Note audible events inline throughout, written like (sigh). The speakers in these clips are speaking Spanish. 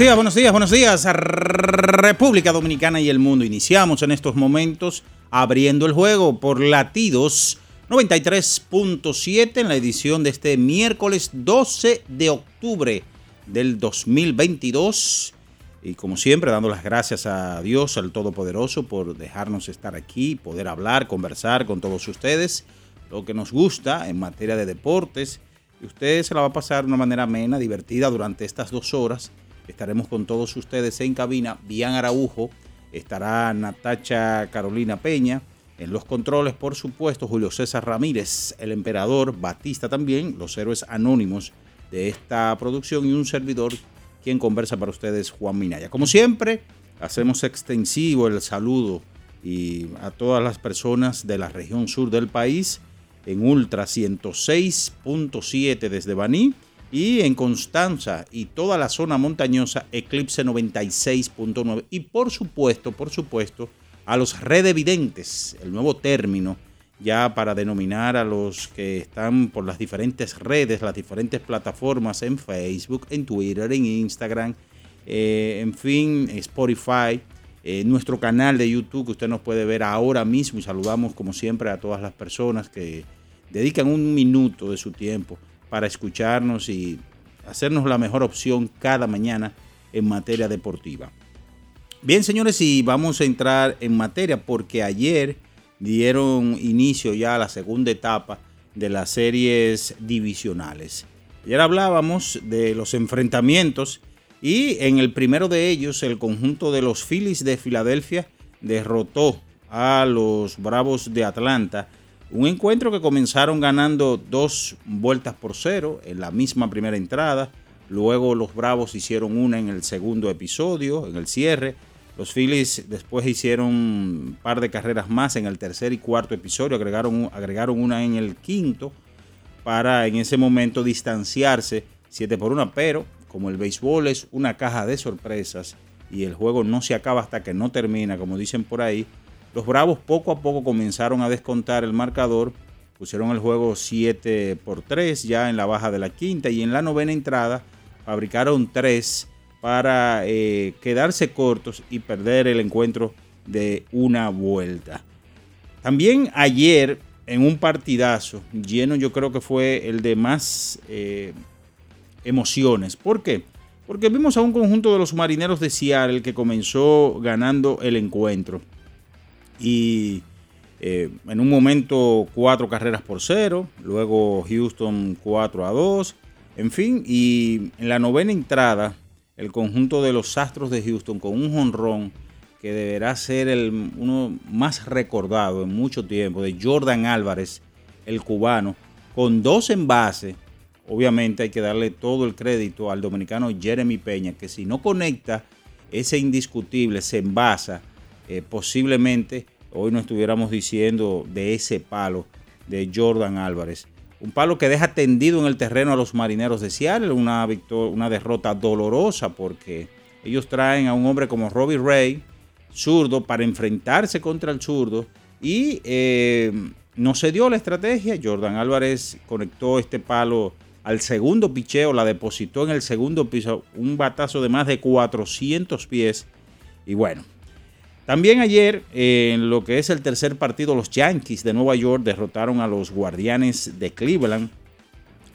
Días, buenos días, buenos días, República Dominicana y el mundo. Iniciamos en estos momentos abriendo el juego por latidos 93.7 en la edición de este miércoles 12 de octubre del 2022. Y como siempre, dando las gracias a Dios, al Todopoderoso, por dejarnos estar aquí, poder hablar, conversar con todos ustedes, lo que nos gusta en materia de deportes. Y usted se la va a pasar de una manera amena, divertida durante estas dos horas Estaremos con todos ustedes en cabina. Bian Araujo, estará Natacha Carolina Peña. En los controles, por supuesto, Julio César Ramírez, el emperador, Batista también, los héroes anónimos de esta producción y un servidor quien conversa para ustedes, Juan Minaya. Como siempre, hacemos extensivo el saludo y a todas las personas de la región sur del país en Ultra 106.7 desde Baní y en Constanza y toda la zona montañosa, Eclipse 96.9. Y por supuesto, por supuesto, a los redevidentes, el nuevo término ya para denominar a los que están por las diferentes redes, las diferentes plataformas en Facebook, en Twitter, en Instagram, eh, en fin, Spotify, eh, nuestro canal de YouTube que usted nos puede ver ahora mismo y saludamos como siempre a todas las personas que dedican un minuto de su tiempo para escucharnos y hacernos la mejor opción cada mañana en materia deportiva. Bien, señores, y vamos a entrar en materia porque ayer dieron inicio ya a la segunda etapa de las series divisionales. Ayer hablábamos de los enfrentamientos y en el primero de ellos el conjunto de los Phillies de Filadelfia derrotó a los Bravos de Atlanta un encuentro que comenzaron ganando dos vueltas por cero en la misma primera entrada. Luego los Bravos hicieron una en el segundo episodio, en el cierre. Los Phillies después hicieron un par de carreras más en el tercer y cuarto episodio. Agregaron, agregaron una en el quinto para en ese momento distanciarse 7 por 1. Pero como el béisbol es una caja de sorpresas y el juego no se acaba hasta que no termina, como dicen por ahí, los Bravos poco a poco comenzaron a descontar el marcador, pusieron el juego 7 por 3 ya en la baja de la quinta y en la novena entrada fabricaron 3 para eh, quedarse cortos y perder el encuentro de una vuelta. También ayer en un partidazo lleno yo creo que fue el de más eh, emociones. ¿Por qué? Porque vimos a un conjunto de los marineros de Seattle que comenzó ganando el encuentro y eh, en un momento cuatro carreras por cero, luego Houston 4 a 2, en fin, y en la novena entrada, el conjunto de los Astros de Houston con un jonrón que deberá ser el, uno más recordado en mucho tiempo, de Jordan Álvarez, el cubano, con dos envases. Obviamente hay que darle todo el crédito al dominicano Jeremy Peña, que si no conecta ese indiscutible, se envasa eh, posiblemente hoy no estuviéramos diciendo de ese palo de Jordan Álvarez. Un palo que deja tendido en el terreno a los marineros de Seattle, una, una derrota dolorosa porque ellos traen a un hombre como Robbie Ray, zurdo, para enfrentarse contra el zurdo y eh, no se dio la estrategia. Jordan Álvarez conectó este palo al segundo picheo, la depositó en el segundo piso, un batazo de más de 400 pies. Y bueno, También ayer, en lo que es el tercer partido, los Yankees de Nueva York derrotaron a los Guardianes de Cleveland.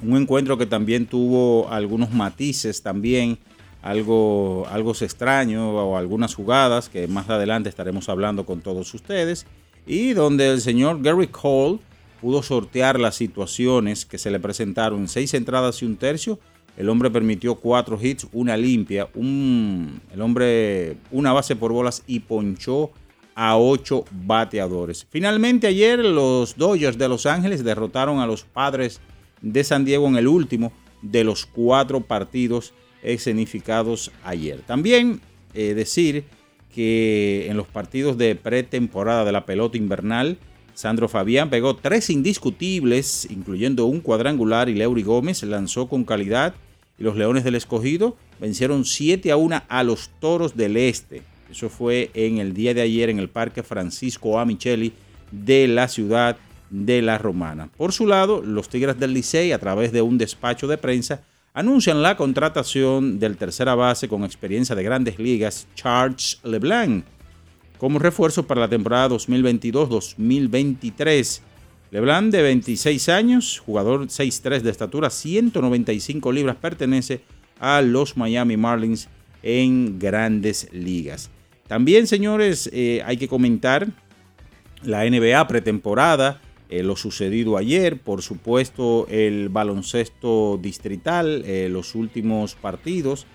Un encuentro que también tuvo algunos matices también, algo, algo extraño o algunas jugadas que más adelante estaremos hablando con todos ustedes. Y donde el señor Gary Cole pudo sortear las situaciones que se le presentaron, seis entradas y un tercio, el hombre permitió cuatro hits, una limpia, un, el hombre una base por bolas y ponchó a ocho bateadores. Finalmente ayer los Dodgers de Los Ángeles derrotaron a los Padres de San Diego en el último de los cuatro partidos escenificados ayer. También eh, decir que en los partidos de pretemporada de la pelota invernal, Sandro Fabián pegó tres indiscutibles, incluyendo un cuadrangular, y Leury Gómez lanzó con calidad y los Leones del Escogido vencieron 7 a 1 a los Toros del Este. Eso fue en el día de ayer en el Parque Francisco A. Micheli de la ciudad de La Romana. Por su lado, los Tigres del Licey, a través de un despacho de prensa, anuncian la contratación del tercera base con experiencia de grandes ligas, Charles LeBlanc, como refuerzo para la temporada 2022-2023. LeBlanc, de 26 años, jugador 6'3 de estatura, 195 libras, pertenece a los Miami Marlins en grandes ligas. También, señores, eh, hay que comentar la NBA pretemporada, eh, lo sucedido ayer, por supuesto el baloncesto distrital, eh, los últimos partidos,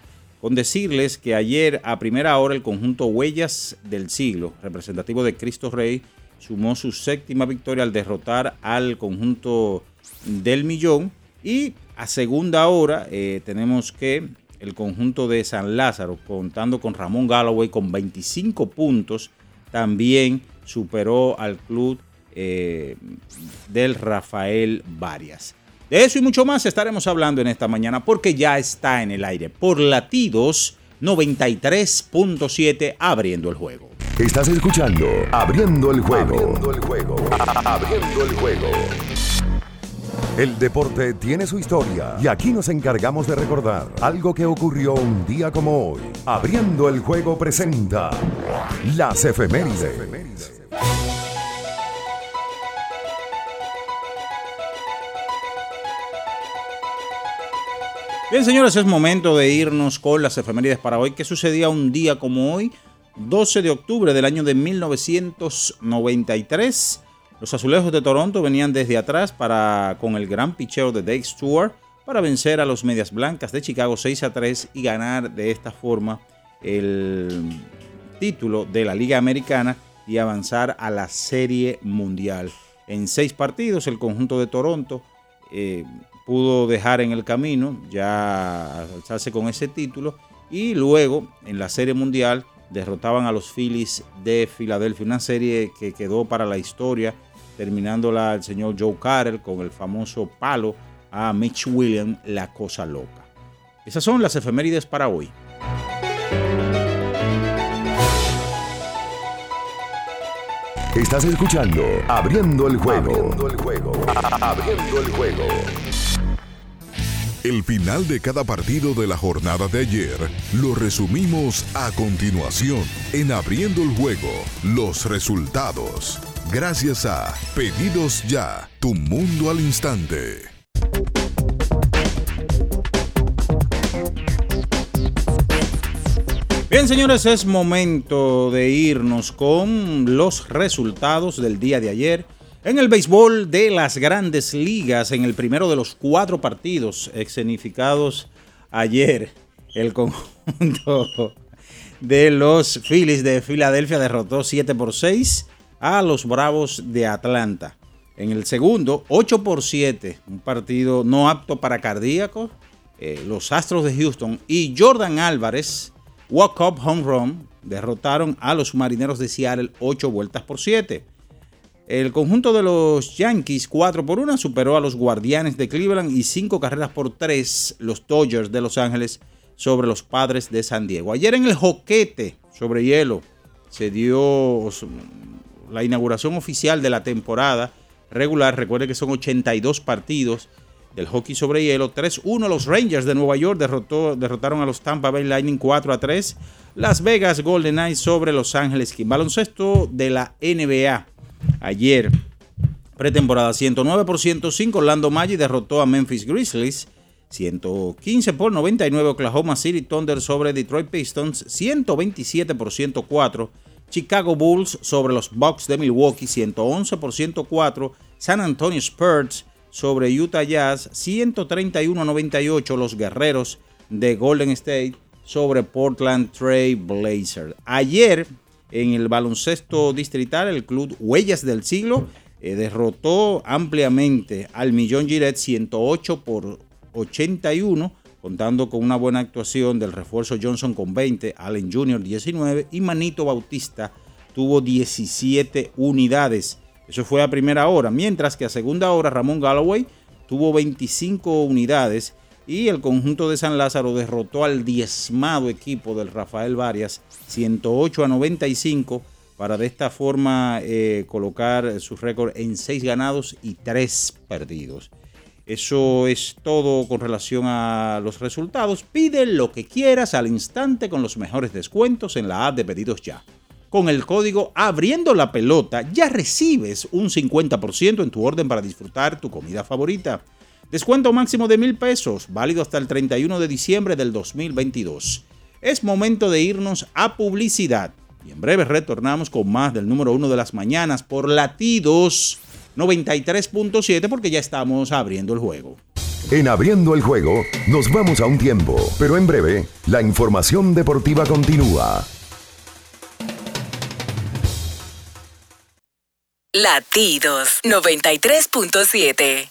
con decirles que ayer a primera hora el conjunto Huellas del Siglo, representativo de Cristo Rey, sumó su séptima victoria al derrotar al conjunto del Millón. Y a segunda hora eh, tenemos que el conjunto de San Lázaro, contando con Ramón Galloway con 25 puntos, también superó al club eh, del Rafael Varias. De eso y mucho más estaremos hablando en esta mañana porque ya está en el aire por latidos 93.7 abriendo el juego. Estás escuchando Abriendo el juego. Abriendo el juego. Abriendo el juego. El deporte tiene su historia y aquí nos encargamos de recordar algo que ocurrió un día como hoy. Abriendo el juego presenta las efemérides. Bien, señores, es momento de irnos con las efemérides para hoy. ¿Qué sucedía un día como hoy? 12 de octubre del año de 1993. Los azulejos de Toronto venían desde atrás para, con el gran picheo de Dave Stewart para vencer a los Medias Blancas de Chicago 6 a 3 y ganar de esta forma el título de la Liga Americana y avanzar a la Serie Mundial. En seis partidos, el conjunto de Toronto eh, pudo dejar en el camino, ya alzarse con ese título. Y luego, en la Serie Mundial, derrotaban a los Phillies de Filadelfia, una serie que quedó para la historia, terminándola el señor Joe Carter con el famoso palo a Mitch Williams, la cosa loca. Esas son las efemérides para hoy. Estás escuchando Abriendo el juego. Abriendo el juego. Abriendo el juego. El final de cada partido de la jornada de ayer lo resumimos a continuación en Abriendo el Juego, los resultados. Gracias a Pedidos Ya, tu mundo al instante. Bien, señores, es momento de irnos con los resultados del día de ayer en el béisbol de las grandes ligas, en el primero de los cuatro partidos escenificados ayer, el conjunto de los Phillies de Filadelfia derrotó 7 por 6 a los Bravos de Atlanta. En el segundo, 8 por 7, un partido no apto para cardíacos. Eh, los Astros de Houston y Jordan Álvarez, walk-up home run, derrotaron a los Marineros de Seattle 8 vueltas por 7. El conjunto de los Yankees 4 por 1 superó a los Guardianes de Cleveland y 5 carreras por 3 los Dodgers de Los Ángeles sobre los Padres de San Diego. Ayer en el joquete sobre hielo se dio la inauguración oficial de la temporada regular. Recuerde que son 82 partidos del hockey sobre hielo. 3-1 los Rangers de Nueva York derrotó, derrotaron a los Tampa Bay Lightning 4-3. Las Vegas Golden Knights sobre Los Ángeles Kings. Baloncesto de la NBA. Ayer, pretemporada 109 por 105, Orlando Magic derrotó a Memphis Grizzlies. 115 por 99 Oklahoma City Thunder sobre Detroit Pistons. 127 por 104 Chicago Bulls sobre los Bucks de Milwaukee. 111 por 104 San Antonio Spurs sobre Utah Jazz. 131 98 los Guerreros de Golden State sobre Portland Trail Blazers. Ayer, en el baloncesto distrital, el club Huellas del Siglo eh, derrotó ampliamente al Millón Giret 108 por 81, contando con una buena actuación del refuerzo Johnson con 20, Allen Jr. 19 y Manito Bautista tuvo 17 unidades. Eso fue a primera hora, mientras que a segunda hora Ramón Galloway tuvo 25 unidades y el conjunto de San Lázaro derrotó al diezmado equipo del Rafael Varias 108 a 95 para de esta forma eh, colocar su récord en 6 ganados y 3 perdidos. Eso es todo con relación a los resultados. Pide lo que quieras al instante con los mejores descuentos en la app de pedidos ya. Con el código abriendo la pelota ya recibes un 50% en tu orden para disfrutar tu comida favorita. Descuento máximo de mil pesos, válido hasta el 31 de diciembre del 2022. Es momento de irnos a publicidad y en breve retornamos con más del número uno de las mañanas por latidos 93.7 porque ya estamos abriendo el juego. En abriendo el juego nos vamos a un tiempo, pero en breve la información deportiva continúa. Latidos 93.7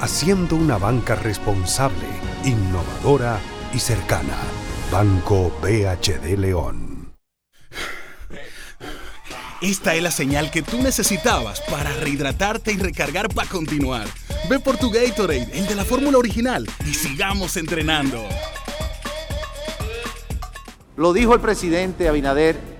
haciendo una banca responsable, innovadora y cercana. Banco BHD León. Esta es la señal que tú necesitabas para rehidratarte y recargar para continuar. Ve por tu Gatorade, el de la fórmula original, y sigamos entrenando. Lo dijo el presidente Abinader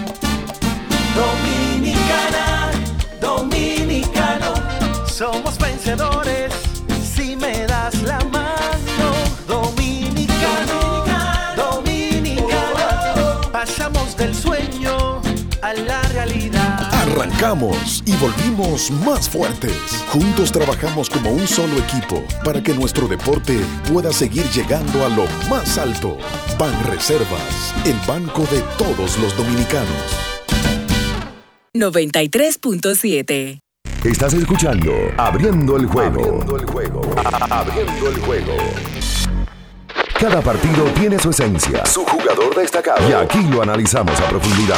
Y volvimos más fuertes. Juntos trabajamos como un solo equipo para que nuestro deporte pueda seguir llegando a lo más alto. Ban Reservas, el banco de todos los dominicanos. 93.7. Estás escuchando Abriendo el juego. Abriendo el juego. Abriendo el juego. Cada partido tiene su esencia, su jugador destacado. Y aquí lo analizamos a profundidad.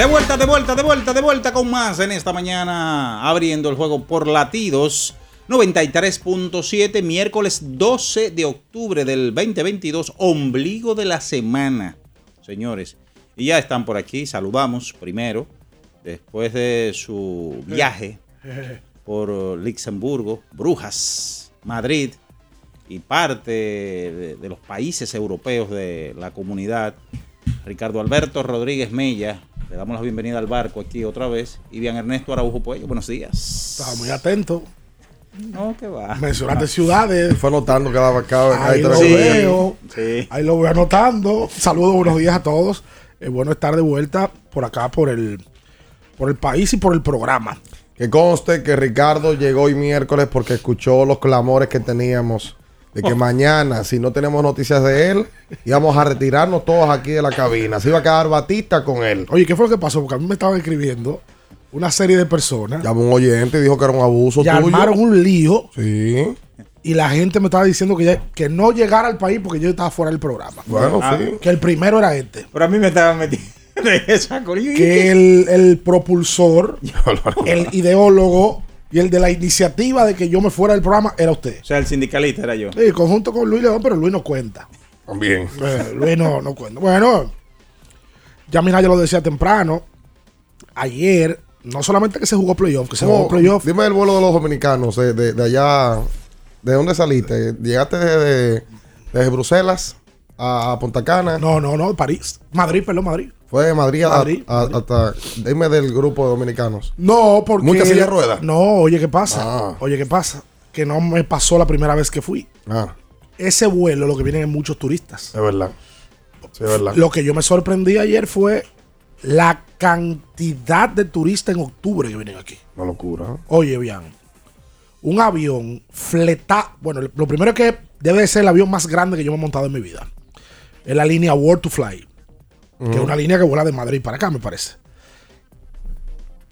De vuelta, de vuelta, de vuelta, de vuelta con más en esta mañana, abriendo el juego por latidos 93.7, miércoles 12 de octubre del 2022, ombligo de la semana, señores. Y ya están por aquí, saludamos primero, después de su viaje por Luxemburgo, Brujas, Madrid y parte de, de los países europeos de la comunidad. Ricardo Alberto Rodríguez Mella, le damos la bienvenida al barco aquí otra vez. Y bien Ernesto Araujo Puello, buenos días. Estaba muy atento. No, que va. Mencionaste ciudades. Fue anotando cada, cada, Ahí cada lo veo. Sí. Ahí lo voy anotando. Saludos, buenos días a todos. Es bueno estar de vuelta por acá, por el, por el país y por el programa. Que conste que Ricardo llegó hoy miércoles porque escuchó los clamores que teníamos de que Oh. mañana, si no tenemos noticias de él, íbamos a retirarnos todos aquí de la cabina. Se iba a quedar Batista con él. Oye, ¿qué fue lo que pasó? Porque a mí me estaban escribiendo una serie de personas. Llamó un oyente y dijo que era un abuso Y tuyo. armaron un lío. Sí. Y la gente me estaba diciendo que, ya- que no llegara al país porque yo estaba fuera del programa. Bueno, Ah. sí. Que el primero era este. Pero a mí me estaban metiendo en esa. Que el, el propulsor, (laughs) el ideólogo y el de la iniciativa de que yo me fuera del programa era usted. O sea, el sindicalista era yo. Sí, conjunto con Luis León, pero Luis no cuenta. También. Eh, Luis no, no cuenta. Bueno, ya mira, yo lo decía temprano. Ayer, no solamente que se jugó playoff, que se jugó playoff. Dime el vuelo de los dominicanos, de, de- de allá. ¿De dónde saliste? ¿Llegaste desde, desde Bruselas a, a Punta Cana? No, no, no, París. Madrid, perdón, Madrid. Fue de Madrid, a- Madrid, a- hasta. Dime del grupo de dominicanos. No, porque. ¿Muchas sillas ruedas? No, oye, ¿qué pasa? Ah. Oye, ¿qué pasa? Que no me pasó la primera vez que fui. Ah, Ese vuelo lo que vienen es muchos turistas. es verdad. Sí, es verdad. Lo que yo me sorprendí ayer fue la cantidad de turistas en octubre que vienen aquí. Una locura. ¿eh? Oye, bien. Un avión fleta. Bueno, lo primero es que debe de ser el avión más grande que yo me he montado en mi vida. Es la línea World to Fly. Que es una línea que vuela de Madrid para acá, me parece.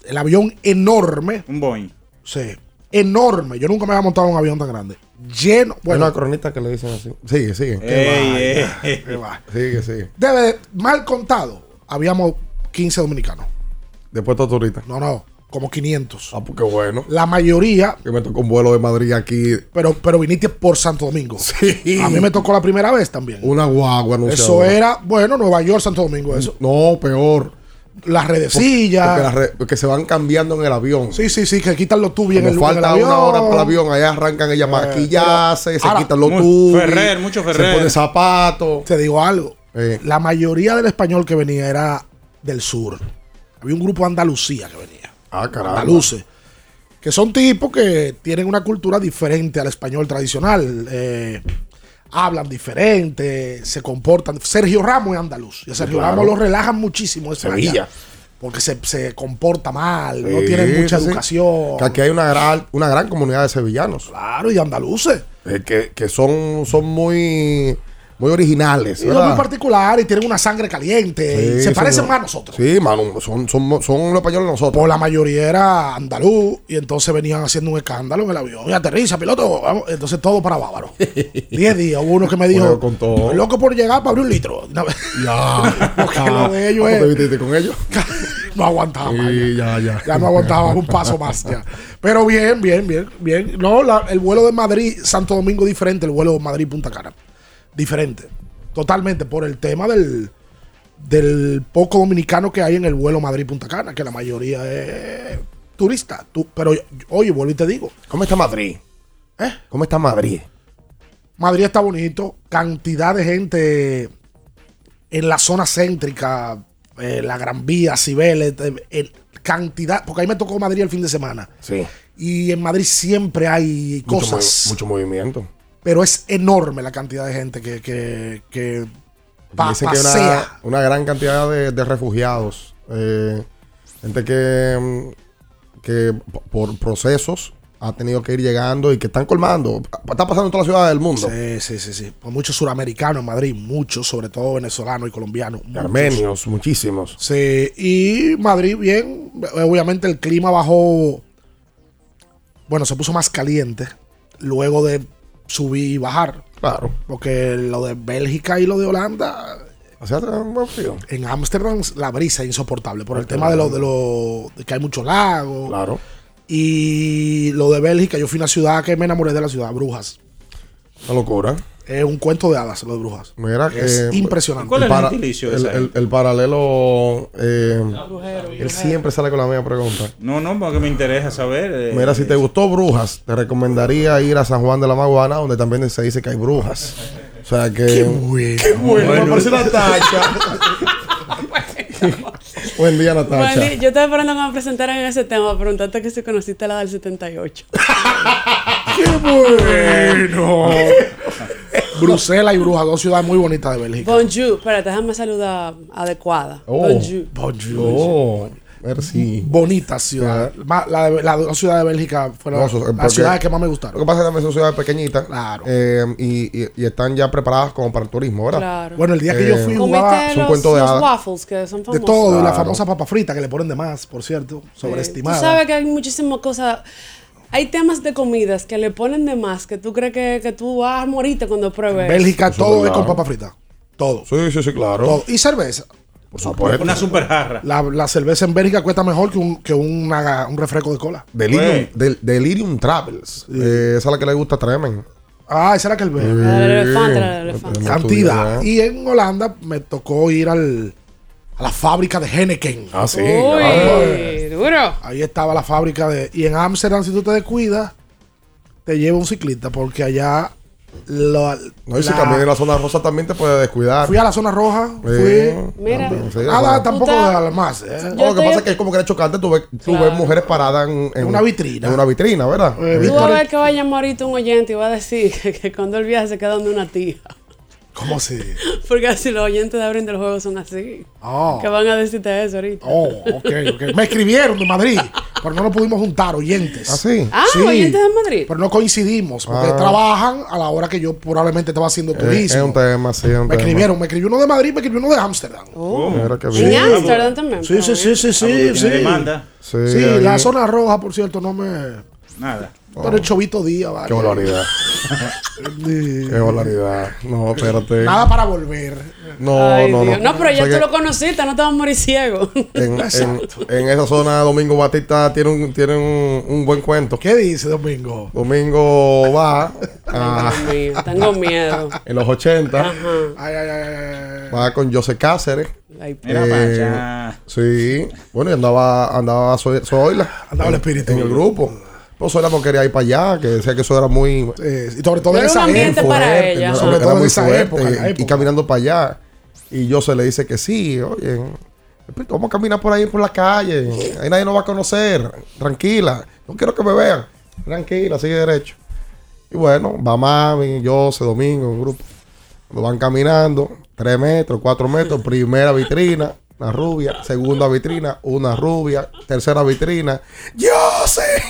El avión enorme. Un Boeing. Sí. Enorme. Yo nunca me había montado en un avión tan grande. Lleno. Hay Bueno, una cronista que le dicen así. Sigue, sigue. Ey, va, ey. qué va. Sigue, sigue. Debe de- mal contado. Habíamos 15 dominicanos. Después todo turista. No, no. Como 500. Ah, pues qué bueno. La mayoría Que me tocó un vuelo de Madrid aquí. pero, pero viniste por Santo Domingo. Sí. A mí me tocó la primera vez también. Una guagua Eso anunciadora. era, bueno, Nueva York, Santo Domingo, eso. No, peor. Las Porque, redecillas. las re- porque se van cambiando en el avión. Sí, sí, sí, que quitan los tubos en el, en el falta avión. una hora para el avión, allá arrancan ella Eh, maquillarse, pero- se ahora, quitan los tubos. Ferrer, mucho Ferrer. Se pone zapatos. Te digo algo. Eh. La mayoría del español que venía era del sur. Había un grupo de Andalucía que venía. Ah, caramba. Andaluces. Que son tipos que tienen una cultura diferente al español tradicional. eh, hablan diferente, se comportan. Sergio Ramos es andaluz. Y a Sergio claro. Ramos lo relajan muchísimo. ese Sevilla. allá, porque se, se comporta mal, no tiene mucha sí, educación. Que aquí hay una gran, una gran comunidad de sevillanos. Claro, y andaluces. eh, que, que son, son muy, muy originales. Y muy particular y tienen una sangre caliente. y se parecen más a nosotros. Sí, mano, son, son, son los españoles nosotros. Pues la mayoría era andaluz y entonces venían haciendo un escándalo en el avión. Y aterriza, piloto. vamos. Entonces todo para bávaro. (laughs) Diez días. Hubo uno que me dijo, Bueno, con todo. "Estoy loco por llegar para abrir un litro. Ya. (laughs) Porque lo de ellos ¿Cómo es- te vististe con ellos? (laughs) no aguantaba. Sí, ya, ya. Ya no aguantaba un paso más. Ya. Pero bien, bien, bien, bien. No, la- el vuelo de Madrid, Santo Domingo diferente, el vuelo Madrid-Punta Cana. Diferente. Totalmente por el tema del, del poco dominicano que hay en el vuelo Madrid-Punta Cana, que la mayoría es turista. Tú- pero, oye, vuelvo y te digo. ¿Cómo está Madrid? ¿Eh? ¿Cómo está Madrid? Madrid está bonito, cantidad de gente en la zona céntrica, eh, la Gran Vía, Cibeles, eh, cantidad, porque ahí me tocó Madrid el fin de semana. Sí. Y en Madrid siempre hay Mucho, cosas, mucho movimiento. Pero es enorme la cantidad de gente que, que, que pa- Dicen que hay pasea. una, una gran cantidad de, de refugiados. eh, gente que, mm, que por procesos ha tenido que ir llegando y que están colmando. Está pasando en todas las ciudades del mundo. Sí, sí, sí, sí. Pues muchos suramericanos en Madrid, muchos, sobre todo venezolanos y colombianos. muchos. Armenios, muchísimos. Sí, y Madrid, bien, obviamente el clima bajó, bueno, se puso más caliente luego de subir y bajar. Claro. Porque lo de Bélgica y lo de Holanda, O sea, en Ámsterdam la brisa es insoportable por el tema de lo, de lo de que hay muchos lagos. Claro. Y lo de Bélgica, yo fui a una ciudad que me enamoré de la ciudad, Brujas. Una locura. Es un cuento de hadas lo de Brujas. Mira es que- impresionante. ¿Cuál es el para- gentilicio el, el- el paralelo. eh, él siempre sale con la misma pregunta. No, no, porque me interesa saber. eh, Mira, si te gustó Brujas, te recomendaría ir a San Juan de la Maguana, donde también se dice que hay brujas. O sea que. Qué bueno. Qué bueno, me parece Natacha. (laughs) Buen día, Natacha. Bueno, yo estaba esperando que me presentaran en ese tema, preguntarte que si conociste la del 78. ¡Qué bueno! (laughs) Bruselas y Brujas, dos ciudades muy bonitas de Bélgica. Bonjour, espérate, déjame saludar adecuada. Oh. Bonjour. Bonjour. Oh, merci. Bonita ciudad. Ma- La, de- la dos ciudades de Bélgica fueron No, las ciudades que más me Lo gustaron. que pasa es que también son ciudades pequeñitas. Claro. eh, y, y- y están ya preparadas como para el turismo, ¿verdad? Claro. Bueno, el día que yo Eh, fui jugaba ¿Comiste es un los, cuento de los hadas. waffles que son de famosos? todo. Y la Claro. famosa papa frita que le ponen de más, por cierto. Tú Sobreestimada. sabes que hay muchísimas cosas. Hay temas de comidas que le ponen de más que tú crees que, que tú vas a morirte cuando pruebes. Bélgica Eso es todo es con papa frita. Todo. Sí, sí, sí, claro. todo. Y cerveza. Por supuesto. Una super jarra. La, la cerveza en Bélgica cuesta mejor que un, que una- un refresco de cola. Delirium, del- Delirium Travels. Eh, esa es la que le gusta a Tremen. Ah, esa era que el ve. La del elefante, la del elefante. Tenemos Cantidad. Y en Holanda me tocó ir al, a la fábrica de Henneken. Ah, sí. Uy, duro. Ahí estaba la fábrica de. Y en Ámsterdam, si tú te descuidas, te lleva un ciclista, porque allá. lo- No, y si la- caminas en la zona rosa también te puedes descuidar. fui a la zona roja. Fui. Mira. sí, Nada, tampoco de más. ¿eh? No, lo que pasa es que es como que era chocante. Tú ves, tú Claro. ves mujeres paradas en, En una vitrina. En una vitrina, ¿verdad? Eh, Tú vas a ver que va a llamar ahorita un oyente y va a decir que, (laughs) que cuando el viaje se queda donde una tía. ¿Cómo así? Porque así los oyentes de Abriendo el Juego son así. Oh. Que van a decirte eso ahorita. Oh, ok, ok. Me escribieron de Madrid, pero no nos pudimos juntar, oyentes. ¿Ah, sí? Ah, oyentes de Madrid. Pero no coincidimos, porque Ah. trabajan a la hora que yo probablemente estaba haciendo Eh, turismo. es un tema, sí, es un me tema. escribieron, me escribió uno de Madrid, me escribió uno de Ámsterdam. Oh. En bien. Ámsterdam también. Sí, sí, sí, sí, sí, sí. Sí, Sí, la zona roja, por cierto, no me. Nada. Pero el chovito día, vale. Qué barbaridad. (laughs) Qué barbaridad. No, espérate. Nada para volver. No, Ay, no, no. No, pero ya O sea tú lo conociste, no te vas a morir ciego. (laughs) en, en, en esa zona, Domingo Batista tiene un, tiene un, un buen cuento. ¿Qué dice Domingo? Domingo va a, (laughs) Dios mío, tengo miedo. en los 80, Ajá. Ay, ay, ay, ay. va con José Cáceres. Ay, Eh. Sí, bueno, y andaba, andaba Zoila Andaba el espíritu. en el grupo. Pues Zoila no quería ir para allá, que decía que eso era muy Eh, y sobre todo en Era esa época. para fuerte, ella. ¿no? Sobre Era todo en muy esa fuerte, época, en la y- caminando para allá. Y yo se le dice que sí, oye, vamos a caminar por ahí por la calle, ahí nadie nos va a conocer, tranquila, no quiero que me vean, tranquila, sigue derecho. Y bueno, va mami, yo, ese domingo, un grupo, nos van caminando, tres metros, cuatro metros, primera vitrina, una rubia, segunda vitrina, una rubia, tercera vitrina, yo sé.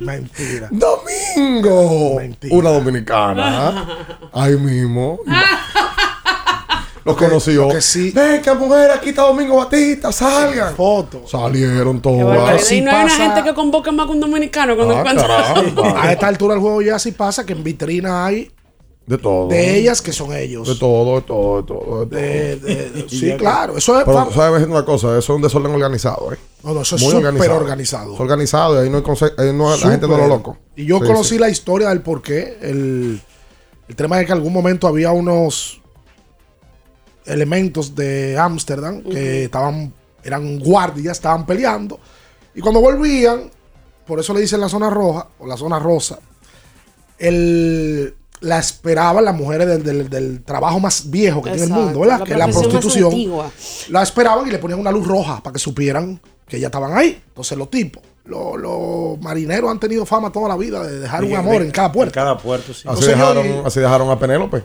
Mentira. Domingo. Mentira. Una dominicana. Ahí mismo. Los conoció. que sí- Venga, mujer, aquí está Domingo Batista, salgan. Foto. Salieron todas. sí y no hay pasa- una gente que convoque más que un dominicano cuando Ah, encuentra. A esta altura del juego ya sí pasa que en vitrina hay De todo. de ellas que son ellos. De todo, de todo, de todo. De todo. De- de- (laughs) de- sí, claro. Eso es. Pero, ¿sabes una cosa? Eso es un desorden organizado, ¿eh? no, no, eso es súper organizado. organizado. Es organizado y ahí no hay ahí no- la gente no lo loco. Y yo Sí, conocí sí. la historia del por qué. El, el tema es que en algún momento había unos elementos de Ámsterdam que estaban, eran guardias, estaban peleando. Y cuando volvían, por eso le dicen la zona roja o la zona rosa, el, la esperaban las mujeres del, del- del trabajo más viejo que tiene el mundo, ¿verdad? la que es la prostitución. La esperaban y le ponían una luz roja para que supieran que ya estaban ahí. Entonces los tipos, los, los marineros han tenido fama toda la vida de dejar un amor en cada puerto. En cada puerto, sí. Así Entonces, dejaron, así dejaron a Penélope.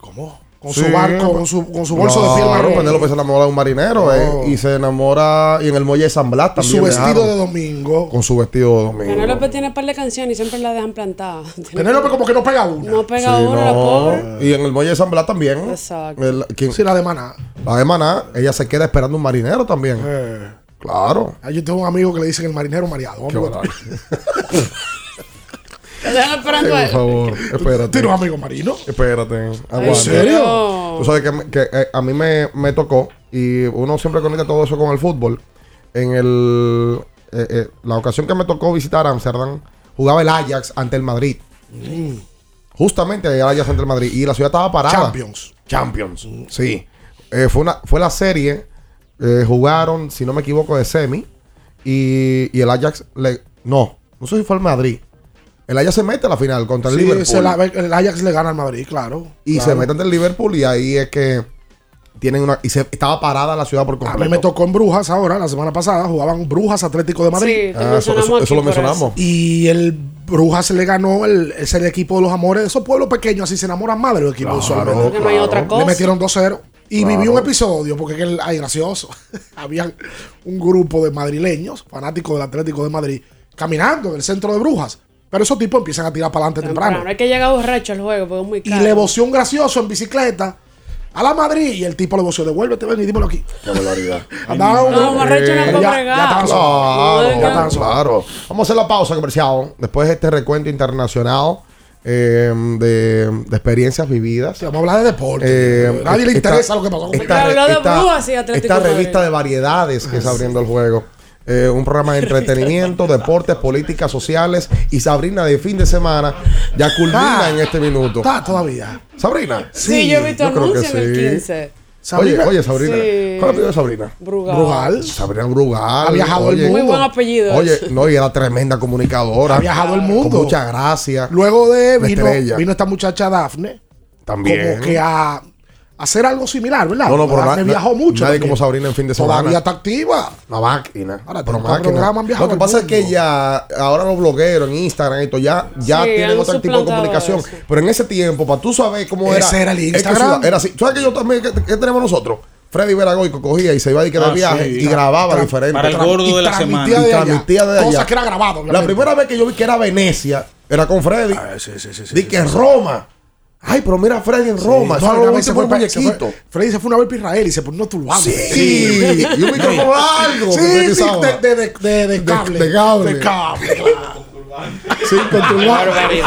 ¿Cómo? Con su barco, con su, con su bolso de piel marrón. Penélope se enamora de un marinero No. eh, y se enamora y en el muelle de San Blas también. su vestido de domingo. Con su vestido de domingo. Penélope tiene un par de canciones y siempre la dejan plantada. (laughs) Penélope como que no pega una. No pega Sí, una, la no. pobre. Y en el muelle de San Blas también. Exacto. El- ¿quién? Sí, la de Maná. La de Maná, ella se queda esperando un marinero también. Eh. Claro. Ah, yo tengo un amigo que le dicen el marinero mareado. Qué (laughs) Esperando a por favor, espérate. ¿Tienes un amigo marino? Espérate. aguanta. ¿En serio? Tú sabes que, que, eh, a mí me, me tocó y uno siempre conecta todo eso con el fútbol. En el, eh, eh, la ocasión que me tocó visitar Amsterdam, jugaba el Ajax ante el Madrid. Justamente el Ajax ante el Madrid. Y la ciudad estaba parada. Champions. Champions, sí. Eh, fue, una, fue la serie, eh, jugaron, si no me equivoco, de semi. Y, y el Ajax, le, no, no sé si fue el Madrid. El Ajax se mete a la final contra el Sí, Liverpool. se la- el Ajax le gana al Madrid, claro. Y claro. se mete ante el Liverpool y ahí es que tienen una... Y se, estaba parada la ciudad por A completo. mí me tocó en Brujas ahora, la semana pasada, jugaban Brujas Atlético de Madrid. Sí, Ah, eso, eso- eso lo mencionamos. Y el Brujas le ganó, el, es el equipo de los amores de esos pueblos pequeños, así se enamoran más de los equipos Claro, hay otra cosa. Le metieron 2-0. Y Claro. viví un episodio, porque es ay, gracioso. (laughs) Había un grupo de madrileños, fanáticos del Atlético de Madrid, caminando en el centro de Brujas. Pero esos tipos empiezan a tirar para adelante temprano. Temprano. Hay que llegar borracho al juego porque es muy Y caro. le voció un gracioso en bicicleta a la Madrid. Y el tipo le voció, devuélvete, ven y dímelo aquí. Qué barbaridad. (laughs) Andaba un- No, borracho no puede ya, ya solos. Claro, ya claro. Vamos a hacer la pausa comercial. Después de este recuento internacional eh, de, de experiencias vividas. Sí, vamos a hablar de deporte. Eh, Nadie le esta- interesa lo que pasó con esta, esta- y esta revista de variedades que está abriendo el juego. Eh, un programa de entretenimiento, (laughs) deportes, políticas sociales y Sabrina de fin de semana ya culmina Ah. en este minuto. Está todavía. Sabrina. Sí, yo he visto anuncios en el sí. 15. Sabrina. Oye, oye, Sabrina. Sí. ¿Cuál apellido de Sabrina? Brugal. Brugal. Sabrina Brugal. Ha viajado el mundo. Muy buen apellido. Oye, no, y era tremenda comunicadora. Ha viajado el mundo. Con mucha gracia. Luego de vino, estrella. vino esta muchacha Dafne. También. Como que a hacer algo similar, ¿verdad? No, no, pero Dafne na- viajó mucho. Nadie también. como Sabrina en fin de semana. Todavía está activa. Una máquina. Ahora, pero máquina. programas han viajado Lo que pasa es que ya, ahora los blogueros en Instagram, esto ya, ya Sí, tienen otro tipo de comunicación. eso. Pero en ese tiempo, para tú saber cómo Ese era. era el es que Instagram. Era así. ¿Tú sabes que yo también, qué, qué tenemos nosotros? Freddy Veragoico cogía y se iba a ir que de Ah, viaje sí. y grababa Tra- diferente. para el gordo y de la transmitía semana. de Y allá. transmitía de allá. que era grabado. La primera vez que yo vi que era Venecia era con Freddy. Ah, sí, sí, sí, Di que sí. Roma. Ay, pero mira a Freddy en Roma. Sí, Eso no, era una un vez se fue pa- se fue- Freddy se fue una vez para Israel y se ponía unos turbantes. Sí, y un micrófono largo. (laughs) Sí, sí, de, de, de, de, de cable. de cable. De cable. Sí, con turbante.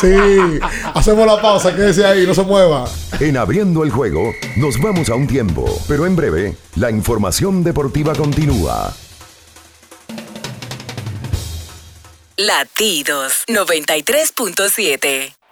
Sí. Hacemos la pausa, quédese ahí, no se mueva. En abriendo el juego, nos vamos a un tiempo, pero en breve, la información deportiva continúa. Latidos 93.7.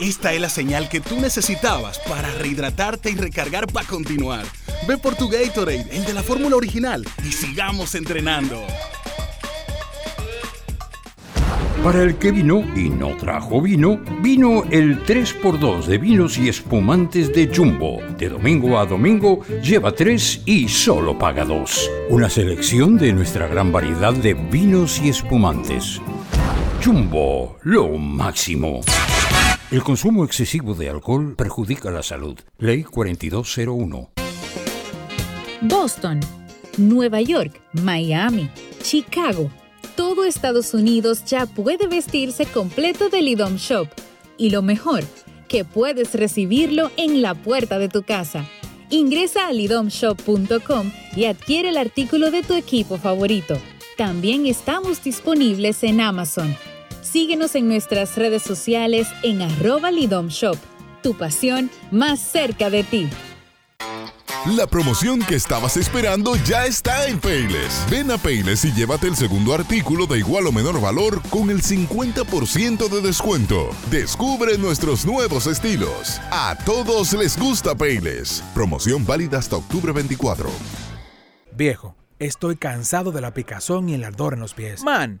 Esta es la señal que tú necesitabas para rehidratarte y recargar para continuar. Ve por tu Gatorade, el de la fórmula original, y sigamos entrenando. Para el que vino y no trajo vino, vino el 3x2 de vinos y espumantes de Jumbo. De domingo a domingo, lleva 3 y solo paga 2. Una selección de nuestra gran variedad de vinos y espumantes. Jumbo, lo máximo. El consumo excesivo de alcohol perjudica la salud. Ley 4201. Boston, Nueva York, Miami, Chicago. Todo Estados Unidos ya puede vestirse completo del IDOM Shop. Y lo mejor, que puedes recibirlo en la puerta de tu casa. Ingresa a lidomshop.com y adquiere el artículo de tu equipo favorito. También estamos disponibles en Amazon. Síguenos en nuestras redes sociales en arroba Lidom Shop. Tu pasión más cerca de ti. La promoción que estabas esperando ya está en Payless. Ven a Payless y llévate el segundo artículo de igual o menor valor con el 50% de descuento. Descubre nuestros nuevos estilos. A todos les gusta Payless. Promoción válida hasta octubre 24. Viejo, estoy cansado de la picazón y el ardor en los pies. Man,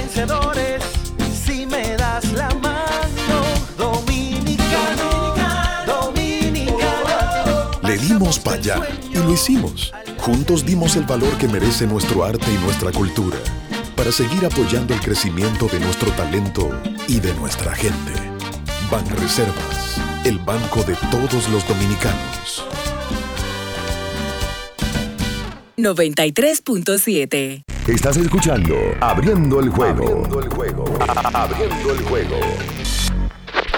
para allá y lo hicimos. Juntos dimos el valor que merece nuestro arte y nuestra cultura para seguir apoyando el crecimiento de nuestro talento y de nuestra gente. Banreservas, el banco de todos los dominicanos. 93.7. Estás escuchando Abriendo el juego. Abriendo el juego. Abriendo el juego.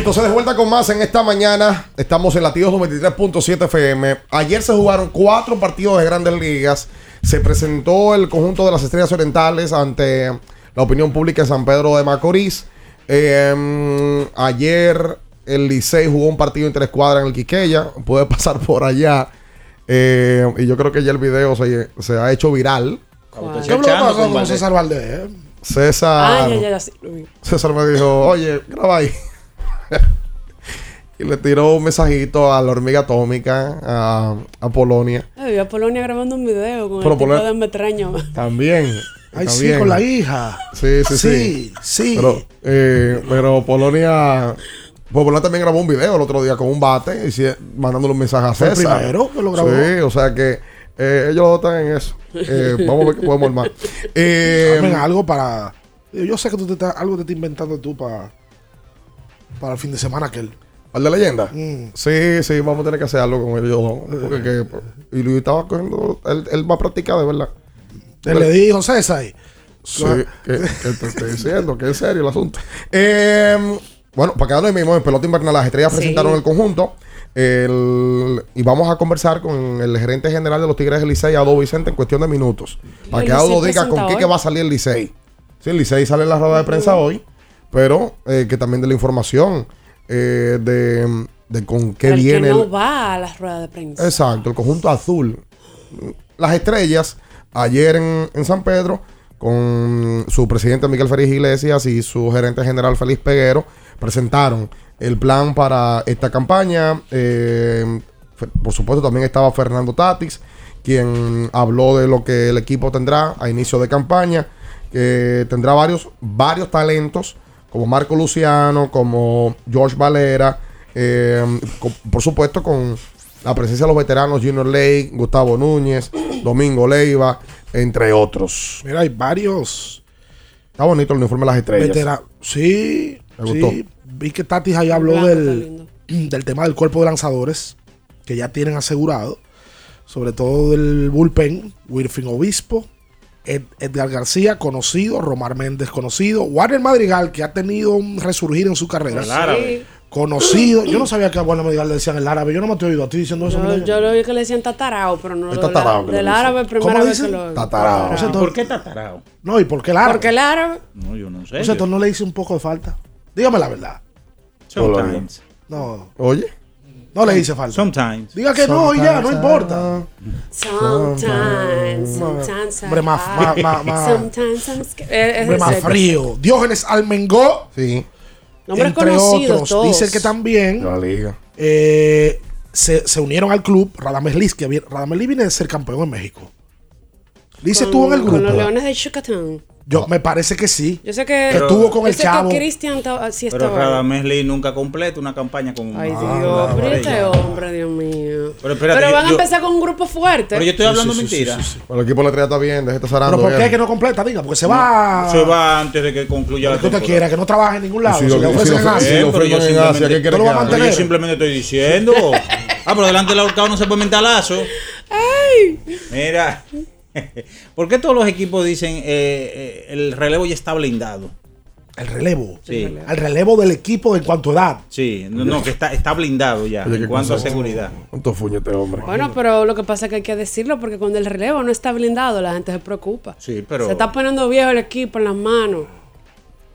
Entonces de vuelta con más en esta mañana. Estamos en latidos 93.7 FM. Ayer se jugaron cuatro partidos de grandes ligas. Se presentó el conjunto de las estrellas orientales ante la opinión pública de San Pedro de Macorís. Eh, ayer el Licey jugó un partido en tres cuadras en el Quiqueya. Puede pasar por allá. Eh, y yo creo que ya el video se, se ha hecho viral. ¿Qué lo pasó con César Valdés? César. Ah, ya, ya, sí. César me dijo, oye, graba ahí. (laughs) y le tiró un mensajito a la hormiga atómica, a, a Polonia. Ay, a Polonia grabando un video con Pero el tipo Polonia- de metraño. También. (laughs) Ay, sí, con la hija. Sí, sí, sí. Sí, sí. Pero, eh, pero Polonia. pues Polonia también grabó un video el otro día con un bate y sí, mandándole un mensaje a ¿Fue el César. primero que lo grabó? Sí, o sea que eh, ellos están en eso. Eh, (laughs) vamos a ver qué podemos armar. Eh, algo para. Yo sé que tú te estás, algo te estás inventando tú para. Para el fin de semana aquel. ¿Al de leyenda? Mm. Sí, sí, vamos a tener que hacer algo con ellos. dos, Porque que- y Luis estaba cogiendo. Él, él va a practicar de verdad. Te le dijo César. Sí, que, que te estoy (laughs) diciendo, que es serio el asunto. Eh, bueno, para quedarnos ahí mismo, en pelota invernal, las estrellas Sí. presentaron el conjunto El- y vamos a conversar con el gerente general de los Tigres del Licey, Ado Vicente, en cuestión de minutos. Para que Ado diga con qué que va a salir el Licey. Sí, el Licey sale en la rueda de prensa hoy, pero eh, que también de la información eh, de, de con qué El que viene. no el- va a las ruedas de prensa. Exacto, el conjunto azul. Las estrellas, ayer en, en San Pedro, con su presidente Miguel Félix Iglesias y su gerente general Félix Peguero, presentaron el plan para esta campaña. Eh, por supuesto, también estaba Fernando Tatis, quien habló de lo que el equipo tendrá a inicio de campaña, que tendrá varios, varios talentos, como Marco Luciano, como George Valera, eh, con- por supuesto con la presencia de los veteranos Junior Lake, Gustavo Núñez, (clears throat) Domingo Leiva, entre otros. Mira, hay varios Está bonito el uniforme de las estrellas. Sí, Me sí. gustó. Vi que Tatis ahí habló Blanco, del, (clears throat) del tema del cuerpo de lanzadores que ya tienen asegurado. Sobre todo del bullpen, Wilfin Obispo, Ed- Edgar García, conocido, Romar Méndez, conocido, Warner Madrigal, que ha tenido un resurgir en su carrera. El árabe. Conocido. Yo no sabía que a Warner Madrigal le decían el árabe. Yo no me te he oído a ti diciendo eso. Yo, lo vi que le decían tatarao, pero no Es lo- tatarao del árabe, primera ¿Cómo le vez que lo Tatarao. O sea, ¿Por qué tatarao? No, ¿y por qué el árabe? Porque el árabe. No, yo no sé. O sea, tú no le hice un poco de falta. Dígame la verdad. Sometimes. No. Oye. No le hice falta. Sometimes. Diga que no y ya, no importa. Sometimes, sometimes. Hombre, más- Sometimes I'm scared. Es Hombre más frío. Diógenes Almengó. Sí. Nombres entre otros. todos. Dice que también La liga. eh, se, se unieron al club Radames Liz, que Radames Liz viene de ser campeón en México. Liz Con- estuvo en el Con los grupo. Leones de Yucatán. Yo me parece que sí. Yo sé que. Que estuvo con el yo sé chavo. Que Cristian estaba- sí Pero estaba. ahí. Radamés Lee nunca completa una campaña con Ay, Ah, Dios, pero este hombre, Dios mío. Pero espérate, Pero van yo- a empezar con un grupo fuerte. Pero yo estoy hablando Sí, mentira. sí, sí. Pero el equipo de la está bien, deje de estar. Pero ¿por qué ya. que no completa? Diga, porque se va. Se va antes de que concluya la Que usted temporada. quiera, que no trabaje en ningún lado. Si lo- ofrecen en pero yo firman en Asia, ¿qué simplemente- quiere ¿Tú lo que vas a haga? Pero mantener? yo simplemente estoy diciendo. (laughs) ah, pero delante del ahorcado no se puede mentar lazo. Mira. (laughs) ¿Por qué todos los equipos dicen eh, eh, el relevo ya está blindado? El relevo. Sí. El relevo del equipo en cuanto a edad. Sí, no, no, que está, está blindado ya en cuanto a seguridad. ¿Cuánto fuño este hombre? Bueno, pero lo que pasa es que hay que decirlo porque cuando el relevo no está blindado, la gente se preocupa. Sí, pero. Se está poniendo viejo el equipo en las manos.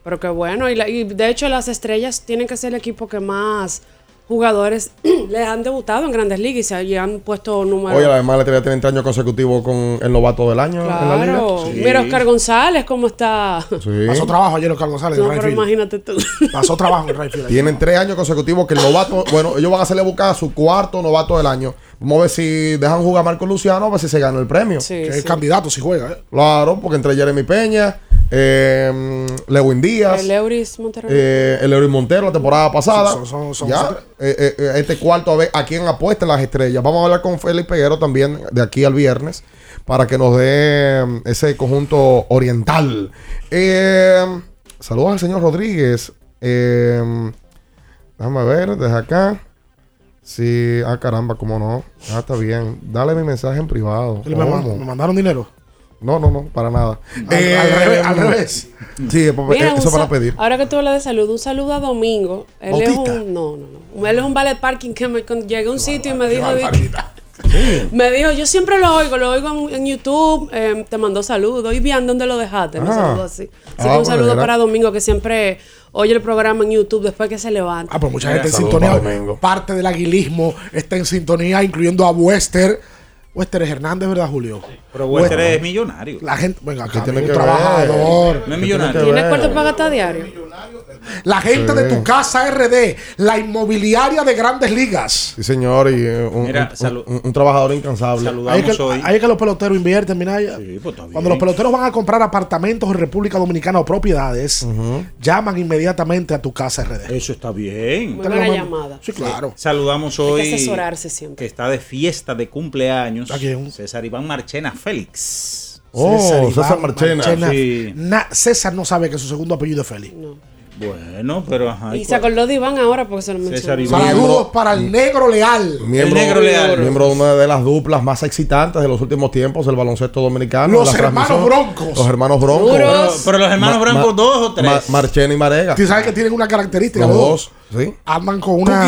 Pero qué bueno. Y, la- y de hecho, las estrellas tienen que ser el equipo que más jugadores (clears throat) les han debutado en grandes ligas y se han puesto números. Oye, además la estrella tiene 30 años consecutivos con el novato del año en la liga. Claro. Sí. Mira Oscar González, ¿cómo está? Sí. Pasó trabajo ayer Oscar González No, en pero Rayfield. imagínate tú. Pasó trabajo en el Rayfield. Tienen tres años consecutivos que el novato, bueno, ellos van a hacerle buscar a su cuarto novato del año. Vamos a ver si dejan jugar a Marco Luciano, a ver si se gana el premio. Sí, Que sí. es candidato si juega. ¿eh? Claro, porque entre Jeremy Peña, eh, Lewin Díaz, El Euris eh, el Eury Montero la temporada pasada. Son- son- son- ya, son- eh, eh, eh, este cuarto, a ver a quién apuestan las estrellas. Vamos a hablar con Félix Peguero también de aquí al viernes para que nos dé mm, ese conjunto oriental. Eh, saludos al señor Rodríguez. Eh, déjame ver, desde acá. Sí, ah, caramba, cómo no. Ah, está bien. Dale mi mensaje en privado. ¿Me, ma- ¿Cómo? me mandaron dinero? No, no, no, para nada. Al, Eh, al revés, al revés. Sí, pues, Mira, eh, eso para pedir. Ahora que tú hablas de salud, un saludo a Domingo. Él ¿Bautista? es un. No, no, no. Él es un ballet parking que me, llegué a un sitio y me dijo. Me dijo, yo siempre lo oigo, lo oigo en, en YouTube, eh, te mandó saludos. Y bien, ¿dónde lo dejaste? Me Ah. saludó así. Así Ah, que bueno, un saludo era- para Domingo que siempre oye el programa en YouTube después que se levanta. Ah, pues mucha Mira, gente en saludos sintonía. Parte del aguilismo está en sintonía, incluyendo a Wester. Wester es Hernández, ¿verdad, Julio? Pero Wester es millonario. La gente, venga acá, tiene amigo, que trabajador. No es millonario. ¿Tienes ver. cuarto para gastar diario? La gente Sí. de tu casa RD, la inmobiliaria de grandes ligas. Sí, señor, y eh, un, Mira, un- un- un trabajador incansable. Saludamos Ahí es, que, hoy. ahí es que los peloteros invierten, Minaya. Sí, pues. Cuando los peloteros van a comprar apartamentos en República Dominicana o propiedades, llaman inmediatamente a tu casa RD. Eso está bien. Muy buena llamada. Sí, claro. Saludamos Hay hoy. que asesorarse siempre. Que está de fiesta de cumpleaños. ¿A quién? César Iván Marchena Félix. Oh, César Iván Marchena. Sí. Na- César no sabe que su segundo apellido es Félix. Bueno, pero ajá. Y se acordó de Iván ahora porque se lo mencionó. Saludos para el negro leal. Miembro, negro leal. miembro de una de las duplas más excitantes de los últimos tiempos del baloncesto dominicano. Los hermanos. Broncos. Los hermanos Broncos. Pero, pero los hermanos Ma- Brancos, ma- dos o tres. Ma- Marchena y Marega. Tú sabes que tienen una característica. Los los dos, sí. Andan con una.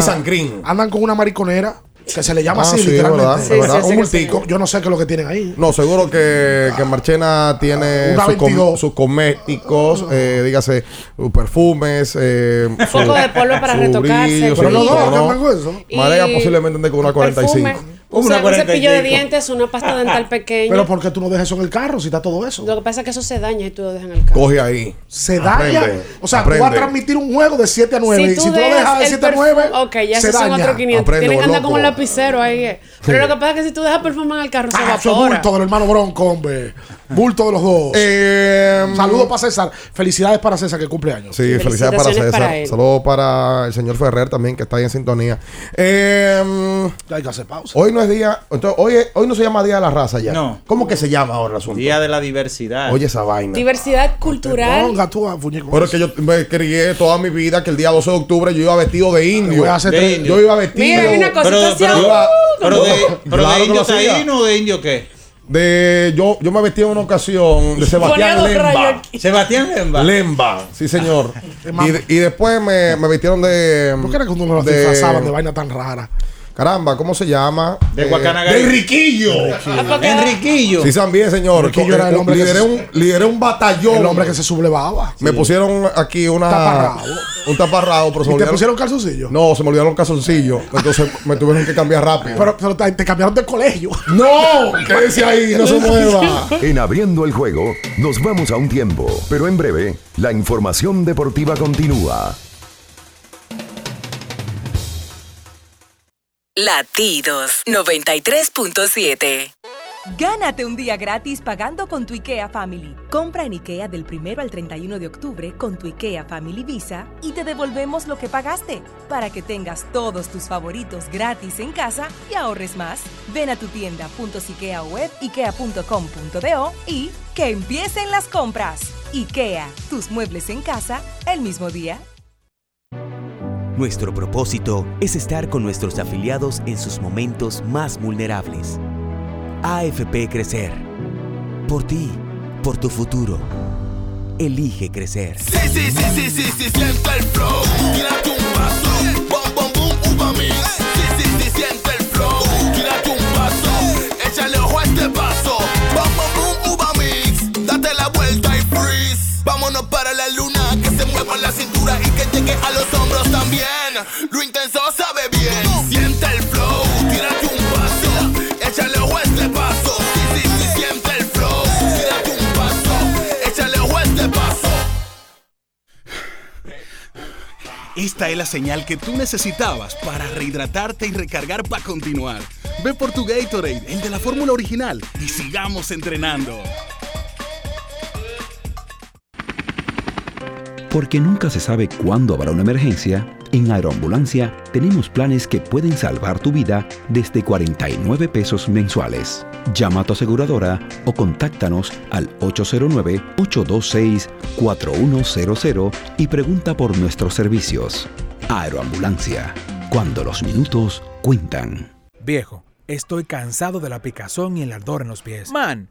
Andan con una mariconera que se le llama Ah, así, sí, literalmente. verdad, Sí, verdad. sí, Un sí, multico. Yo no sé qué es lo que tienen ahí. No, seguro que, que Marchena tiene sus, com- 22. sus cosméticos, eh, dígase, sus perfumes, eh, Un poco de polvo para su retocarse, brillo, Pero su ¿no? andan con eso. Marega Y posiblemente ande con una 45. Perfume, ce- un cepillo de 45. dientes, una pasta dental (laughs) pequeña. Pero ¿por qué tú no dejas eso en el carro si está todo eso? Lo que pasa es que eso se daña y tú lo dejas en el carro. Coge ahí. Se daña. Aprende, o sea, tú vas a aprende. transmitir un juego de 7 a 9. y si tú lo dejas de el 7 a perfu- 9, Ok, ya se esos son daña. otros 500. Aprende, Tienen que andar con un lapicero ahí. eh. Pero lo que pasa es que si tú dejas perfume en el carro, se Ah, eso es evapora. bulto del hermano Bronco, hombre. Bulto de los dos. Eh, Saludos para César. Felicidades para César que cumple años. Sí, felicidades para César. para. Saludos para el señor Ferrer también, que está ahí en sintonía. Eh, hay que hacer pausa. hoy no es día. Entonces, hoy, es- hoy no se llama Día de la Raza ya. No. ¿Cómo que se llama ahora el asunto? Día de la diversidad. Oye, esa vaina. Diversidad cultural. Ponga tú a Fuñico. Pero es que yo me crié toda mi vida que el día 12 de octubre yo iba vestido de indio. voy a hacer De tres- indio. Yo iba vestido. Mira, hay una cosa, Pero, pero, Iba- pero de, pero Claro de indio taíno o de indio qué? De, yo, yo me vestí en una ocasión de Sebastián Lemba. Sebastián Lemba. Lemba, sí señor. (laughs) y, y después me, me vistieron de. ¿Por qué era que uno los de- disfrazaban de vaina tan rara? Caramba, ¿cómo se llama? De Eh, Guacanagay. De Riquillo. Enriquillo. Sí, también, señor. Riquillo era el Eh, hombre que lideré, se- un, lideré un batallón. El hombre que se sublevaba. Me pusieron aquí una. Taparrabo. Un taparrado, pero se me ¿Y te olvidaron- pusieron calzoncillo? No, se me olvidaron los calzoncillos. Entonces me tuvieron que cambiar rápido. Pero, pero te, te cambiaron de colegio. ¡No! Quédese ahí, no se mueva. En abriendo el juego, nos vamos a un tiempo, pero en breve, la información deportiva continúa. Latidos 93.7. Gánate un día gratis pagando con tu IKEA Family. Compra en IKEA del 1 al 31 de octubre con tu IKEA Family Visa y te devolvemos lo que pagaste para que tengas todos tus favoritos gratis en casa y ahorres más. Ven a tu tienda .ikea web ikea.com.do y que empiecen las compras. IKEA, tus muebles en casa el mismo día. Nuestro propósito es estar con nuestros afiliados en sus momentos más vulnerables. AFP Crecer. Por ti, por tu futuro. Elige crecer. Sí, sí, sí, sí, sí, sí, siente el flow. Tírate un paso. Bom, bom, boom, uva mix. Sí, sí, sí, siente el flow. Tírate un paso. Échale ojo a este paso. Bom, bom, boom, uva mix. Date la vuelta y freeze. Vámonos para la luna. Se mueva la cintura y que llegue a los hombros también. Lo intenso sabe bien. Siente el flow. Tírate un paso. Échale ojo a este paso. Sí, sí, sí, siente el flow. Tírate un paso. Échale ojo a este paso. Esta es la señal que tú necesitabas para rehidratarte y recargar para continuar. Ve por tu Gatorade, el de la fórmula original, y sigamos entrenando. Porque nunca se sabe cuándo habrá una emergencia, en Aeroambulancia tenemos planes que pueden salvar tu vida desde 49 pesos mensuales. Llama a tu aseguradora o contáctanos al 809-826-4100 y pregunta por nuestros servicios. Aeroambulancia, cuando los minutos cuentan. Viejo, estoy cansado de la picazón y el ardor en los pies. Man,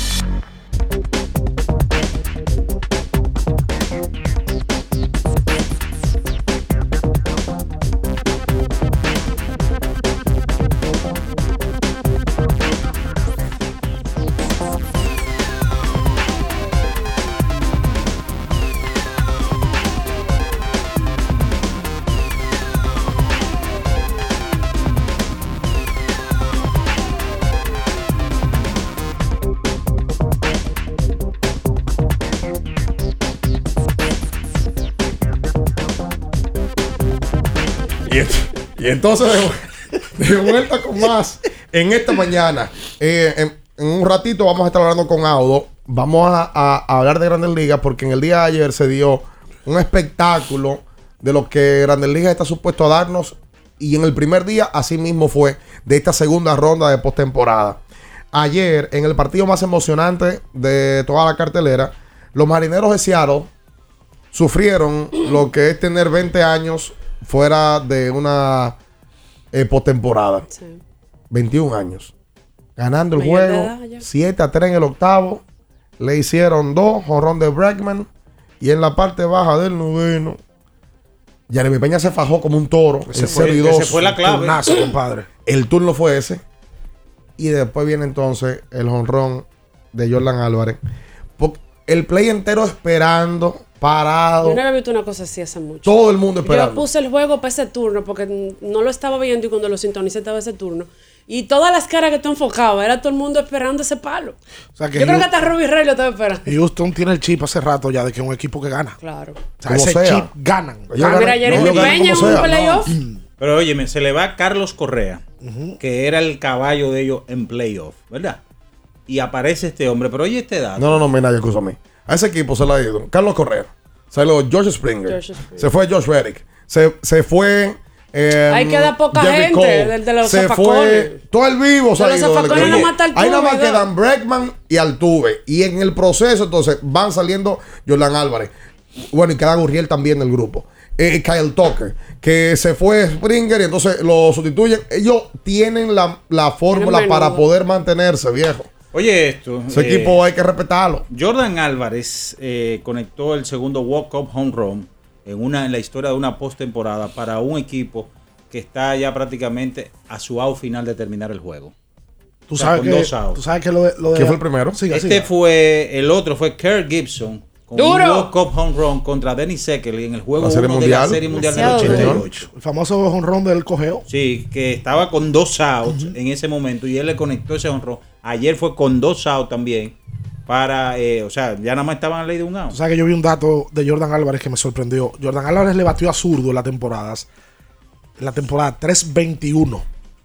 Y entonces, (laughs) de, vuelta con más en esta mañana. Eh, en, un ratito vamos a estar hablando con Audo. Vamos a hablar de Grandes Ligas porque en el día de ayer se dio un espectáculo de lo que Grandes Ligas está supuesto a darnos. Y en el primer día, así mismo fue de esta segunda ronda de postemporada. Ayer, en el partido más emocionante de toda la cartelera, los marineros de Seattle sufrieron lo que es tener 20 años fuera de una eh, postemporada. 21 años. Ganando el juego, edad ya. 7 a 3 en el octavo. Le hicieron dos, jonrón de Bregman. Y en la parte baja del noveno, Jeremy Peña se fajó como un toro. Ese fue- 0 y ese 2. fue la clave. Turnazo, (clears throat) compadre. El turno fue ese. Y después viene entonces el jonrón de Jordan Álvarez. Porque el play entero esperando, parado. Yo no había visto una cosa así hace mucho. Todo el mundo Yo esperando. puse el juego para ese turno porque no lo estaba viendo y cuando lo sintonicé estaba ese turno. Y todas las caras que tú enfocabas, era todo el mundo esperando ese palo. O sea, que Yo creo que hasta Robbie Ray lo estaba esperando. Houston tiene el chip hace rato ya de que es un equipo que gana. Claro. O sea, Como ese sea. chip ganan. Ellos Ah, ganan- mira, Jeremy Peña en un playoff. Pero óyeme, se le va Carlos Correa, que era el caballo de ellos en playoff, ¿verdad? Y aparece este hombre, pero oye este dato. No, no, no, mira, escúchame. A ese equipo se le ha ido Carlos Correa. Se lo George Springer. George Springer. Se fue Josh Reddick. Se, se fue. eh, Ahí queda poca Jerry gente, Cole. del de los Se zafacones. fue. Todo el vivo se ha ido del está Ahí nada más quedan Bregman y Altuve. Y en el proceso, entonces, van saliendo Jordan Álvarez. Bueno, y queda Gurriel también del grupo. Eh, Kyle Tucker, que se fue Springer y entonces lo sustituyen. Ellos tienen la, la fórmula para poder mantenerse, viejo. Oye esto. Ese eh, equipo hay que respetarlo. Jordan Álvarez eh, conectó el segundo walk-up home run en, una, en la historia de una postemporada para un equipo que está ya prácticamente a su out final de terminar el juego. Tú O sea, sabes con que, dos outs. tú sabes que lo de, lo de- ¿Quién fue el primero? Siga, este siga. fue, el otro fue Kirk Gibson con ¡Duro! un walk-up home run contra Dennis Seckley en el juego La Serie uno de la Mundial. Serie Mundial del Demasiado 88. El famoso honrón del cogeo. Sí, que estaba con dos outs en ese momento y él le conectó ese honrón. Ayer fue con dos outs también para, eh, o sea, ya nada más estaban a la ley de un out. Tú sabes que yo vi un dato de Jordan Álvarez que me sorprendió. Jordan Álvarez le batió a zurdo en las temporadas. En la temporada 3.21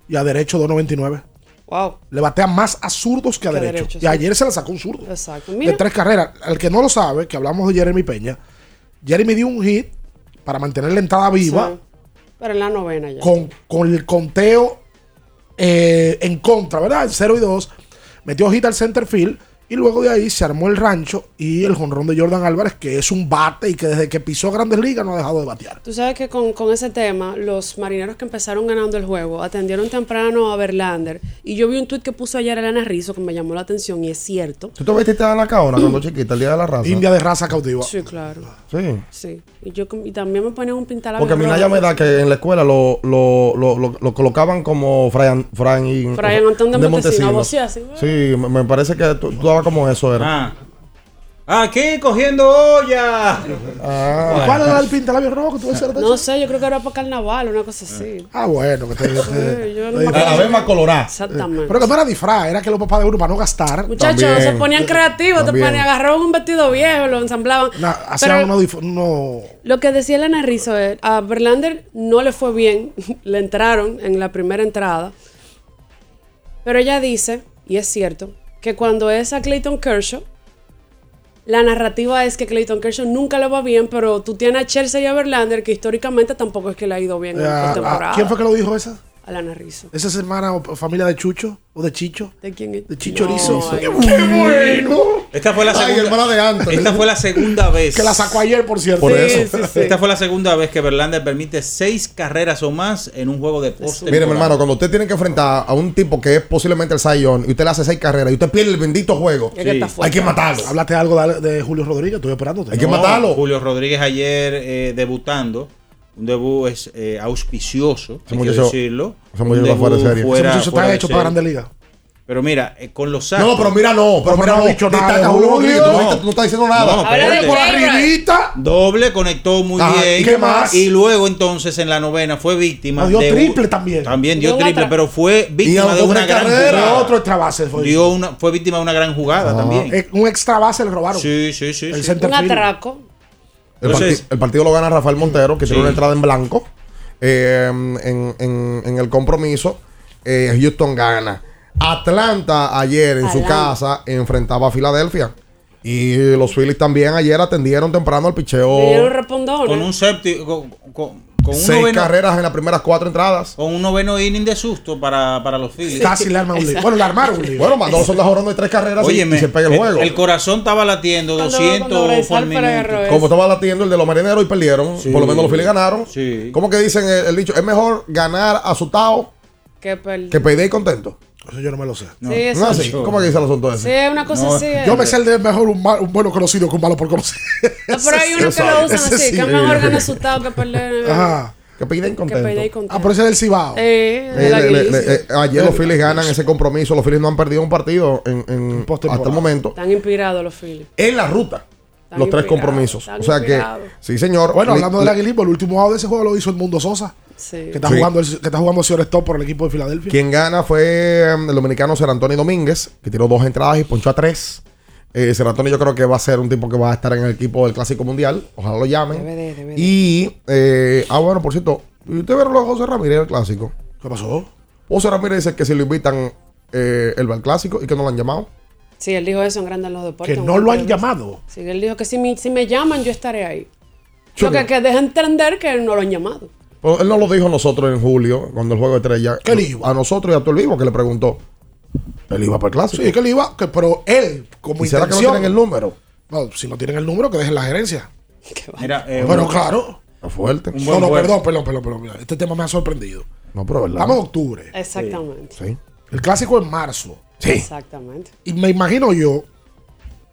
y a derecho 2.99. Wow. Le batea más a zurdos que a derecho. derecho, y sí. ayer se la sacó un zurdo. Exacto. De tres carreras. Al que no lo sabe, que hablamos de Jeremy Peña. Jeremy dio un hit para mantener la entrada viva Sí. Pero en la novena ya. con, con el conteo eh, en contra, ¿verdad? En 0 y 2. Metió hit al center field. Y luego de ahí se armó el rancho y el jonrón de Jordan Álvarez, que es un bate y que desde que pisó Grandes Ligas no ha dejado de batear. Tú sabes que con, con ese tema, los marineros que empezaron ganando el juego atendieron temprano a Verlander. Y yo vi un tuit que puso ayer Elena Rizzo que me llamó la atención y es cierto. ¿Tú te vestiste en la caona cuando chiquita, el día de la raza? India de raza cautiva. Sí, claro. Sí. Sí. Y, yo, y también me ponían un pintalabio Porque a mí. Naya me da que en la escuela lo, lo, lo, lo- lo colocaban como Brian, Brian, Brian Antón de Montesinos, vocía así, Sí, me, me parece que tú, tú como eso, era. Ah. Aquí cogiendo olla. Ah. ¿Cuál era el pintalabio rojo que tú? No sé, yo creo que era para carnaval, una cosa así. Ah, bueno, que te, Sí, yo no me acuerdo. A ver, más colorada. Exactamente. Pero que no era disfraz, era que los papás de uno para no gastar. Muchachos, También. se ponían creativos, te ponían, agarraban un vestido viejo, lo ensamblaban. Hacían uno, uno- lo que decía Elena Rizzo es, a Verlander no le fue bien, (laughs) le entraron en la primera entrada, pero ella dice, y es cierto, que cuando es a Clayton Kershaw, la narrativa es que Clayton Kershaw nunca le va bien, pero tú tienes a Chelsea y a Verlander, que históricamente tampoco es que le ha ido bien en la ah, temporada. ¿Quién fue que lo dijo esa? Elena Rizzo. ¿Esa es hermana o familia de Chucho? ¿O de Chicho? ¿De quién es? De Chicho Rizzo. ay, ¡Qué no. bueno! Esta fue la Ay, segunda. hermana de Anthony. Esta fue la segunda (laughs) vez. Que la sacó ayer, por cierto. Por eso. Esta fue la segunda vez que Verlander permite seis carreras o más en un juego de poste. Mire, mi hermano, cuando usted tiene que enfrentar a un tipo que es posiblemente el Sayón y usted le hace seis carreras y usted pierde el bendito juego, hay que matarlo. Háblate algo de, de Julio Rodríguez, estoy esperándote. Hay que matarlo. Julio Rodríguez ayer eh, debutando. Un debut es, eh, auspicioso, hay que decirlo. ese Un muchacho está fuera de debut serie. Ese fuera- muchacho fuera está de hecho para serie. Grandes Ligas. Pero mira, eh, con los No, Astros. pero mira, no. Pero No, mira, no no. ha dicho nada Destaca Julio Julio. No, No. no estás diciendo nada. No, Por arribita. Doble conectó muy Ajá, bien. ¿y qué más? Y luego entonces en la novena fue víctima. No, dio de un- triple también. También dio Dio triple, atra- pero fue víctima de una gran carrera. jugada. Otro extra base fue. Dio una, fue víctima de una gran jugada también. Eh, un extra base le robaron. Sí, sí, sí. El sí. Un atraco. El, Entonces- parti- el partido lo gana Rafael Montero, que tiene Sí. una entrada en blanco. eh, en, en- en el compromiso, eh, Houston gana. Atlanta ayer en su casa enfrentaba a Filadelfia. Y los Phillies también ayer atendieron temprano al picheo. respondones. Con un séptimo. Con, con- con un Seis noveno, carreras en las primeras cuatro entradas. con un noveno inning de susto para, para los Phillies. Casi le arman un lío. Bueno, le armaron un lío. Bueno, mandó son de tres carreras y- Óyeme, y se pega el juego. El corazón estaba latiendo Cuando- 200 cuando por Como estaba latiendo el de los marineros y perdieron. Sí. Por lo menos los Phillies ganaron. Sí. ¿Cómo que dicen el, el dicho? Es mejor ganar asustado Que que perder contento. Eso yo no me lo sé. Sí, eso. No es así. ¿Cómo que dice el asunto ese? Sí, es una cosa así. Yo es. me sé el de mejor un, mal- un bueno conocido que un malo por conocer. (laughs) No, pero hay unos que lo usan Ese así, sí. que es mejor ganar asustado que perder. Ajá. Que Que contento. Ah, pero ese es del Cibao. Eh, Eh, de la le- le- Guillermo. le- eh, ayer los Phillies ganan ese compromiso. Los Phillies no han perdido un partido en, en- hasta el momento. Están inspirados los Phillies. En la ruta. Están los tres compromisos. O sea que, sí, señor. Bueno, hablando del Aguilismo, el último out de ese juego lo hizo el Mundo Sosa. Sí. Que está Sí. jugando el, que está jugando Stop por el equipo de Filadelfia. Quien gana fue um, el dominicano Ser Antonio Domínguez, que tiró dos entradas y ponchó a tres. Eh, Ser Antonio yo creo que va a ser un tipo que va a estar en el equipo del Clásico Mundial. Ojalá lo llamen. Debe de, debe de. Y, eh, ah, bueno, por cierto, ¿y ¿usted vieron lo de José Ramírez el Clásico? ¿Qué pasó? José Ramírez dice que si lo invitan, eh, él va al Clásico y que no lo han llamado. Sí, él dijo eso en Grande en los Deportes. Que un no lo han de llamado. Sí, él dijo que si me, si me llaman, yo estaré ahí. Yo Lo que, que deja entender que no lo han llamado. Él no lo dijo a nosotros en julio, cuando el juego de estrella. ¿Qué él iba? A nosotros y a todo el vivo que le preguntó. Él iba para el Clásico. Sí, que él iba, que, pero él, como ¿Y será que no tienen el número? No, si no tienen el número, que dejen la gerencia. Mira, eh, Pero un- claro. Está fuerte. Un No, buen no, perdón, perdón, perdón, perdón. mira, Este tema me ha sorprendido. No, pero verdad. Estamos en octubre. Exactamente. Sí. El clásico en marzo. Exactamente. Y me imagino yo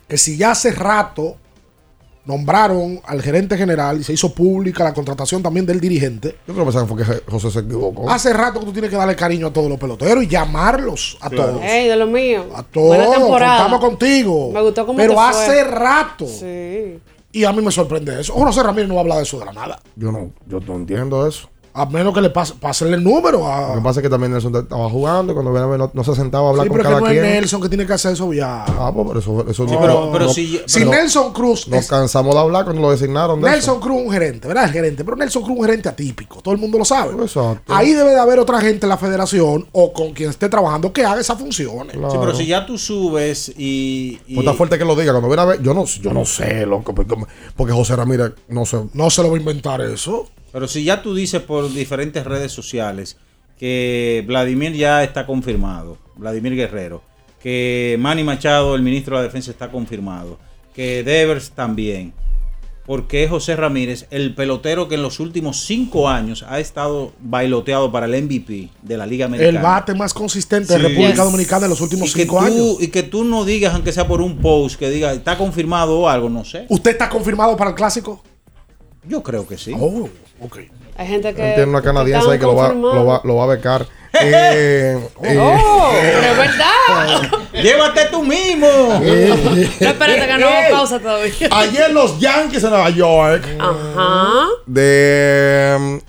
que si ya hace rato nombraron al gerente general y se hizo pública la contratación también del dirigente, Yo creo que fue que José se equivocó. hace rato que tú tienes que darle cariño a todos los peloteros y llamarlos a todos. Ey, de lo mío. A todos. Buena temporada. Contamos contigo. Me gustó cómo Pero te fue. hace rato. Sí. Y a mí me sorprende eso. José Ramírez no va a hablar de eso de la nada. Yo no, yo no entiendo eso. A menos que le pase, pasen el número. A... Lo que pasa es que también Nelson estaba jugando y cuando viene a ver no, no se sentaba a hablar Sí, con pero que cada no quien. es Nelson que tiene que hacer eso ya. Ah, pues por eso, eso Sí, no- pero- pero no- si- Si no- Nelson Cruz Nos es- cansamos de hablar cuando lo designaron. de Nelson Cruz un gerente, ¿verdad? El gerente, pero Nelson Cruz un gerente atípico, todo el mundo lo sabe. Exacto. Ahí debe de haber otra gente en la federación o con quien esté trabajando que haga esas funciones. Sí, pero si ya tú subes y. y- Pues está fuerte que lo diga. Cuando viene a ver, yo no, yo no sé, loco. Porque, porque José Ramírez no sé. No se lo va a inventar eso. Pero si ya tú dices por diferentes redes sociales que Vladimir ya está confirmado, Vladimir Guerrero, que Manny Machado, el ministro de la Defensa, está confirmado, que Devers también, porque es José Ramírez el pelotero que en los últimos cinco años ha estado bailoteado para el MVP de la Liga Americana. El bate más consistente de. República. Dominicana en los últimos y cinco tú, años. Y que tú no digas, aunque sea por un post, que diga, está confirmado o algo, no sé. ¿Usted está confirmado para el clásico? Yo creo que sí. Oh, ok. Hay gente que. Tiene una canadiense ahí que lo va, lo va, lo va a becar. (laughs) Eh, eh, Oh, pero es verdad. (laughs) Llévate tú mismo. No, espérate que no hago (laughs) pausa todavía. Ayer los Yankees en Nueva York. Ajá. De. um,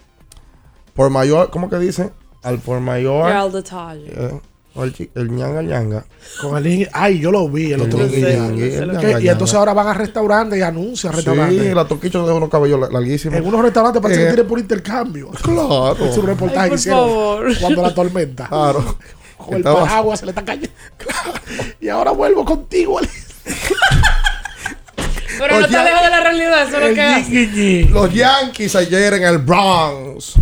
por mayor, ¿cómo que dice? Al por mayor. Ya al detalle. eh, el, el ñanga ñanga. Con el ing- Ay, yo lo vi el otro El día. Que- ñanga, y entonces ahora van a restaurantes y anuncian restaurantes. Sí, la toquicha de unos cabellos la- larguísimos. En unos restaurantes parece Eh, que tienen por intercambio. Claro. Es un reportaje Ay, que por hicieron favor. cuando la tormenta. Claro. Con el paraguas se le está cayendo. Y ahora vuelvo contigo. Pero no está lejos de la realidad, eso es lo que. Los Yankees ayer en el Bronx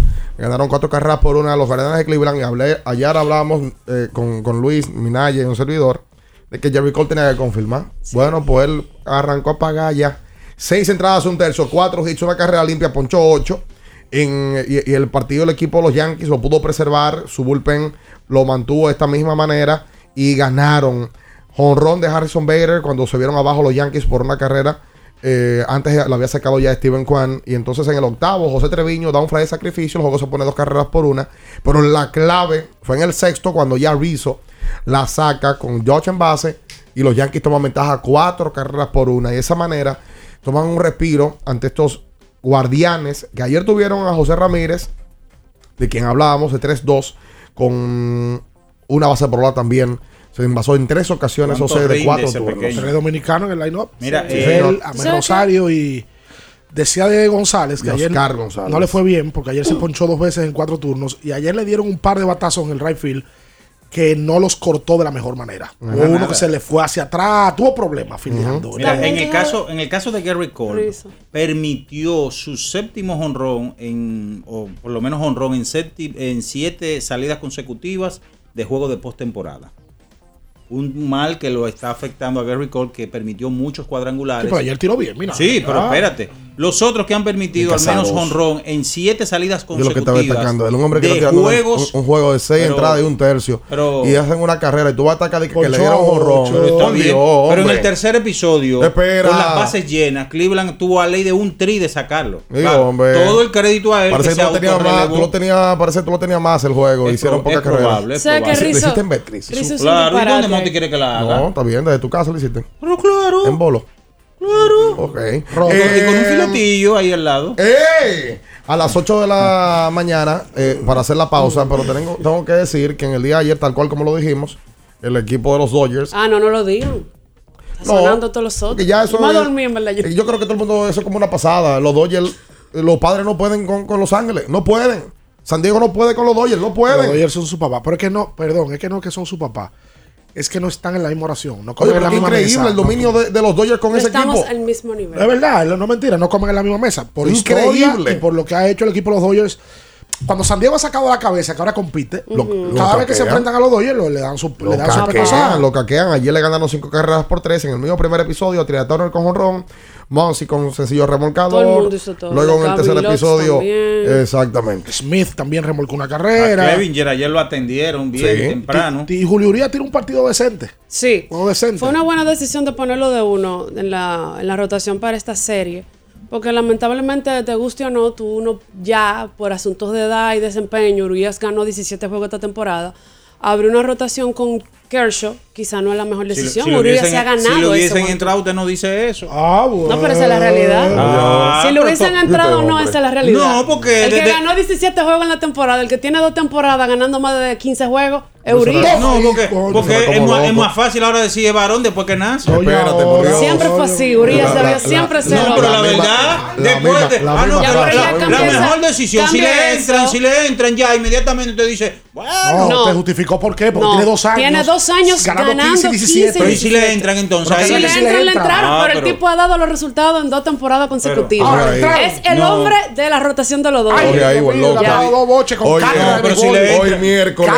ganaron cuatro carreras por una de los Guardianes de Cleveland. Y hablé, ayer hablábamos eh, con, con Luis Minaya, un servidor, de que Jerry Cole tenía que confirmar. Bueno, pues él arrancó a pagar ya. Seis entradas, un tercio, cuatro hits, una carrera limpia, ponchó ocho. En- y, y el partido del equipo de los Yankees lo pudo preservar. Su bullpen lo mantuvo de esta misma manera y ganaron. Honrón de Harrison Bader cuando se vieron abajo los Yankees por una carrera. Eh, antes lo había sacado ya Steven Kwan. Y entonces en el octavo, José Treviño da un fly de sacrificio. El juego se pone dos carreras por una. Pero la clave fue en el sexto, cuando ya Rizzo la saca con George en base. Y los Yankees toman ventaja cuatro carreras por una. Y de esa manera toman un respiro ante estos guardianes que ayer tuvieron a José Ramírez, de quien hablábamos, de 3-2, con una base por bola también. Se envasó en tres ocasiones, ¿Cuánto José, de cuatro turnos. Tres dominicanos en el line-up. Mira, Sí. eh, Él, señor. Amel ¿Sabes Rosario y Decía de González que ayer Oscar González. no le fue bien porque ayer se ponchó dos veces en cuatro turnos y ayer le dieron un par de batazos en el right field que no los cortó de la mejor manera. Hubo uno Nada. que se le fue hacia atrás, tuvo problemas fildeando. Mira, en el caso, en el caso de Gary Cole, permitió su séptimo honrón en, o por lo menos honrón en, en siete salidas consecutivas de juego de postemporada. Un mal que lo está afectando a Gary Cole, que permitió muchos cuadrangulares. Sí, pero ayer tiró bien, mira. Sí, pero Ah. espérate. Los otros que han permitido al menos honrón en siete salidas Yo lo que estaba consecutivas destacando, un hombre que de está juegos un, un juego de seis pero- entradas y un tercio. pero- y hacen una carrera y tú vas a atacar de que, que le dieron honrón. pero Pero en el tercer episodio, Espera. con las bases llenas, Cleveland tuvo a ley de un tri de sacarlo. Sí, Claro, hombre. Todo el crédito a él. Parece que tú lo tenías más, autorrelevó. tú lo tenías, parece que tú lo tenías más el juego. Es Hicieron pro- poca es carrera. probable, es O sea, que un Claro, ¿y dónde. Monty quiere que la haga? No, está bien, desde tu casa lo hiciste. Pero claro. En bolo. Claro. Ok. Y con un Eh, filetillo ahí al lado. ¡Ey! A las 8 de la mañana, eh, para hacer la pausa, pero tengo, tengo que decir que en el día de ayer, tal cual como lo dijimos, el equipo de los Dodgers. Ah, no, no lo digan. Está No, sonando todos los otros. que ya eso Yo me es- dormí, en verdad. Yo. Yo creo que todo el mundo, eso es como una pasada. Los Dodgers, los padres no pueden con, con Los Ángeles, no pueden. San Diego no puede con los Dodgers, no Los pueden. Dodgers son su papá. Pero es que no, perdón, es que no es que son su papá. Es que no están en la misma oración. No Oye, comen en la misma increíble mesa. el dominio de, de los Dodgers con No ese estamos equipo. al mismo nivel. Es verdad, no es mentira, no comen en la misma mesa. Por Increíble. historia y por lo que ha hecho el equipo de los Dodgers. Cuando San Diego ha sacado la cabeza, que ahora compite, Lo- cada lo vez que se enfrentan a los Dodgers, lo- le dan su, Lo le dan su caquean, lo caquean. Ayer le ganaron cinco carreras por tres en el mismo primer episodio. Trina Turner con jonrón. Monsi con sencillo remolcador. Todo el mundo hizo todo. Luego en el tercer episodio. también. Exactamente. Smith también remolcó una A carrera. Clevinger ayer lo atendieron bien Sí. temprano. Y, y Julio Urias tiene un partido decente. Sí. Decente. Fue una buena decisión de ponerlo de uno en la, en la rotación para esta serie. Porque lamentablemente, te guste o no, tú uno ya, por asuntos de edad y desempeño, Urias ganó 17 juegos esta temporada. Abrió una rotación con Kershaw, quizá no es la mejor decisión. si lo Urias hubiesen- se ha ganado Si lo ese hubiesen entrado, usted no dice eso. Ah, bueno. No, pero esa es la realidad. Ah, si lo hubiesen entrado o no, esa es la realidad. No, porque El que ganó 17 juegos en la temporada, el que tiene dos temporadas ganando más de 15 juegos, No, porque, es, más, es más fácil ahora decir es varón después que nace. Oye, Espérate, por Dios. Siempre fue así, Urias debió siempre ser No, pero la verdad, la después de- la ah, no, pero mejor decisión, si le entran, si le entran ya, inmediatamente usted dice, bueno, No, No. te justificó por qué, porque No, tiene dos años. tiene dos años ganando 15 y 17. pero ¿y si le entran entonces? Si le entran, le le entra. entraron, Ah, pero el tipo ha dado los resultados en dos temporadas consecutivas. Es el hombre de la rotación de los dos. Ay, Oye, ahí, Hoy miércoles.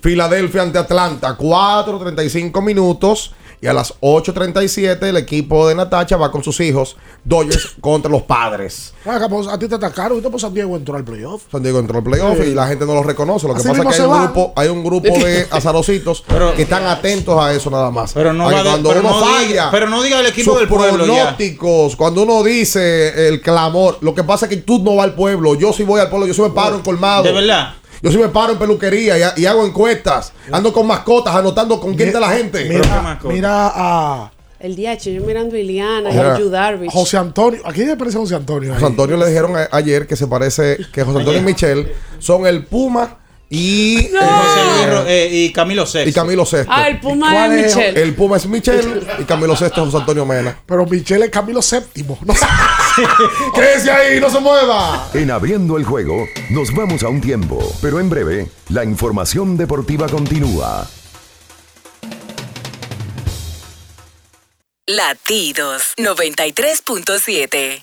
Filadelfia ante Atlanta, 4.35 minutos. Y a las 8.37 el equipo de Natacha va con sus hijos, Dodgers (laughs) contra los padres. Ah, capaz, a ti te atacaron pues San Diego entró al playoff. San Diego entró al playoff Sí. y la gente no lo reconoce. Lo que Así pasa es que hay un, grupo, hay un grupo de (laughs) azarositos que están atentos a eso nada más. Pero no va de- cuando pero uno no diga- pero no diga el equipo sus del pueblo ya. pronósticos, cuando uno dice el clamor, lo que pasa es que tú no vas al pueblo, yo sí voy al pueblo, yo sí me paro en colmado. de verdad. Yo sí me paro en peluquería y, y hago encuestas, ando con mascotas, anotando con quién está la gente. Mira, a El DH, yo mirando a Iliana y a Darvish. José Antonio. ¿A quién le parece José Antonio? ahí? José Antonio le dijeron a- ayer que se parece, que José Antonio y Michelle son el Puma y, No. José Luis eh, Ro- eh, y Camilo Sexto. y Camilo Sesto. Ah, el Puma ¿Cuál es es? Michelle. El Puma es Michelle y Camilo Sesto es José Antonio Mena. Pero Michelle es Camilo VII. No sé. (laughs) ¡Crece ahí! ¡No se mueva! En abriendo el juego, nos vamos a un tiempo, pero en breve, la información deportiva continúa. Latidos 93.7.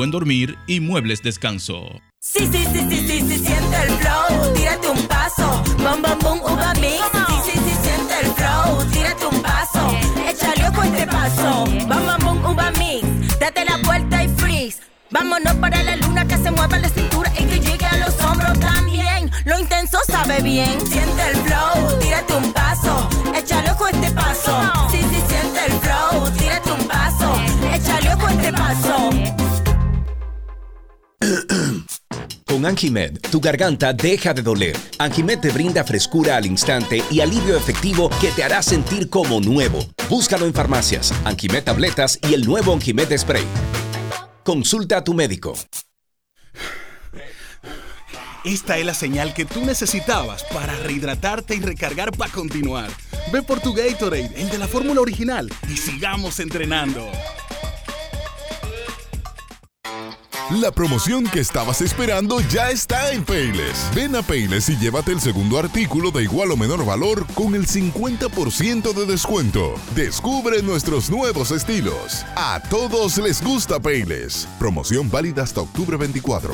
dormir y muebles descanso. Sí, sí, sí, sí, sí, sí, siente el flow, tírate un paso, bom, bom, bom, uva mix. Sí, sí, sí, siente el flow, tírate un paso, échale ojo este paso, bom, bom, bom, uva mix. Date la vuelta y freeze, vámonos para la luna que se mueva la cintura y que llegue a los hombros también. Lo intenso sabe bien, siente el flow, tírate un paso, échale ojo este paso. Sí, sí, siente el flow, tírate un paso, échale ojo este paso. Con Anjimed, tu garganta deja de doler. Anjimed te brinda frescura al instante y alivio efectivo que te hará sentir como nuevo. Búscalo en farmacias, Anjimed tabletas y el nuevo Anjimed Spray. Consulta a tu médico. Esta es la señal que tú necesitabas para rehidratarte y recargar para continuar. Ve por tu Gatorade, el de la fórmula original, y sigamos entrenando. La promoción que estabas esperando ya está en Payless. Ven a Payless y llévate el segundo artículo de igual o menor valor con el 50% de descuento. Descubre nuestros nuevos estilos. A todos les gusta Payless. Promoción válida hasta octubre 24.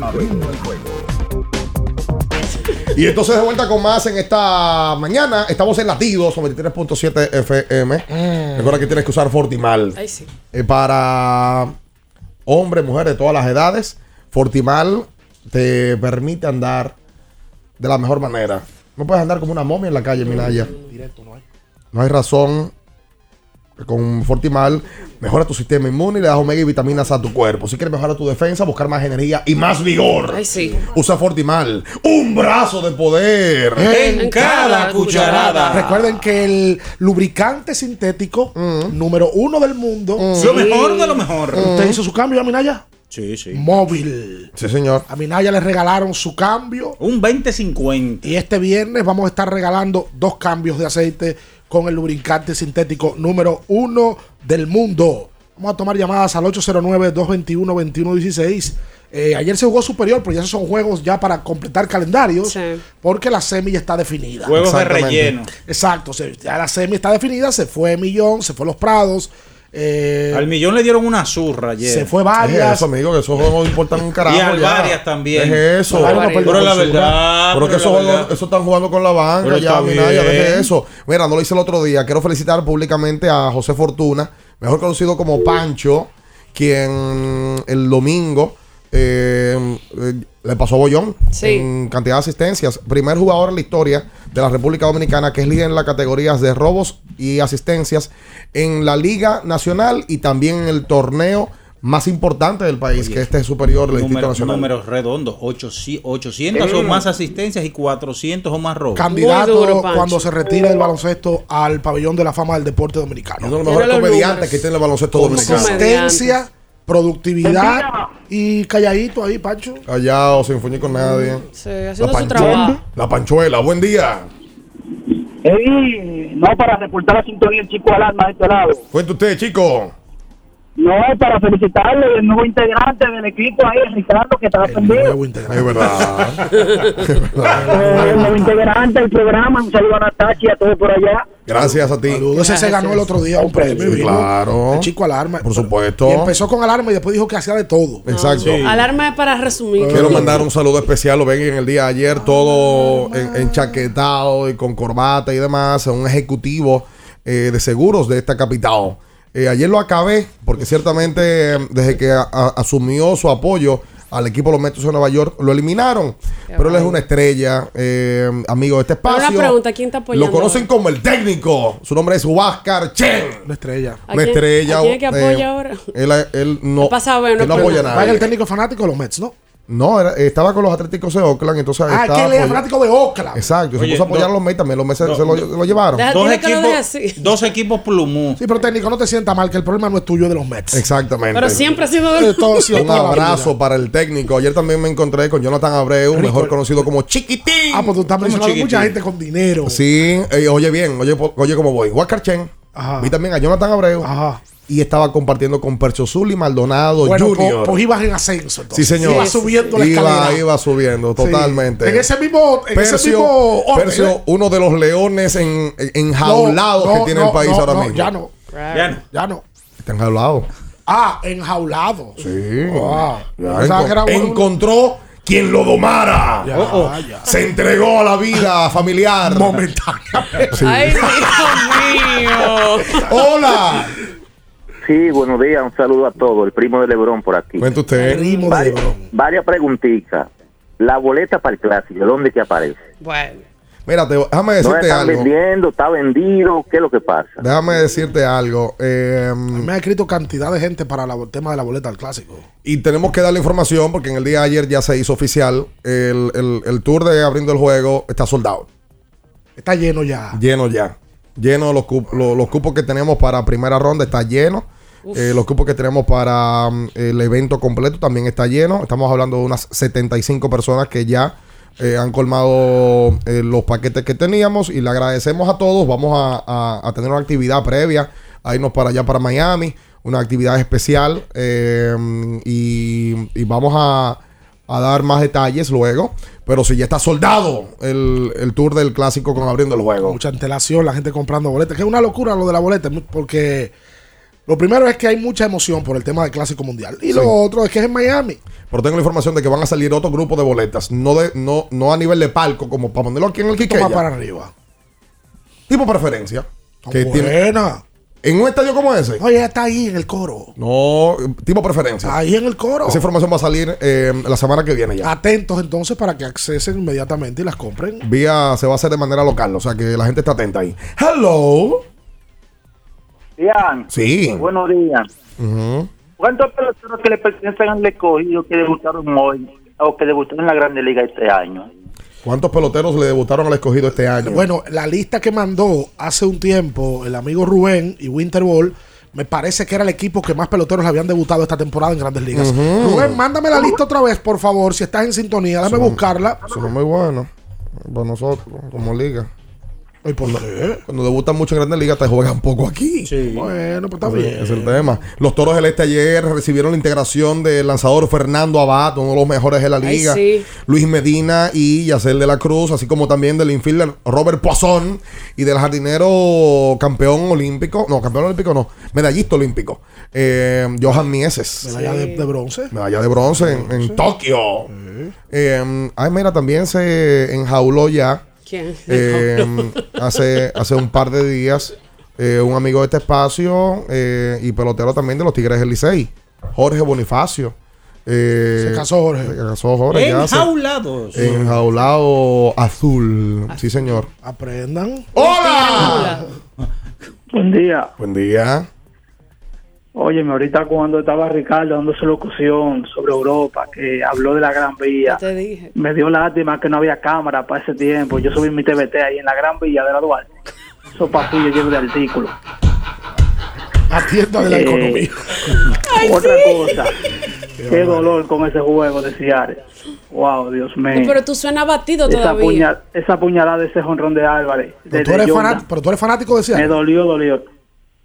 Abriendo el juego. Y entonces de vuelta con más en esta mañana. Estamos en Latidos 93.7 FM. Recuerda que tienes que usar Fortimal. Ay, sí. Eh, para hombres, mujeres de todas las edades, Fortimal te permite andar de la mejor manera. No puedes andar como una momia en la calle, Minaya. Directo, no hay. No hay razón. Con Fortimal mejora tu sistema inmune y le das omega y vitaminas a tu cuerpo. Si quieres mejorar tu defensa, buscar más energía y más vigor. Ay, sí. Usa Fortimal. Un brazo de poder. En cada cucharada. Recuerden que el lubricante sintético número uno del mundo. Lo mejor de lo mejor. ¿Usted hizo su cambio, Aminaya? Sí, sí. Móvil. Sí, señor. A Minaya le regalaron su cambio. Un 2050. Y este viernes vamos a estar regalando dos cambios de aceite con el lubricante sintético número uno del mundo. Vamos a tomar llamadas al 809-221-2116. Eh, ayer se jugó superior, pero ya esos son juegos ya para completar calendarios. Porque la semi ya está definida. Juegos de relleno. Exacto. se- ya la semi está definida. Se fue Millón, se fue Los Prados. Eh, Al millón le dieron una zurra ayer. Se fue Es varias. eso, amigo, que esos juegos no importan un carajo. Y al ya. varias también. Deje eso. Varias no Pero la verdad, Pero que pero esos juegos, verdad. eso están jugando con la banca Pero ya, Minaya, bien. deje eso. Mira, no lo hice el otro día. Quiero felicitar públicamente a José Fortuna, mejor conocido como Pancho, quien el domingo eh, eh, le pasó bollón Sí. en cantidad de asistencias. Primer jugador en la historia de la República Dominicana que es líder en las categorías de robos y asistencias en la Liga Nacional y también en el torneo más importante del país, que este es superior del Instituto Número- Nacional. números redondos, 800, 800 o más asistencias y 400 o más robos. Candidato cuando se retire del baloncesto al pabellón de la fama del deporte dominicano. Uno de los mejores comediantes que tiene el baloncesto dominicano. Consistencia, productividad y calladito ahí, Pancho. Callado, sin fuñir con nadie. Sí, La, su trabajo. la panchuela, buen día. Ey, no para reportar la sintonía el chico alarma de este lado. Cuente usted, chico. No, para felicitarle el nuevo integrante del equipo ahí, Ricardo, que está aprendido. Es verdad. (laughs) Eh, el nuevo integrante del programa, un saludo a Natacha y a todos por allá. Gracias a ti. Ese se ganó el otro día un premio. Sí, claro. El chico alarma. Por supuesto. Y empezó con alarma y después dijo que hacía de todo. Exacto. Alarma es para resumir. Quiero mandar un saludo especial. Lo ven en el día de ayer, todo en- enchaquetado y con corbata y demás. Un ejecutivo eh, de seguros de esta capital. Eh, ayer lo acabé, porque ciertamente eh, desde que a- a- asumió su apoyo al equipo de los Metros de Nueva York, lo eliminaron. Pero él es una estrella, eh, amigo de este Pero espacio. una pregunta, ¿quién está apoyando? Lo conocen como el técnico. Su nombre es Huáscar Chen. Una estrella. ¿A Una quién- estrella. a quién es que apoya eh, ahora? Él, él no, Ha pasado, bueno, él no apoya a ¿Va nadie. el técnico fanático de los Mets, no? No, era- estaba con los Atléticos de Oakland, entonces Ah, estaba que él es fanático de Oakland. Exacto, y se Oye, puso a apoyar no- a los Mets también, los Mets se- no- se lo, no- lo llevaron. Deja- Dos equipos, dos equipos plumú. Sí, pero técnico, no te sienta mal, que el problema no es tuyo, es de los Mets. Exactamente. Pero siempre ha sido de sido Un abrazo para el técnico. Ayer también me encontré con Jonathan Abreu, Rico. mejor conocido como Chiquitín. Ah, pues tú estás mencionando mucha gente con dinero. Sí, eh, oye bien, oye, oye cómo voy. Huáscar Chen. Ajá. Vi también a Jonathan Abreu. Ajá. Y estaba compartiendo con Percio Zuli Maldonado Bueno, Jr. pues, pues ibas en ascenso. Entonces. sí, señor. Iba subiendo la Iba- escalera. Iba subiendo, Sí. totalmente. En ese mismo, en ese Percio, mismo orden, Percio, ¿eh? uno de los leones en, No, enjaulados no, que tiene no, el país no, ahora no, mismo. Ya no. Ya no. Ya no. Está enjaulado. Ah, enjaulado. Sí. Ah, enco- encontró quien lo domara. Ya, Oh, oh. ya. Se entregó a la vida familiar. Momentáneamente. Sí. Ay, Dios mío. Hola. Sí, buenos días, un saludo a todos. El primo de Lebrón por aquí. Cuenta usted. Primo de Varias, Lebrón. varias preguntitas. La boleta para el clásico, ¿dónde que aparece? Bueno. Mira, te- déjame ¿No decirte están algo. vendiendo? ¿Está vendido? ¿Qué es lo que pasa? Déjame decirte algo. Eh, Me ha escrito cantidad de gente para la- el tema de la boleta del clásico. y tenemos que dar la información porque en el día de ayer ya se hizo oficial. El, el- el tour de abriendo el juego está soldado. Está lleno ya. Lleno ya. Lleno los, cup- los cupos que tenemos para primera ronda está lleno. Eh, los cupos que tenemos para mm, el evento completo también está lleno. Estamos hablando de unas 75 personas que ya eh, han colmado eh, los paquetes que teníamos y le agradecemos a todos. Vamos a, tener una actividad previa a irnos para allá, para Miami. Una actividad especial eh, y, vamos a, a dar más detalles luego. Pero si ya está soldado el, el tour del clásico con abriendo el juego. Mucha antelación, la gente comprando boletas. Que es una locura lo de la boleta, porque lo primero es que hay mucha emoción por el tema del clásico mundial. Y lo otro es que es en Miami. Pero tengo la información de que van a salir otro grupo de boletas. No, de, no, no a nivel de palco, como para ponerlo aquí en el Quiqueya. para arriba. Tipo preferencia. Que Buena. tiene, en un estadio como ese. Oye, está ahí en el coro. No, tipo preferencia. Ahí en el coro. Esa información va a salir eh, la semana que viene ya. Atentos entonces para que accesen inmediatamente y las compren. Vía se va a hacer de manera local, o sea que la gente está atenta ahí. Hello. Sí. buenos días. ¿Cuántos peloteros que le pertenecen al escogido que debutaron hoy o que debutaron en la Grande Liga este año? ¿Cuántos peloteros le debutaron al escogido este año? Bueno, la lista que mandó hace un tiempo el amigo Rubén y Winter Ball, me parece que era el equipo que más peloteros le habían debutado esta temporada en Grandes Ligas. Rubén, mándame la lista otra vez, por favor, si estás en sintonía, déjame buscarla. Eso no es muy bueno para nosotros, como liga. ¿Y por qué? Cuando debutan mucho en Grandes Ligas, te juegan poco aquí. Bueno, pues está bien. Es el tema. Los Toros del Este ayer recibieron la integración del lanzador Fernando Abad, uno de los mejores de la Ay, liga. sí. Luis Medina y Yacel de la Cruz, así como también del infielder Robert Poisson y del jardinero campeón olímpico, no, campeón olímpico no, medallista olímpico, eh, Johan Mieses. Medalla de, de bronce. Medalla de bronce en, en Tokio. Eh, ay, mira, también se enjauló ya. ¿Quién? eh, (laughs) hace, hace un par de días, eh, un amigo de este espacio eh, y pelotero también de los Tigres del Licey, Jorge Bonifacio. Eh, Se casó Jorge. Se casó Jorge. ya se- Enjaulados. Enjaulado azul. Sí, señor. Aprendan. ¡Hola! Buen día. Buen día. Óyeme, ahorita cuando estaba Ricardo dando su locución sobre Europa, que habló de la Gran Vía, Te dije. me dio lástima que no había cámara para ese tiempo. Yo subí mi TVT ahí en la Gran Vía de la Duarte. Eso papillo llevo de artículo. Atienda de la Eh, economía. Otra cosa. Qué dolor con ese juego de Ciares. Wow, Dios mío. Pero tú suenas batido esa, todavía. esa puñalada de ese jonrón de Álvarez. Pero de- tú, eres pero tú eres fanático de Me Seattle. dolió, dolió.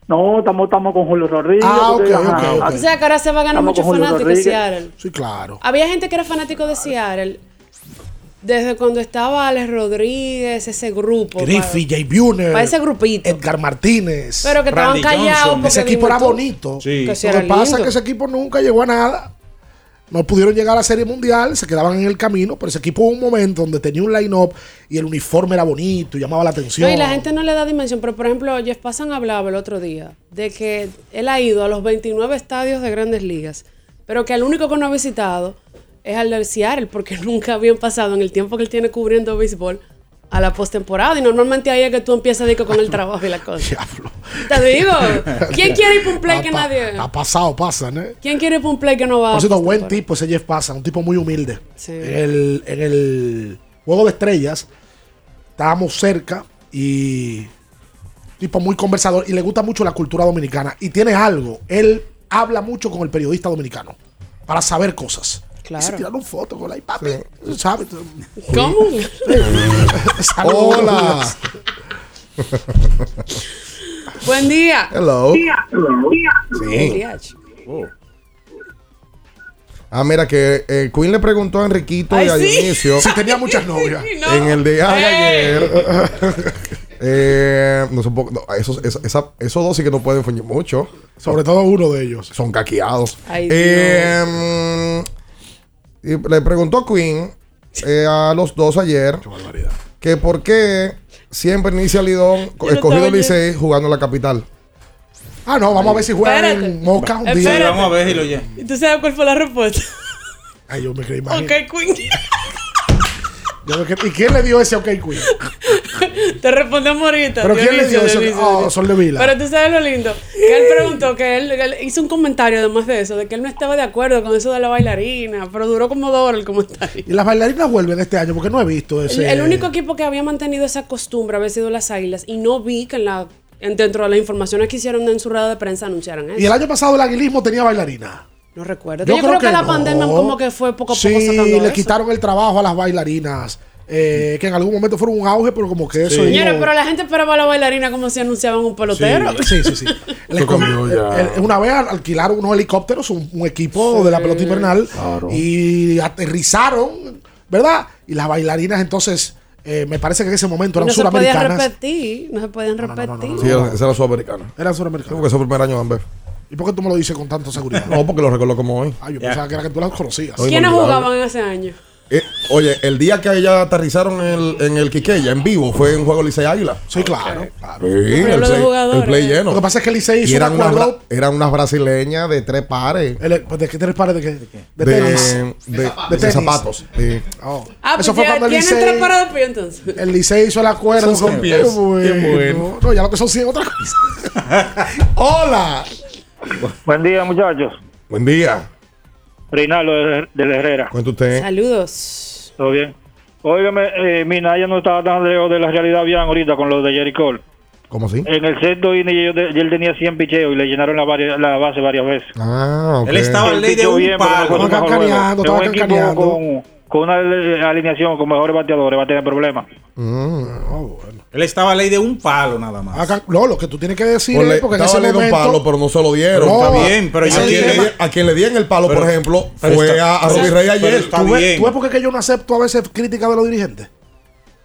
No, estamos estamos con Julio Rodríguez. Ah, porque, ok, ajá, ok, ok. O sea, que ahora se va a ganar muchos fanáticos de. Seattle. Sí, claro. Había gente que era fanático de Seattle desde cuando estaba Alex Rodríguez, ese grupo. Griffey, Jay Buhner. Para ese grupito. Edgar Martínez. Pero que estaban callados Ese equipo era tú. bonito. Sí. Lo era que pasa es que ese equipo nunca llegó a nada. No pudieron llegar a la Serie Mundial, se quedaban en el camino, pero ese equipo hubo un momento donde tenía un line-up y el uniforme era bonito y llamaba la atención. Y la gente no le da dimensión, pero por ejemplo, Jeff Passan hablaba el otro día de que él ha ido a los 29 estadios de grandes ligas, pero que el único que no ha visitado es al del Seattle, porque (laughs) nunca habían pasado en el tiempo que él tiene cubriendo béisbol a la postemporada. Y normalmente ahí es que tú empiezas digo, con el trabajo y la cosa. (laughs) Te digo, (laughs) ¿quién quiere ir para un play que Ha nadie? Ha pasado, pasan, ¿eh? ¿Quién quiere ir para un play que no va Por cierto, buen tipo ese Jeff Pasa, un tipo muy humilde. Sí. En, el, en el juego de estrellas estábamos cerca y tipo muy conversador y le gusta mucho la cultura dominicana y tiene algo, él habla mucho con el periodista dominicano para saber cosas. Claro. Y se tiraron fotos con la ¿sabes? ¿Cómo? (laughs) Hola. Buen día. Hello. Buen Sí. día. Ah, mira que eh, Queen le preguntó a Enriquito Ay, y a sí. Dionisio Si tenía (laughs) muchas novias. No. en el día de ayer. (laughs) eh, no, son poco- no, esos, esa- esa- esos dos sí que no pueden fingir mucho. Sobre todo uno de ellos. Son caqueados. Ay, Eh, y le preguntó Queen eh, a los dos ayer que por qué siempre inicia Lidón lo escogido Licey jugando en la capital. Ah, no, vamos a ver si juegan Espérate. en Moca un día. Vamos a ver si lo. ¿Y tú sabes cuál fue la respuesta? Ay, yo me creí ok, imagínate. Queen. ¿Y quién le dio ese OK Queen? (laughs) Te respondemos ahorita. ¿Pero quién le dio Dionisio, ese? Dionisio, Oh. Sol de Vila. Pero tú sabes lo lindo. Que él preguntó que él, él hizo un comentario además de eso, de que él no estaba de acuerdo con eso de la bailarina, pero duró como dos horas el comentario. Y las bailarinas vuelven este año porque no he visto El, ese. el único equipo que había mantenido esa costumbre había sido las Águilas y no vi que en la en- dentro de las informaciones que hicieron en su rueda de prensa anunciaran eso. Y el año pasado el aguilismo tenía bailarina. No recuerdo. Yo, creo, que, la no. pandemia como que fue poco a poco Sí, sacando le eso. quitaron el trabajo a las bailarinas. eh, que en algún momento fueron un auge, pero como que eso. Señores, iba- pero la gente esperaba a la bailarina como si anunciaban un pelotero. Sí, sí, sí. (laughs) Una vez al- alquilaron unos helicópteros, un, un equipo de la pelota invernal, y aterrizaron, ¿verdad? Y las bailarinas entonces, eh, me parece que en ese momento eran no se podían suramericanas. repetir, no se podían repetir. Sí, esa era sudamericana. Eran suramericanas. Porque es el primer año de Ambev. ¿Y por qué tú me lo dices con tanta seguridad? No, porque lo recuerdo como hoy. Ah, yo pensaba que era que tú las conocías. ¿Quiénes jugaban en ese año? Eh, oye, el día que ella aterrizaron en el, en el Quiqueya, en vivo, fue en juego Licey Águila. Sí, claro. claro. Sí, el play, jugadores. el play lleno. Lo que pasa es que el Licey hizo eran unas, acuerdo. bra- eran unas brasileñas de tres pares. El- pues, ¿De qué tres pares de qué? De, De, tenis. de- de tenis. zapatos. Sí. Oh. Ah, pues Eso fue ya cuando el tienen Licey, tres paradas de pie entonces. el Licey hizo el acuerdo. Son con- pies. Qué bueno. Qué bueno. No, ya lo que son 100 otra cosa. (laughs) ¡Hola! Buen día, muchachos. Buen día. Reinaldo de, de la Herrera. Cuenta usted. Saludos. ¿Todo bien? Óigame, eh, mi Naya no estaba tan lejos de la realidad bien ahorita con lo de Jerry Cole. ¿Cómo así? En el sexto inning él tenía 100 picheos y le llenaron la, vari- la base varias veces. Ah, ok. Él estaba en ley de un bien, palo. Estaba un estaba equipo cancaneando. Con- una alineación con mejores bateadores va a tener problemas. Él estaba a ley de un palo nada más. Acá- no, lo que tú tienes que decir es porque en ese un momento. palo, pero no se lo dieron. No, Está bien, pero a, yo quien entiendo- le, a quien le dieron el palo, Pero- por ejemplo, fue está- a, a Robbie Rey ayer. está ¿Tú ves, bien. tú ves por qué que yo no acepto a veces críticas de los dirigentes?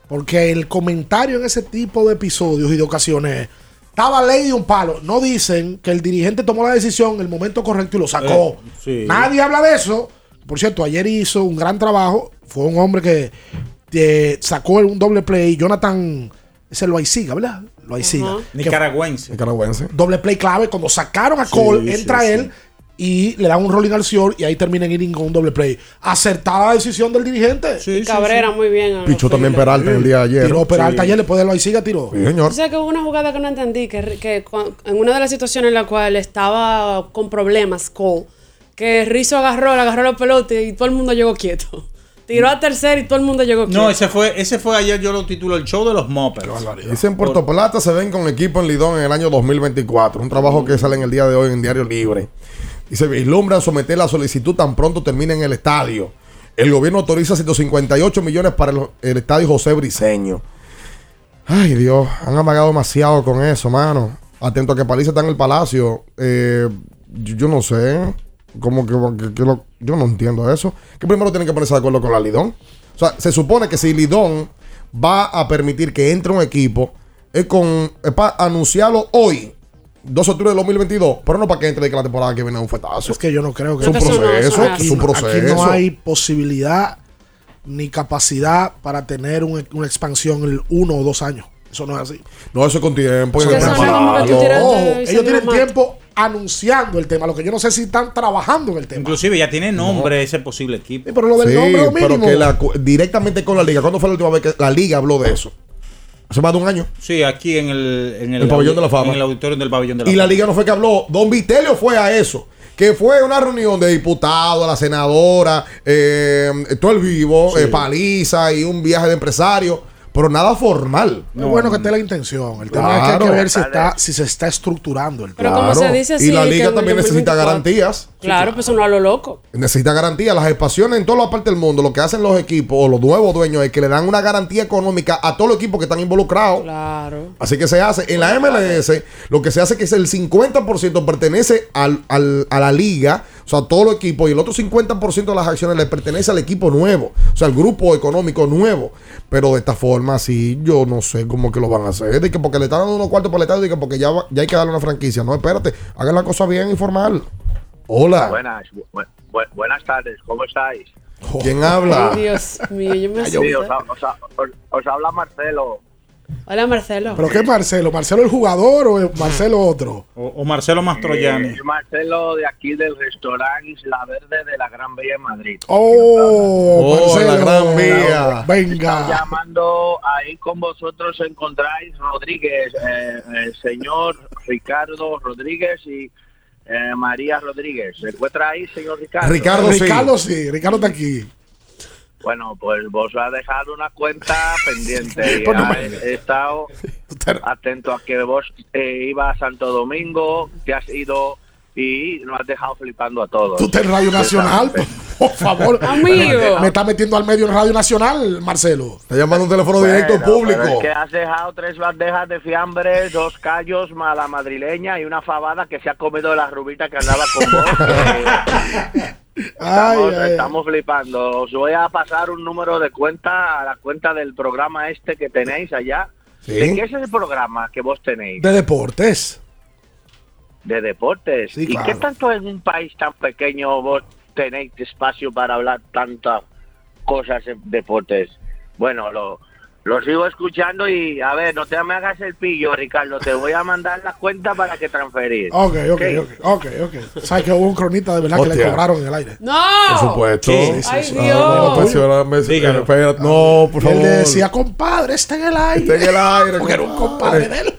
Porque el comentario en ese tipo de episodios y de ocasiones estaba ley de un palo. No dicen que el dirigente tomó la decisión en el momento correcto y lo sacó. Eh, sí. Nadie habla de eso. Por cierto, ayer hizo un gran trabajo. Fue un hombre que eh, sacó un doble play. Jonathan, ese lo siga, ¿verdad? Lo siga. Nicaragüense. Nicaragüense. Doble play clave. Cuando sacaron a Sí, Cole, sí, entra sí. él y le dan un rolling al short y ahí termina en inning con un doble play. Acertada la decisión del dirigente. Y Cabrera muy bien. Pichó también. Peralta en el día de ayer. Tiró Peralta Sí. ayer, después de lo siga tiró. Sí, señor. O sea que hubo una jugada que no entendí, que, en una de las situaciones en la cual estaba con problemas Cole, que Rizzo agarró, le agarró la pelota y todo el mundo llegó quieto. Tiró a tercera y todo el mundo llegó quieto. No, ese fue, ese fue ayer, yo lo titulo el show de los Moppers. Dice en Puerto Plata se ven con equipo en Lidón en el año 2024. Un trabajo que sale en el día de hoy en Diario Libre. Dice, vislumbran someter la solicitud tan pronto termine en el estadio. El gobierno autoriza 158 millones para el, el estadio José Briseño. Ay, Dios, han amagado demasiado con eso, mano. Atento a que Paliza está en el palacio. Eh, yo, yo no sé. Como que, que- que lo- yo no entiendo eso. Que primero tienen que ponerse de acuerdo con la Lidón. O sea, se supone que si Lidón va a permitir que entre un equipo, es con es para anunciarlo hoy, 2 de octubre de 2022, pero no para que entre de que la temporada que viene un fetazo. Es que yo no creo que es un proceso. es un proceso. Aquí no hay posibilidad ni capacidad para tener un- una expansión en uno o dos años. Eso no es así. No, eso es con tiempo. Eso es Ojo, y ellos tienen tiempo anunciando el tema. Lo que yo no sé si están trabajando en el tema. Inclusive ya tiene nombre ese posible equipo. pero lo del Sí, nombre es lo pero mínimo. que la directamente con la liga. ¿Cuándo fue la última vez que la liga habló de eso? Hace más de un año. Sí, aquí en el, en El pabellón de la fama. En el auditorio del pabellón de la Y la fama. liga no fue que habló. Don Vitelio fue a eso. Que fue una reunión de diputados, la senadora, eh, todo el vivo, eh, paliza y un viaje de empresarios. Pero nada formal. Es bueno que esté la intención. El tema es que hay que Claro. ver si, está, si se está estructurando el Pero tema. como se dice así, Y la liga también necesita 2024. garantías. Claro, pues no a lo loco. Necesita garantía. Las expansiones en todas las partes del mundo, lo que hacen los equipos o los nuevos dueños es que le dan una garantía económica a todos los equipos que están involucrados. Claro. Así que se hace. En la MLS, lo que se hace es que es el 50% pertenece al, al- a la liga, o sea, a todos los equipos, y el otro 50% de las acciones le pertenece al equipo nuevo, o sea, al grupo económico nuevo. Pero de esta forma, sí, yo no sé cómo que lo van a hacer. De que porque le están dando unos cuartos para el estadio, de que porque ya, va- ya hay que darle una franquicia. No, espérate, hagan la cosa bien y formal. Hola. Buenas, bu- bu- buenas tardes, ¿cómo estáis? ¿Quién habla? Ay, Dios mío, yo me os, os- os habla Marcelo. Hola, Marcelo. ¿Pero qué Marcelo? ¿Marcelo el jugador o Marcelo otro? O, o Marcelo Mastroianni. Es Marcelo de aquí del restaurante Isla Verde de la Gran Vía en Madrid. Oh, Oh, Marcelo. la Gran Vía. Venga. llamando ahí con vosotros encontráis Rodríguez, eh, el señor Ricardo Rodríguez y eh, María Rodríguez. ¿Se encuentra ahí, señor Ricardo? Ricardo, sí. Ricardo sí, Ricardo está aquí. Bueno, pues vos ha dejado una cuenta pendiente. (laughs) Pues no me- he, estado atento a que vos eh, ibas a Santo Domingo, te has ido y nos has dejado flipando a todos. Tú en Radio Nacional, por favor. (laughs) Amigo. Me está metiendo al medio en Radio Nacional, Marcelo. Está llamando un teléfono directo Bueno, público. pero es que has dejado tres bandejas de fiambre, dos callos, mala madrileña y una fabada que se ha comido la rubita que andaba con vos. (laughs) estamos, Ay, ay. estamos flipando. Os voy a pasar un número de cuenta a la cuenta del programa este que tenéis allá. Sí. ¿De qué es el programa que vos tenéis? De deportes. De deportes. Sí, ¿Y claro. qué tanto en un país tan pequeño vos tenéis espacio para hablar tantas cosas en deportes? Bueno, lo, lo sigo escuchando y a ver, no te me hagas el pillo, Ricardo. Te voy a mandar la cuenta para que transferir. Ok, ok, ok, ok, ok. ¿Sabes que hubo un cronista de verdad que le cobraron en el aire? ¡No! Por supuesto. Sí, sí, Ay, sí. Dios. No, presióname, espérate. No, por Y él le decía, compadre, está en el aire. Está en el aire. Porque era un compadre de él.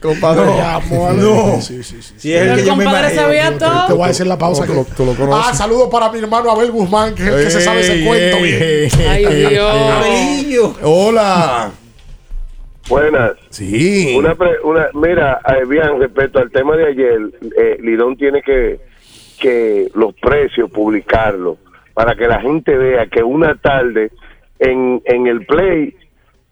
Compadre. Lo llamó a No. Sí, sí, sí. Si es el el compadre sabía Te, te todo. voy a decir la pausa. No, tú que- lo- tú lo conoces. Ah, saludos para mi hermano Abel Guzmán, que es el que se sabe ese Ey, cuento ey, bien. Ay, Dios. Abelillo. Hola. Buenas. Sí. Una, pre- una mira, eh, bien, respecto al tema de ayer, eh, Lidón tiene que que los precios publicarlos para que la gente vea que una tarde en, en el play,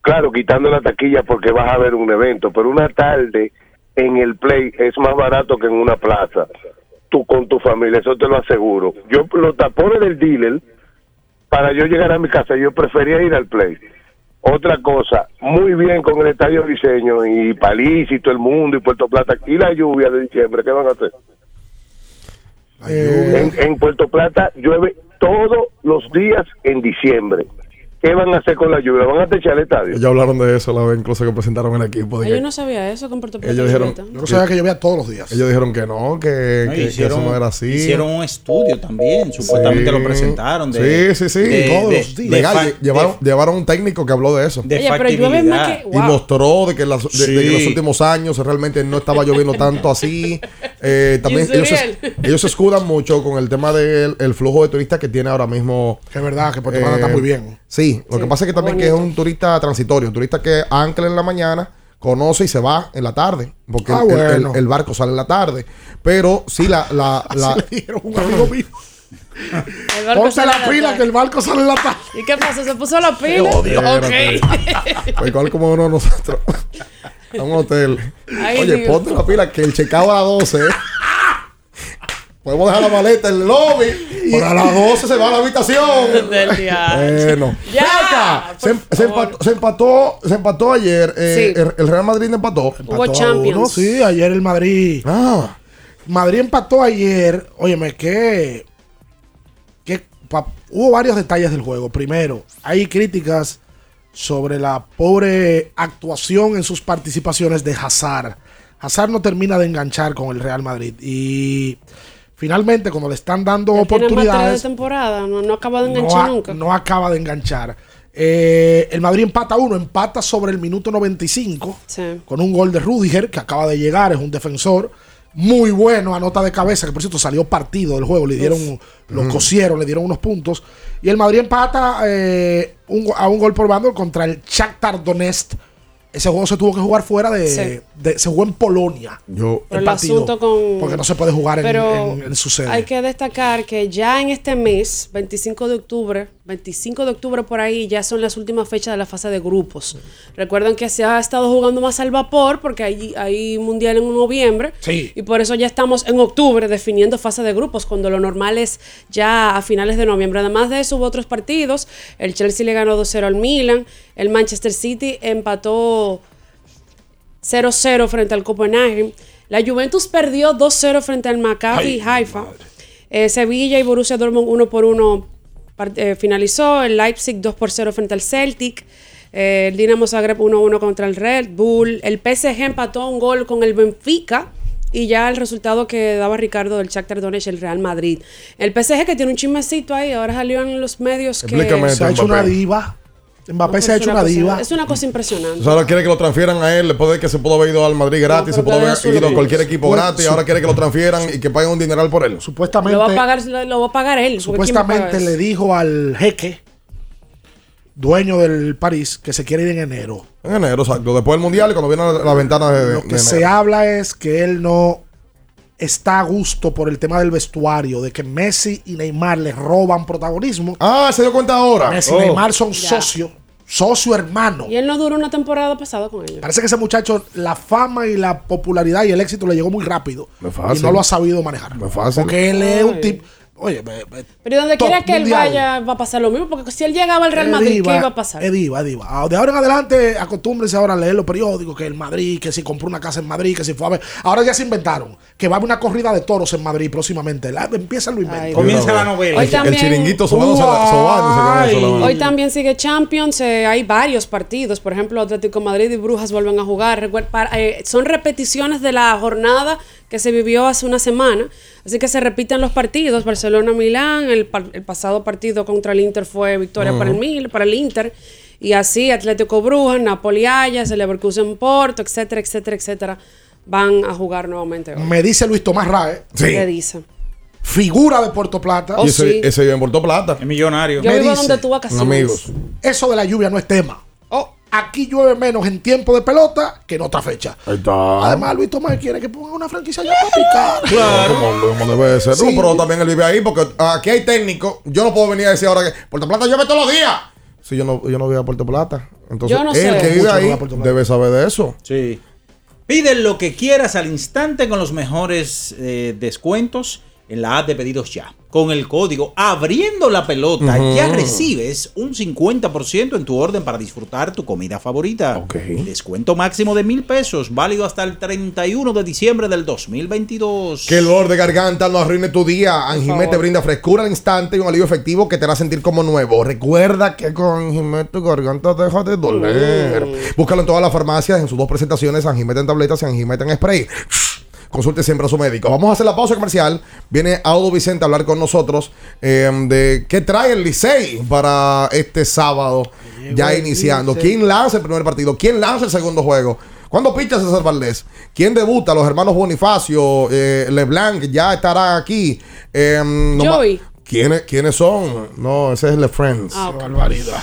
claro, quitando la taquilla porque vas a ver un evento, pero una tarde en el play es más barato que en una plaza. Tú con tu familia, eso te lo aseguro. Yo los tapones del dealer, para yo llegar a mi casa, yo prefería ir al play. Otra cosa, muy bien con el estadio diseño y París y todo el mundo y Puerto Plata. ¿Y la lluvia de diciembre? ¿Qué van a hacer? En, en Puerto Plata llueve todos los días en diciembre. ¿Qué van a hacer con la lluvia? ¿Van a techar el estadio? Ellos hablaron de eso la vez incluso que presentaron el equipo. de Yo no sabía eso con Puerto Plata. ellos dijeron. Yo no sabía que llovía todos los días. Ellos dijeron que no, que, No, que- que hicieron, eso no era así. hicieron un estudio también, supuestamente Sí. lo presentaron. De, sí, sí, sí. de- Todos de- los días. de Legal, llevaron, de- llevaron un técnico que habló de eso. de Oye, pero llueve más factibilidad. que- Y mostró de que, las- de- de que en los últimos años realmente no estaba lloviendo tanto así. Eh, (laughs) también ellos se, ellos se escudan mucho con el tema del el flujo de turistas que tiene ahora mismo. Que es verdad que Puerto Plata está muy bien. Sí, lo Sí, que pasa es que también que es un turista transitorio, un turista que ancla en la mañana, conoce y se va en la tarde, porque Ah, el, el- bueno. el barco sale en la tarde. Pero sí, la... la, (laughs) la- Así le dijeron a un amigo (laughs) mío. El barco Ponte la la pila tarde. que el barco sale en la tarde. ¿Y qué pasó? ¿Se puso la pila? Espérate. Ok. Pues, igual como uno de nosotros. (laughs) A un hotel. Ay, Oye, Dios. ponte la pila que el checado a las 12. ¿eh? Podemos dejar la maleta en el lobby. Pero a las 12 se va a la habitación. (laughs) Del. Bueno. Ya, acá. Se, empató, se empató, se empató ayer. eh, Sí. el, el Real Madrid empató. Hubo Empató a Champions. uno, sí, ayer el Madrid. Ah. Madrid empató ayer. Óyeme, que. que pa- hubo varios detalles del juego. Primero, hay críticas sobre la pobre actuación en sus participaciones de Hazard. Hazard no termina de enganchar con el Real Madrid. Y finalmente, cuando le están dando Ya tiene más tres de oportunidades, temporada. No, no acaba de no, enganchar a- nunca. no acaba de enganchar. Eh, el Madrid empata uno, empata sobre el minuto 95 Sí. con un gol de Rudiger, que acaba de llegar, es un defensor muy bueno, a nota de cabeza, que por cierto salió partido del juego, le dieron, lo cosieron, le dieron unos puntos. Y el Madrid empata eh, un a un gol por bando contra el Shakhtar Donetsk. Ese juego se tuvo que jugar fuera de, Sí. de- se jugó en Polonia. Yo. Por el asunto con- Porque no se puede jugar en, en- en su sede. hay que destacar que ya en este mes, 25 de octubre, 25 de octubre por ahí, ya son las últimas fechas de la fase de grupos. Recuerden que se ha estado jugando más al vapor porque hay, hay mundial en noviembre. Sí. Y por eso ya estamos en octubre definiendo fase de grupos, cuando lo normal es ya a finales de noviembre. Además de eso, hubo otros partidos. El Chelsea le ganó 2-0 al Milan. El Manchester City empató 0-0 frente al Copenhagen. La Juventus perdió 2-0 frente al Maccabi Haifa. Eh, Sevilla y Borussia Dortmund 1 por 1 par- eh, finalizó. El Leipzig 2 por 0 frente al Celtic. Eh, el Dinamo Zagreb 1-1 contra el Red Bull. El PSG empató un gol con el Benfica. Y ya el resultado que daba Ricardo del Shakhtar Donetsk, el Real Madrid. El PSG que tiene un chismecito ahí, ahora salió en los medios que... Explícame se ha hecho una diva. Mbappé se ha Es hecho una una cosa- diva. Es una cosa impresionante. O sea, ahora quiere que lo transfieran a él después de que se pudo haber ido al Madrid gratis, se pudo haber ido a cualquier equipo gratis, ahora quiere que lo transfieran y que paguen un dineral por él. Supuestamente, Lo va a pagar, lo, lo va a pagar él. porque ¿quién va a pagar supuestamente le dijo al jeque, dueño del París, que se quiere ir en enero. En enero, exacto. Después del mundial y cuando viene la, la ventana de. Lo que de se habla es que él no está a gusto por el tema del vestuario, de que Messi y Neymar le roban protagonismo. Ah, se dio cuenta ahora. Messi Oh. y Neymar son Ya. socios, socio hermano. Y él no duró una temporada pasada con ellos. Parece que ese muchacho, la fama y la popularidad y el éxito le llegó muy rápido. No es fácil. Y no lo ha sabido manejar. No es fácil. Porque él es un tipo. Oye, me- me- Pero donde quiera que él vaya va a pasar lo mismo, porque si él llegaba al Real Madrid, diva, ¿qué iba a pasar? Es diva, es diva. Ah, De ahora en adelante, acostúmbrense ahora a leer los periódicos, que el Madrid, que si compró una casa en Madrid, que si fue a ver. Ahora ya se inventaron que va a haber una corrida de toros en Madrid próximamente. La- empiezan lo invento. Ay, Comienza la novela. Hoy El, también- el chiringuito sobándose la- sobándose con eso. la Hoy también sigue Champions, eh, hay varios partidos, por ejemplo Atlético Madrid y Brujas vuelven a jugar, Recuer- para- eh, son repeticiones de la jornada que se vivió hace una semana, así que se repiten los partidos, Barcelona-Milán, el, par- el pasado partido contra el Inter fue victoria para, el Mil, para el Inter, y así Atlético Brujas, Napoli Ajax, el Leverkusen Porto, etcétera, etcétera, etcétera, van a jugar nuevamente hoy. Me dice Luis Tomás Rae, ¿Qué dice? figura de Puerto Plata. Oh, y ese, sí. ese vive en Puerto Plata. Es millonario. Yo Me vivo dice, donde tú vacaciones. Amigos. Eso de la lluvia no es tema. Aquí llueve menos en tiempo de pelota que en otra fecha. Ahí está. Además, Luis Tomás quiere que ponga una franquicia ya para picar. Claro. Como, como debe ser. Sí. No, pero también él vive ahí porque aquí hay técnico. Yo no puedo venir a decir ahora que Puerto Plata llueve todos los días. Si yo no, yo no vivo a Puerto Plata. Entonces, Yo no él sé. que vive no ahí debe saber de eso. Sí. Pide lo que quieras al instante con los mejores eh, descuentos en la app de pedidos ya. Con el código abriendo la pelota ya recibes un 50% en tu orden para disfrutar tu comida favorita. Descuento máximo de mil pesos, válido hasta el 31 de diciembre del 2022. Que el dolor de garganta no arruine tu día. Anjimé favor. te brinda frescura al instante y un alivio efectivo que te hará sentir como nuevo. Recuerda que con Anjimé tu garganta deja de doler. Búscalo en todas las farmacias en sus dos presentaciones, Anjimete en tabletas y Anjimete en spray. Consulte siempre a su médico. Vamos a hacer la pausa comercial. Viene Audo Vicente a hablar con nosotros eh, de qué trae el Licey para este sábado, ya iniciando. Licey. ¿Quién lanza el primer partido? ¿Quién lanza el segundo juego? ¿Cuándo picha César Valdés? ¿Quién debuta? Los hermanos Bonifacio, eh, Leblanc ya estará aquí. Eh, Joey. ¿Quiénes, ¿Quiénes son? No, ese es Le Friends. Ah, ok. barbaridad.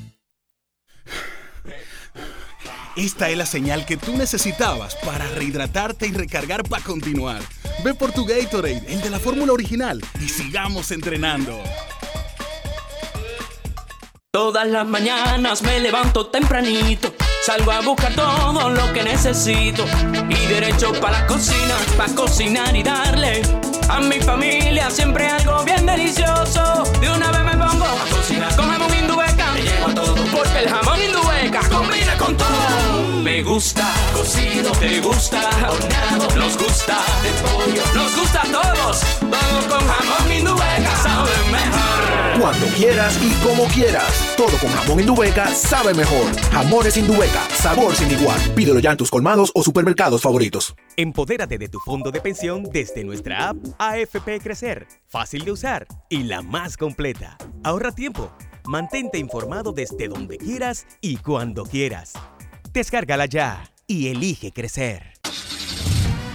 Esta es la señal que tú necesitabas para rehidratarte y recargar para continuar. Ve por tu Gatorade, el de la fórmula original, y sigamos entrenando. Todas las mañanas me levanto tempranito, salgo a buscar todo lo que necesito y derecho para la cocina, para cocinar y darle a mi familia siempre algo bien delicioso. De una vez me pongo a cocinar con jamón indubeca, me llevo todo porque el jamón indubeca combina con todo. Me gusta cocido, te gusta horneado, nos gusta de pollo, nos gusta a todos. Vamos con jamón indubeca, sabe mejor. Cuando quieras y como quieras. Todo con jamón Indubeca sabe mejor. Jamones Indubeca, sabor sin igual. Pídelo ya en tus colmados o supermercados favoritos. Empodérate de tu fondo de pensión desde nuestra app AFP Crecer, fácil de usar y la más completa. Ahorra tiempo, mantente informado desde donde quieras y cuando quieras. Descárgala ya y elige crecer.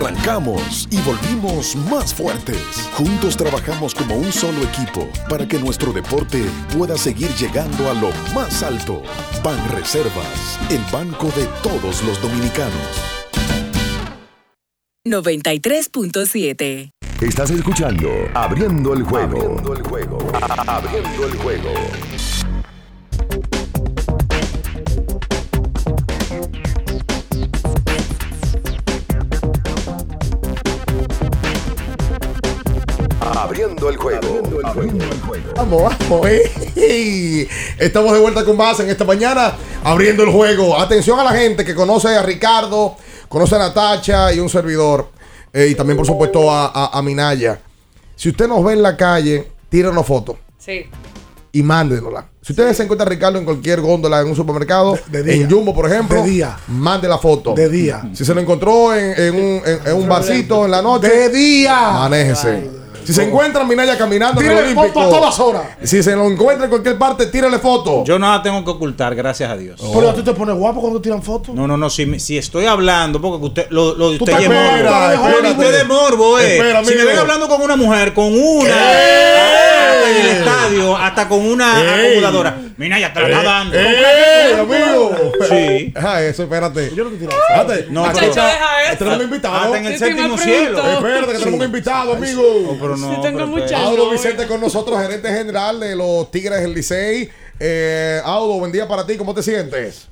chocamos y volvimos más fuertes. Juntos trabajamos como un solo equipo para que nuestro deporte pueda seguir llegando a lo más alto. Ban Reservas, el banco de todos los dominicanos. 93.7. Estás escuchando Abriendo el juego. Abriendo el juego. Abriendo el juego. Abriendo el juego. Abriendo el juego. Vamos, vamos, eh. Estamos de vuelta con más en esta mañana, abriendo el juego. Atención a la gente que conoce a Ricardo, conoce a Natacha y un servidor. eh, y también, por supuesto, a, a- a Minaya. Si usted nos ve en la calle, tírenos fotos Sí. y mándenosla. Si ustedes se encuentra a Ricardo en cualquier góndola en un supermercado, en Jumbo, por ejemplo, De día. mande la foto. De día. Si se lo encontró en, en un, en- en un vasito en la noche, De día. manéjese. Si se encuentra Minaya caminando en el Tírale Olímpico, foto a todas horas. Si se lo encuentra en cualquier parte, tírale foto. Yo nada tengo que ocultar, gracias a Dios. Pero tú te pones guapo cuando tiran fotos. No, no, no, si, si estoy hablando, porque usted, lo, lo de usted te es morbo. Lo de usted es morbo, eh. Espera, si me ven hablando con una mujer, con una, hasta en el estadio, hasta con una Ey. acomodadora. Mira, ya te la está dando. ¡Eh, amigo! Sí. Deja eso, espérate. Yo no te tiro Espérate. No, pero- está. deja eso. Tenemos un invitado. Hasta en el séptimo cielo. Espérate, que tenemos un invitado, amigo. Pero no, Sí, tengo pero mucha- espera. Audo. Vicente con nosotros, gerente general de los Tigres del Licey. Eh, Audo, buen día para ti. ¿Cómo te sientes?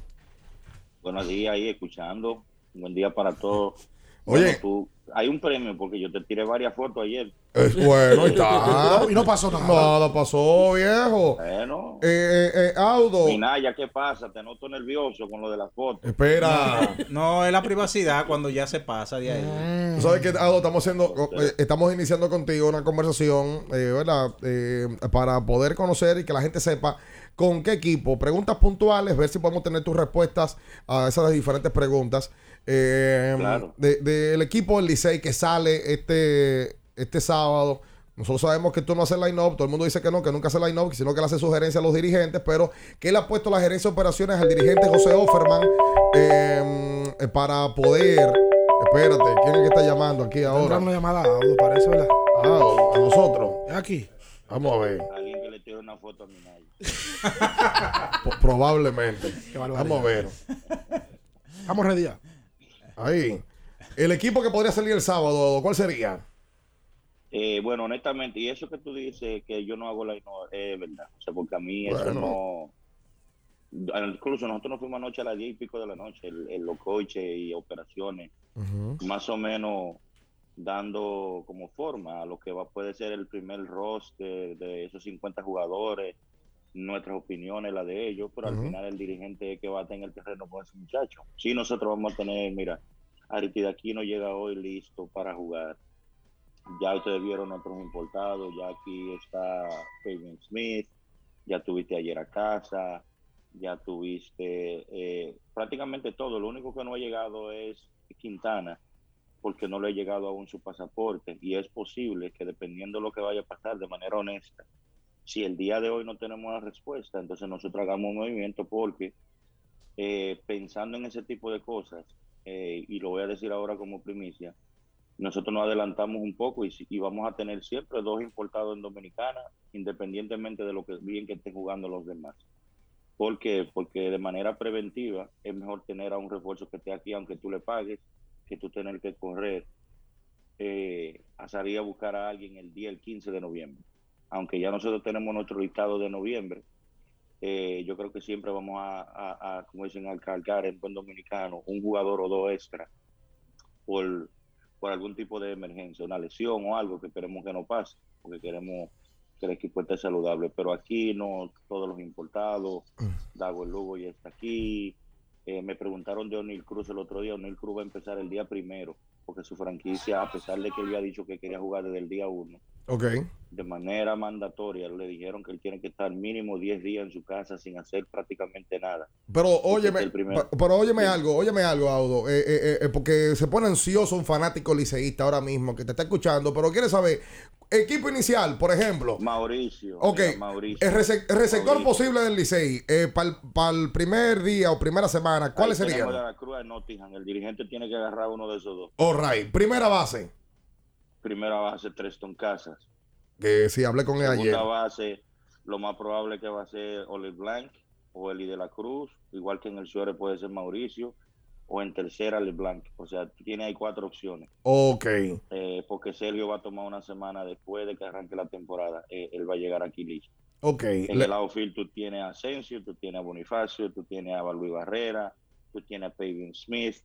Buenos días ahí escuchando. Buen día para todos. Oye. Bueno, tú, hay un premio porque yo te tiré varias fotos ayer. Es (laughs) bueno, ahí está. Y no pasó nada. Nada pasó, viejo. Bueno, Eh, eh, eh, Audo. Minaya, ¿qué pasa? Te noto nervioso con lo de las fotos. Espera. No, es la privacidad cuando ya se pasa de ahí. Tú sabes que Audo, estamos haciendo, eh, estamos iniciando contigo una conversación, eh, ¿verdad? Eh, para poder conocer y que la gente sepa con qué equipo. Preguntas puntuales, ver si podemos tener tus respuestas a esas diferentes preguntas. Eh, Claro. de- Del equipo del Licey que sale este, este sábado. Nosotros sabemos que tú no haces line-up, todo el mundo dice que no, que nunca hace line-up, sino que le hace sugerencias a los dirigentes, pero que él ha puesto la gerencia de operaciones al dirigente José Offerman eh, eh, para poder... Espérate, ¿quién es que está llamando aquí ahora? Una llamada a Audo, parece, ¿verdad? Ah, a nosotros. Es aquí. Vamos a ver. Alguien que le tire una foto a Minaya. (laughs) Po- probablemente. Vamos a ver. Vamos ready ya. Ahí. El equipo que podría salir el sábado, ¿cuál sería? Eh, bueno, honestamente, y eso que tú dices que yo no hago la no, es verdad. O sea, porque a mí eso no. Incluso nosotros nos fuimos anoche a las 10 y pico de la noche, el- los coches y operaciones, más o menos dando como forma a lo que va puede ser el primer roster de esos 50 jugadores, nuestras opiniones, la de ellos, pero al final el dirigente es que va a tener el terreno con ese muchacho. Sí, nosotros vamos a tener, mira, Aristide Aquino llega hoy listo para jugar. Ya ustedes vieron otros importados, ya aquí está Kevin Smith, ya tuviste ayer a casa, ya tuviste eh, prácticamente todo. Lo único que no ha llegado es Quintana, porque no le ha llegado aún su pasaporte. Y es posible que dependiendo de lo que vaya a pasar, de manera honesta, si el día de hoy no tenemos la respuesta, entonces nosotros hagamos un movimiento porque eh, pensando en ese tipo de cosas, eh, y lo voy a decir ahora como primicia, nosotros nos adelantamos un poco y, y vamos a tener siempre dos importados en Dominicana, independientemente de lo que bien que estén jugando los demás. ¿Por qué? Porque de manera preventiva es mejor tener a un refuerzo que esté aquí, aunque tú le pagues, que tú tener que correr eh, a salir a buscar a alguien el día, el 15 de noviembre. Aunque ya nosotros tenemos nuestro listado de noviembre, eh, yo creo que siempre vamos a, a, a, como dicen, a cargar en buen dominicano un jugador o dos extra por, por algún tipo de emergencia, una lesión o algo que queremos que no pase, porque queremos que el equipo esté saludable. Pero aquí no todos los importados, Dago el Lugo ya está aquí. Eh, me preguntaron de O'Neill Cruz el otro día. O'Neill Cruz va a empezar el día primero, porque su franquicia, a pesar de que él había dicho que quería jugar desde el día uno, Ok. de manera mandatoria. Le dijeron que él tiene que estar mínimo 10 días en su casa sin hacer prácticamente nada. Pero óyeme, el primero. pe- pero óyeme algo, óyeme algo, Audo, eh, eh, eh, porque se pone ansioso un fanático liceísta ahora mismo que te está escuchando, pero quiere saber, equipo inicial, por ejemplo. Mauricio. Ok, mira, Mauricio. el, rece- el receptor Mauricio. posible del Licey, para el primer día o primera semana, ¿cuáles Ahí tenemos serían? a la Cruz de Nottingham. El dirigente tiene que agarrar uno de esos dos. All right, primera base, Primera base, Treston Casas. que sí, hablé con él ayer. Segunda base, lo más probable que va a ser Olive Blanc o Eli de la Cruz. Igual que en el Suárez puede ser Mauricio. O en tercera, LeBlanc. O sea, tiene ahí cuatro opciones. Ok, Eh, porque Sergio va a tomar una semana después de que arranque la temporada. Eh, él va a llegar aquí listo. ok. En Le- el outfield tú tienes a Asensio, tú tienes a Bonifacio, tú tienes a Luis Barrera, tú tienes a Pavin Smith,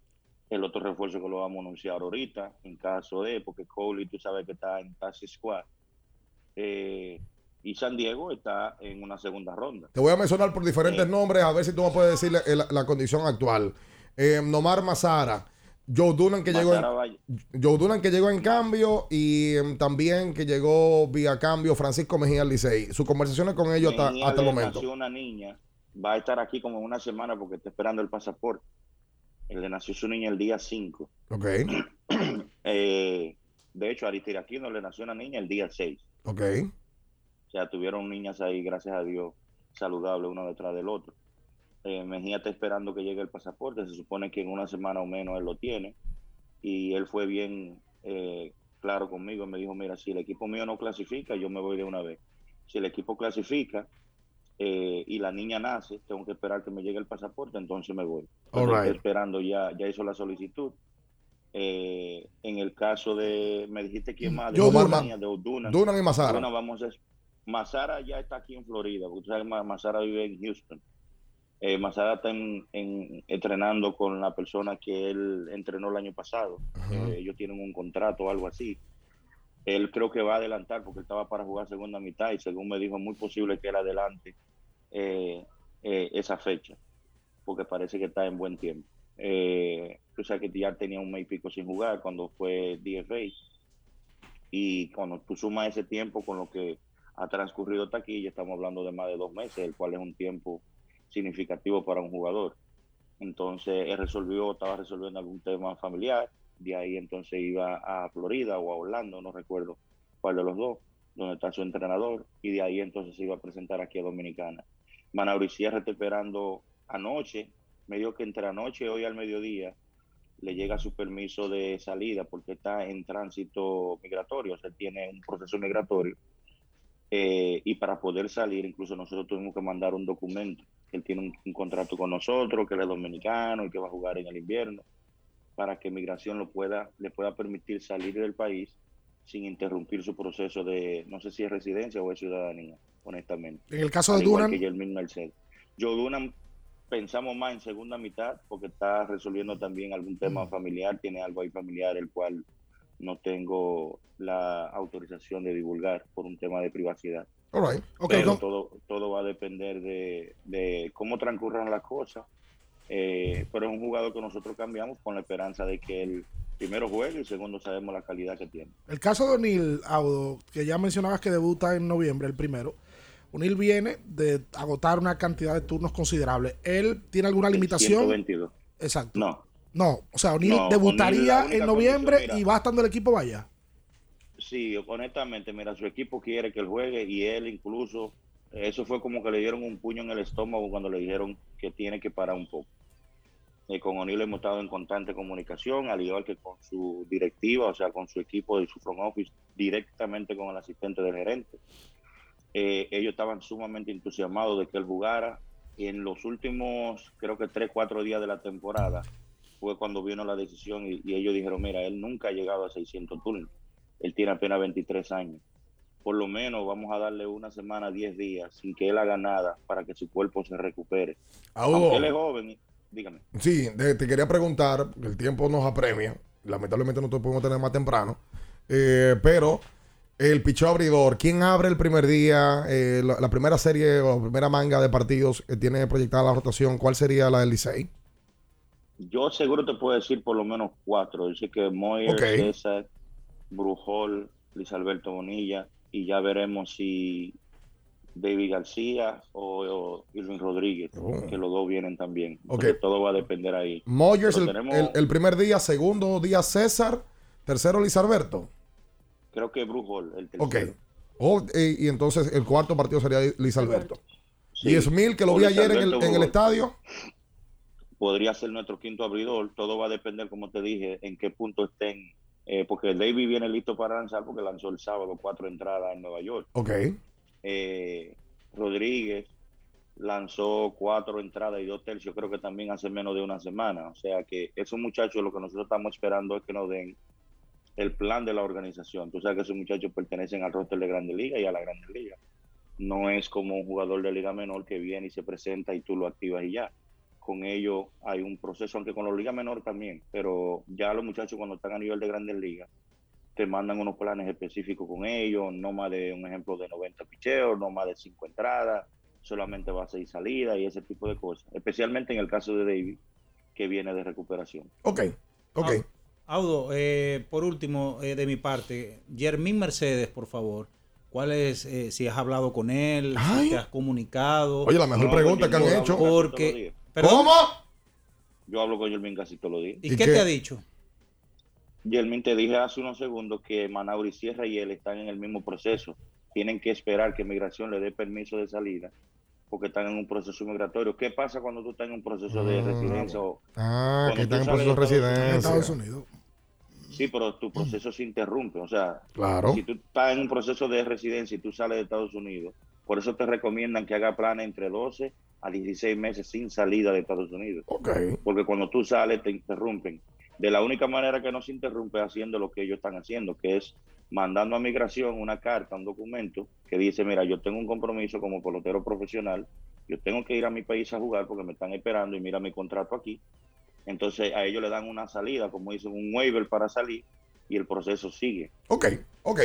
el otro refuerzo que lo vamos a anunciar ahorita, en caso de, porque Coley tú sabes que está en Taxi Squad. Eh, y San Diego está en una segunda ronda. Te voy a mencionar por diferentes nombres a ver si tú me puedes decir la, la- la condición actual. Eh, Nomar Mazara, Joe Dunan que llegó en, Joe Dunan que llegó en cambio y em, también que llegó vía cambio Francisco Mejía Licey. Sus conversaciones con ellos hasta, hasta el momento. una niña, va a estar aquí como una semana porque está esperando el pasaporte. Él le nació su niña el día 5. Ok, (clears throat) Eh, de hecho, Aristiraquino le nació una niña el día 6. ok. O sea, tuvieron niñas ahí, gracias a Dios, saludables uno detrás del otro. Eh, Mejía está esperando que llegue el pasaporte. Se supone que en una semana o menos él lo tiene. Y él fue bien eh, claro conmigo. Me dijo, mira, si el equipo mío no clasifica, yo me voy de una vez. Si el equipo clasifica eh, y la niña nace, tengo que esperar que me llegue el pasaporte, entonces me voy. Right. esperando, ya, ya hizo la solicitud. Eh, en el caso de, me dijiste quién más, de la Dunan. de O'Dunan. Dunan y Mazara. Vamos a Mazara ya está aquí en Florida, porque tú sabes que Ma- Mazara vive en Houston. Eh, Mazara está en- en- entrenando con la persona que él entrenó el año pasado. Eh, ellos tienen un contrato o algo así. Él creo que va a adelantar porque estaba para jugar segunda mitad y según me dijo, muy posible que él adelante eh, eh, esa fecha, porque parece que está en buen tiempo. Eh, sabes que ya tenía un mes y pico sin jugar cuando fue DFA y cuando tú sumas ese tiempo con lo que ha transcurrido hasta aquí, ya estamos hablando de más de dos meses, el cual es un tiempo significativo para un jugador. Entonces él resolvió, estaba resolviendo algún tema familiar, de ahí entonces iba a Florida o a Orlando, no recuerdo cuál de los dos, donde está su entrenador, y de ahí entonces se iba a presentar aquí a Dominicana. Manauri Sierra está esperando anoche, me dijo que entre anoche y hoy al mediodía le llega su permiso de salida porque está en tránsito migratorio, o sea, tiene un proceso migratorio. Eh, y para poder salir, incluso nosotros tuvimos que mandar un documento. Él tiene un, un contrato con nosotros, que él es dominicano y que va a jugar en el invierno, para que migración lo pueda, le pueda permitir salir del país sin interrumpir su proceso de, no sé si es residencia o es ciudadanía, honestamente. En el caso de Al Dunan, que. Yo Dunan pensamos más en segunda mitad porque está resolviendo también algún Mm. tema familiar, tiene algo ahí familiar el cual no tengo la autorización de divulgar por un tema de privacidad. All right. Ok, Pero todo, todo va a depender de, de cómo transcurran las cosas. Eh, pero es un jugador que nosotros cambiamos con la esperanza de que él primero juegue y segundo sabemos la calidad que tiene. el caso de O'Neill, Audo, que ya mencionabas que debuta en noviembre, el primero. O'Neill viene de agotar una cantidad de turnos considerable. ¿Él tiene alguna limitación? 122. Exacto. No, No, o sea, O'Neill No, debutaría en noviembre mira. y va estando el equipo vaya. Sí, honestamente, mira, su equipo quiere que él juegue y él incluso, eso fue como que le dieron un puño en el estómago cuando le dijeron que tiene que parar un poco. Eh, con O'Neill hemos estado en constante comunicación, al igual que con su directiva, o sea, con su equipo de su front office, directamente con el asistente del gerente. Eh, ellos estaban sumamente entusiasmados de que él jugara. En los últimos, creo que tres, cuatro días de la temporada, fue cuando vino la decisión y, y ellos dijeron, mira, él nunca ha llegado a 600 turnos. Él tiene apenas 23 años. Por lo menos vamos a darle una semana, 10 días, sin que él haga nada para que su cuerpo se recupere. Audo. Aunque él es joven, dígame. Sí, te quería preguntar, el tiempo nos apremia, lamentablemente no te podemos tener más temprano, eh, pero el pichó abridor, ¿quién abre el primer día, eh, la, la primera serie o la primera manga de partidos que tiene proyectada la rotación, cuál sería la del Licey? Yo seguro te puedo decir por lo menos cuatro. Dice que Moyer, Ok. César, Brujol, Luis Alberto Bonilla, y ya veremos si David García o, Irving Rodríguez, Oh. que los dos vienen también. Ok. Porque todo va a depender ahí. Moyers el, tenemos- el- el primer día, segundo día César, tercero Luis Alberto. Creo que Hall, el tercero. Ok. Oh, eh, y entonces el cuarto partido sería Luis Alberto. Sí. Y que lo O vi ayer en el, en el estadio. podría ser nuestro quinto abridor. Todo va a depender, como te dije, en qué punto estén. Eh, porque David viene listo para lanzar porque lanzó el sábado cuatro entradas en Nueva York. Ok. Eh, Rodríguez lanzó cuatro entradas y dos tercios, creo que también hace menos de una semana. O sea que esos muchachos lo que nosotros estamos esperando es que nos den el plan de la organización. Tú sabes que esos muchachos pertenecen al roster de Grande Liga y a la Grande Liga. No es como un jugador de Liga Menor que viene y se presenta y tú lo activas y ya. Con ellos hay un proceso, aunque con la Liga Menor también, pero ya los muchachos cuando están a nivel de Grandes Ligas te mandan unos planes específicos con ellos, no más de un ejemplo de 90 picheos, no más de 5 entradas, solamente base y salida y ese tipo de cosas. Especialmente en el caso de David, que viene de recuperación. Ok, ok. Au- Audo, eh, por último, eh, de mi parte, Jermín Mercedes, por favor. ¿Cuál es, eh, si has hablado con él, si te has comunicado? Oye, la mejor pregunta que han hecho. Porque, ¿Perdón? ¿Cómo? Yo hablo con Yermin casi todos los días. ¿Y, qué, te ha dicho? Yermin, te dije hace unos segundos que Manauri Sierra y él están en el mismo proceso. Tienen que esperar que migración le dé permiso de salida porque están en un proceso migratorio. ¿Qué pasa cuando tú estás en un proceso de Mm. residencia? O Ah, que están en proceso de residencia. Estados Unidos. Sí, pero tu proceso se interrumpe. O sea, Claro. si tú estás en un proceso de residencia y tú sales de Estados Unidos, por eso te recomiendan que haga planes entre 12 a 16 meses sin salida de Estados Unidos. Porque cuando tú sales te interrumpen. De la única manera que no se interrumpe es haciendo lo que ellos están haciendo, que es mandando a migración una carta, un documento que dice, mira, yo tengo un compromiso como pelotero profesional, yo tengo que ir a mi país a jugar porque me están esperando y mira mi contrato aquí. Entonces a ellos le dan una salida, como dicen, un waiver para salir y el proceso sigue. Ok, ok.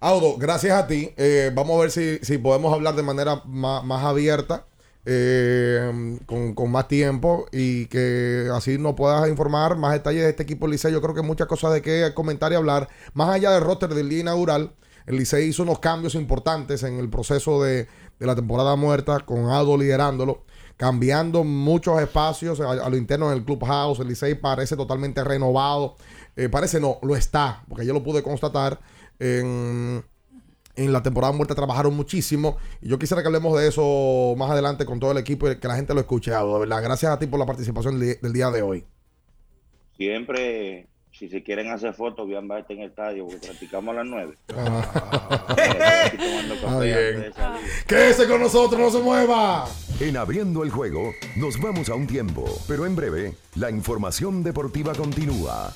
Audo, gracias a ti. Eh, vamos a ver si, si podemos hablar de manera más, más abierta, eh, con, con más tiempo y que así nos puedas informar más detalles de este equipo Licey. Yo creo que muchas cosas de qué comentar y hablar. Más allá del roster del día inaugural, el Licey hizo unos cambios importantes en el proceso de, de la temporada muerta, con Audo liderándolo, cambiando muchos espacios a, lo interno del clubhouse. El Licey parece totalmente renovado. Eh, parece no, lo está, porque yo lo pude constatar en, en la temporada muerta trabajaron muchísimo y yo quisiera que hablemos de eso más adelante con todo el equipo y que la gente lo escuche, Audo, de verdad. Gracias a ti por la participación del, día de hoy. Siempre, si se quieren hacer fotos, vean este en el estadio, porque practicamos a las 9. (laughs) Está bien. Quédese con nosotros, no se mueva. En abriendo el juego, nos vamos a un tiempo, pero en breve, la información deportiva continúa.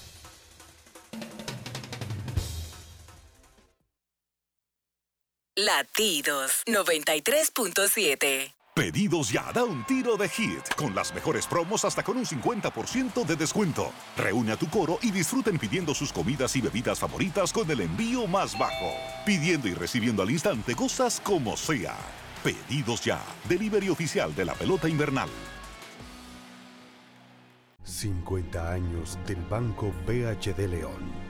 Latidos 93.7. Pedidos ya, da un tiro de hit, con las mejores promos hasta con un 50% de descuento. Reúne a tu coro y disfruten pidiendo sus comidas y bebidas favoritas con el envío más bajo. Pidiendo y recibiendo al instante cosas como sea. Pedidos ya, delivery oficial de la pelota invernal. 50 años del Banco BHD León.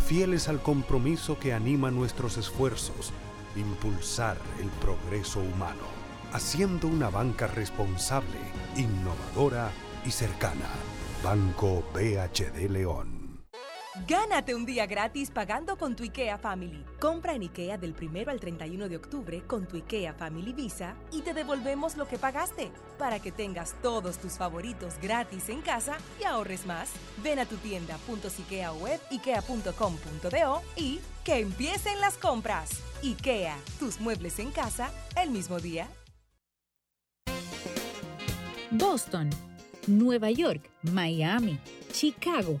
fieles al compromiso que anima nuestros esfuerzos, impulsar el progreso humano, haciendo una banca responsable, innovadora y cercana. Banco BHD León. Gánate un día gratis pagando con tu IKEA Family. Compra en IKEA del 1 al 31 de octubre con tu IKEA Family Visa y te devolvemos lo que pagaste para que tengas todos tus favoritos gratis en casa y ahorres más. Ven a tu tienda .ikea ikea.com.do y que empiecen las compras. IKEA, tus muebles en casa el mismo día. Boston, Nueva York, Miami, Chicago.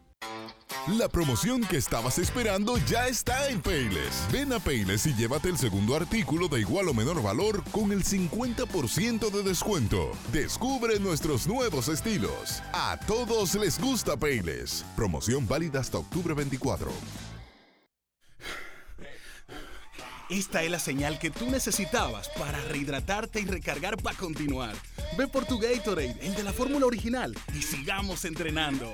La promoción que estabas esperando ya está en Payless. Ven a Payless y llévate el segundo artículo de igual o menor valor con el 50% de descuento. Descubre nuestros nuevos estilos. A todos les gusta Payless. Promoción válida hasta octubre 24. Esta es la señal que tú necesitabas para rehidratarte y recargar para continuar. Ve por tu Gatorade, el de la fórmula original, y sigamos entrenando.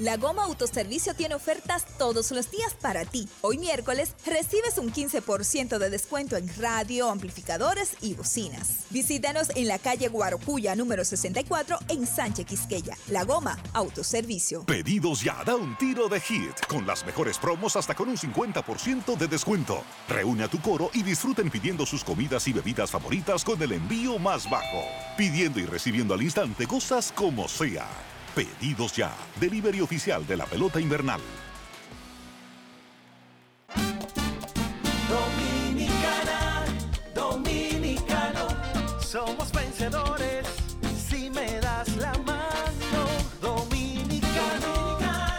La Goma Autoservicio tiene ofertas todos los días para ti. Hoy miércoles recibes un 15% de descuento en radio, amplificadores y bocinas. Visítanos en la calle Guarocuya número 64 en Sánchez Quisqueya. La Goma Autoservicio. Pedidos ya, da un tiro de hit, con las mejores promos hasta con un 50% de descuento. Reúne a tu coro y disfruten pidiendo sus comidas y bebidas favoritas con el envío más bajo. Pidiendo y recibiendo al instante cosas como sea. Pedidos ya, delivery oficial de la pelota invernal. Dominicana, dominicano, somos vencedores si me das la mano. Dominicano,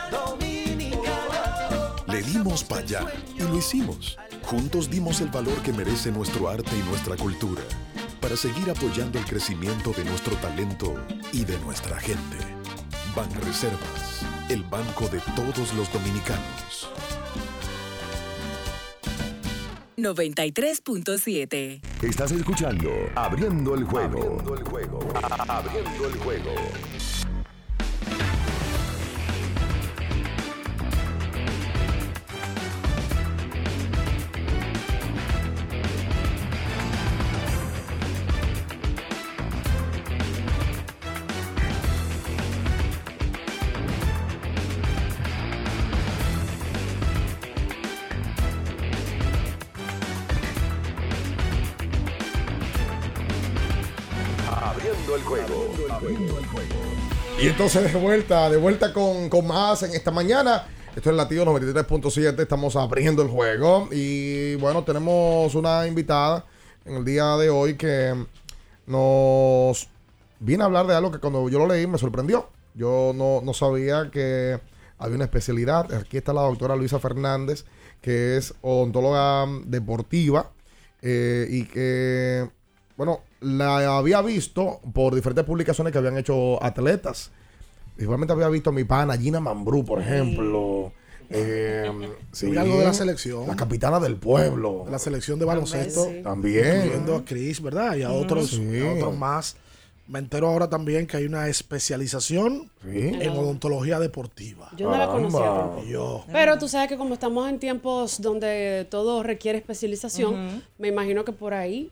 dominicano. Le dimos para allá y lo hicimos. Juntos dimos el valor que merece nuestro arte y nuestra cultura para seguir apoyando el crecimiento de nuestro talento y de nuestra gente. Banreservas, el banco de todos los dominicanos. 93.7. Estás escuchando Abriendo el juego. Abriendo el juego. Abriendo el juego. Entonces de vuelta, de vuelta con, con más en esta mañana. Esto es Latido 93.7, estamos abriendo el juego. Y bueno, tenemos una invitada en el día de hoy que nos viene a hablar de algo que cuando yo lo leí me sorprendió. Yo no, no sabía que había una especialidad. Aquí está la doctora Luisa Fernández, que es odontóloga deportiva eh, y que, bueno, la había visto por diferentes publicaciones que habían hecho atletas. Igualmente había visto a mi pana Gina Mambrú, por ejemplo. Eh, (laughs) sí, algo de la selección. La capitana del pueblo. La selección de baloncesto. También. Incluyendo a Chris, ¿verdad? Y a otros, Sí. a otros más. Me entero ahora también que hay una especialización en odontología deportiva. Yo no la conocía tampoco. Yo. Pero tú sabes que como estamos en tiempos donde todo requiere especialización, me imagino que por ahí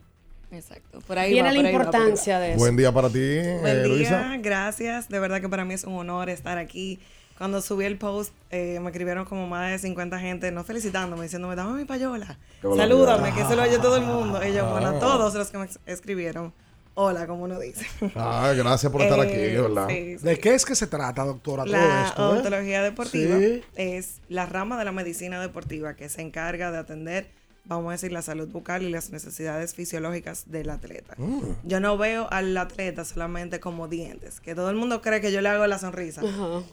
Exacto. Por ahí viene va, la por ahí va, importancia por ahí de va. eso. Buen día para ti, Buen eh, día, Luisa. gracias. De verdad que para mí es un honor estar aquí. Cuando subí el post, eh, me escribieron como más de 50 gente, no felicitándome, diciéndome, dame mi payola. Salúdame, que se lo oye todo el mundo. Y yo, bueno, Ah. a todos los que me escribieron, hola, como uno dice. Ah, gracias por estar Eh, aquí, de ¿verdad? sí, sí. ¿De qué es que se trata, doctora? todo La esto, eh? odontología deportiva Sí. es la rama de la medicina deportiva que se encarga de atender, vamos a decir, la salud bucal y las necesidades fisiológicas del atleta. Mm. Yo no veo al atleta solamente como dientes, que todo el mundo cree que yo le hago la sonrisa,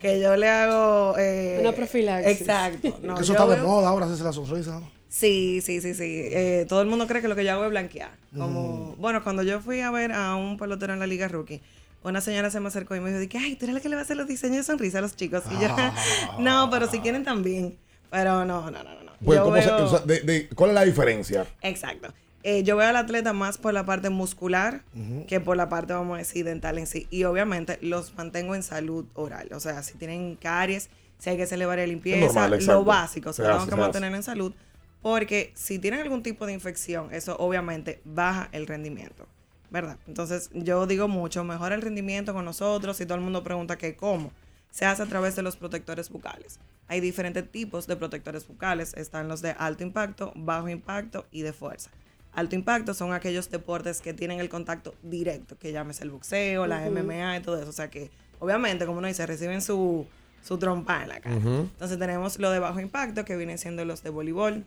que yo le hago... eh, Una profilaxis. Exacto. No, Que eso está de veo- moda ahora, hacerse la sonrisa. Sí, sí, sí, sí. Eh, todo el mundo cree que lo que yo hago es blanquear. Como, Mm. bueno, cuando yo fui a ver a un pelotero en la Liga Rookie, una señora se me acercó y me dijo, ay, tú eres la que le va a hacer los diseños de sonrisa a los chicos. Y yo, Ah. (laughs) no, pero si quieren también. Pero no, no, no, no. no. Pues, Yo ¿cómo se- o sea, de- de- ¿Cuál es la diferencia? Exacto. Eh, yo veo al atleta más por la parte muscular que por la parte, vamos a decir, dental en sí. Y obviamente los mantengo en salud oral. O sea, si tienen caries, si hay que hacer varias limpieza, normal, lo básico, se Se tengo hace, que se mantener en salud, porque si tienen algún tipo de infección, eso obviamente baja el rendimiento, ¿verdad? Entonces yo digo mucho, mejora el rendimiento con nosotros, si todo el mundo pregunta que cómo, se hace a través de los protectores bucales. Hay diferentes tipos de protectores bucales, están los de alto impacto, bajo impacto y de fuerza. Alto impacto son aquellos deportes que tienen el contacto directo, que llámese el boxeo, la. MMA y todo eso. O sea que, obviamente, como uno dice, reciben su, su trompa en la cara. Entonces tenemos lo de bajo impacto, que vienen siendo los de voleibol,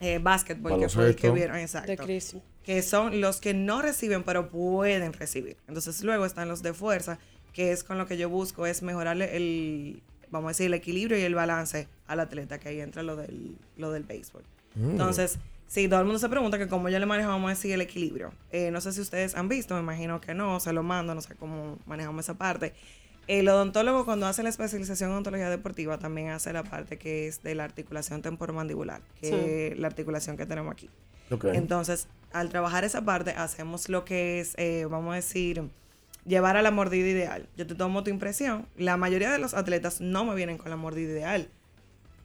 eh, básquetbol, que fue el que vieron, exacto. Que son los que no reciben, pero pueden recibir. Entonces luego están los de fuerza, que es con lo que yo busco, es mejorarle el, vamos a decir, el equilibrio y el balance al atleta, que ahí entra lo del, lo del béisbol. Mm. Entonces, sí, todo el mundo se pregunta que cómo yo le manejo, vamos a decir, el equilibrio. Eh, no sé si ustedes han visto, me imagino que no, se lo mando, no sé cómo manejamos esa parte. El odontólogo cuando hace la especialización en odontología deportiva también hace la parte que es de la articulación temporomandibular, que es la articulación que tenemos aquí. Entonces, al trabajar esa parte, hacemos lo que es, eh, vamos a decir, llevar a la mordida ideal. Yo te tomo tu impresión. La mayoría de los atletas no me vienen con la mordida ideal.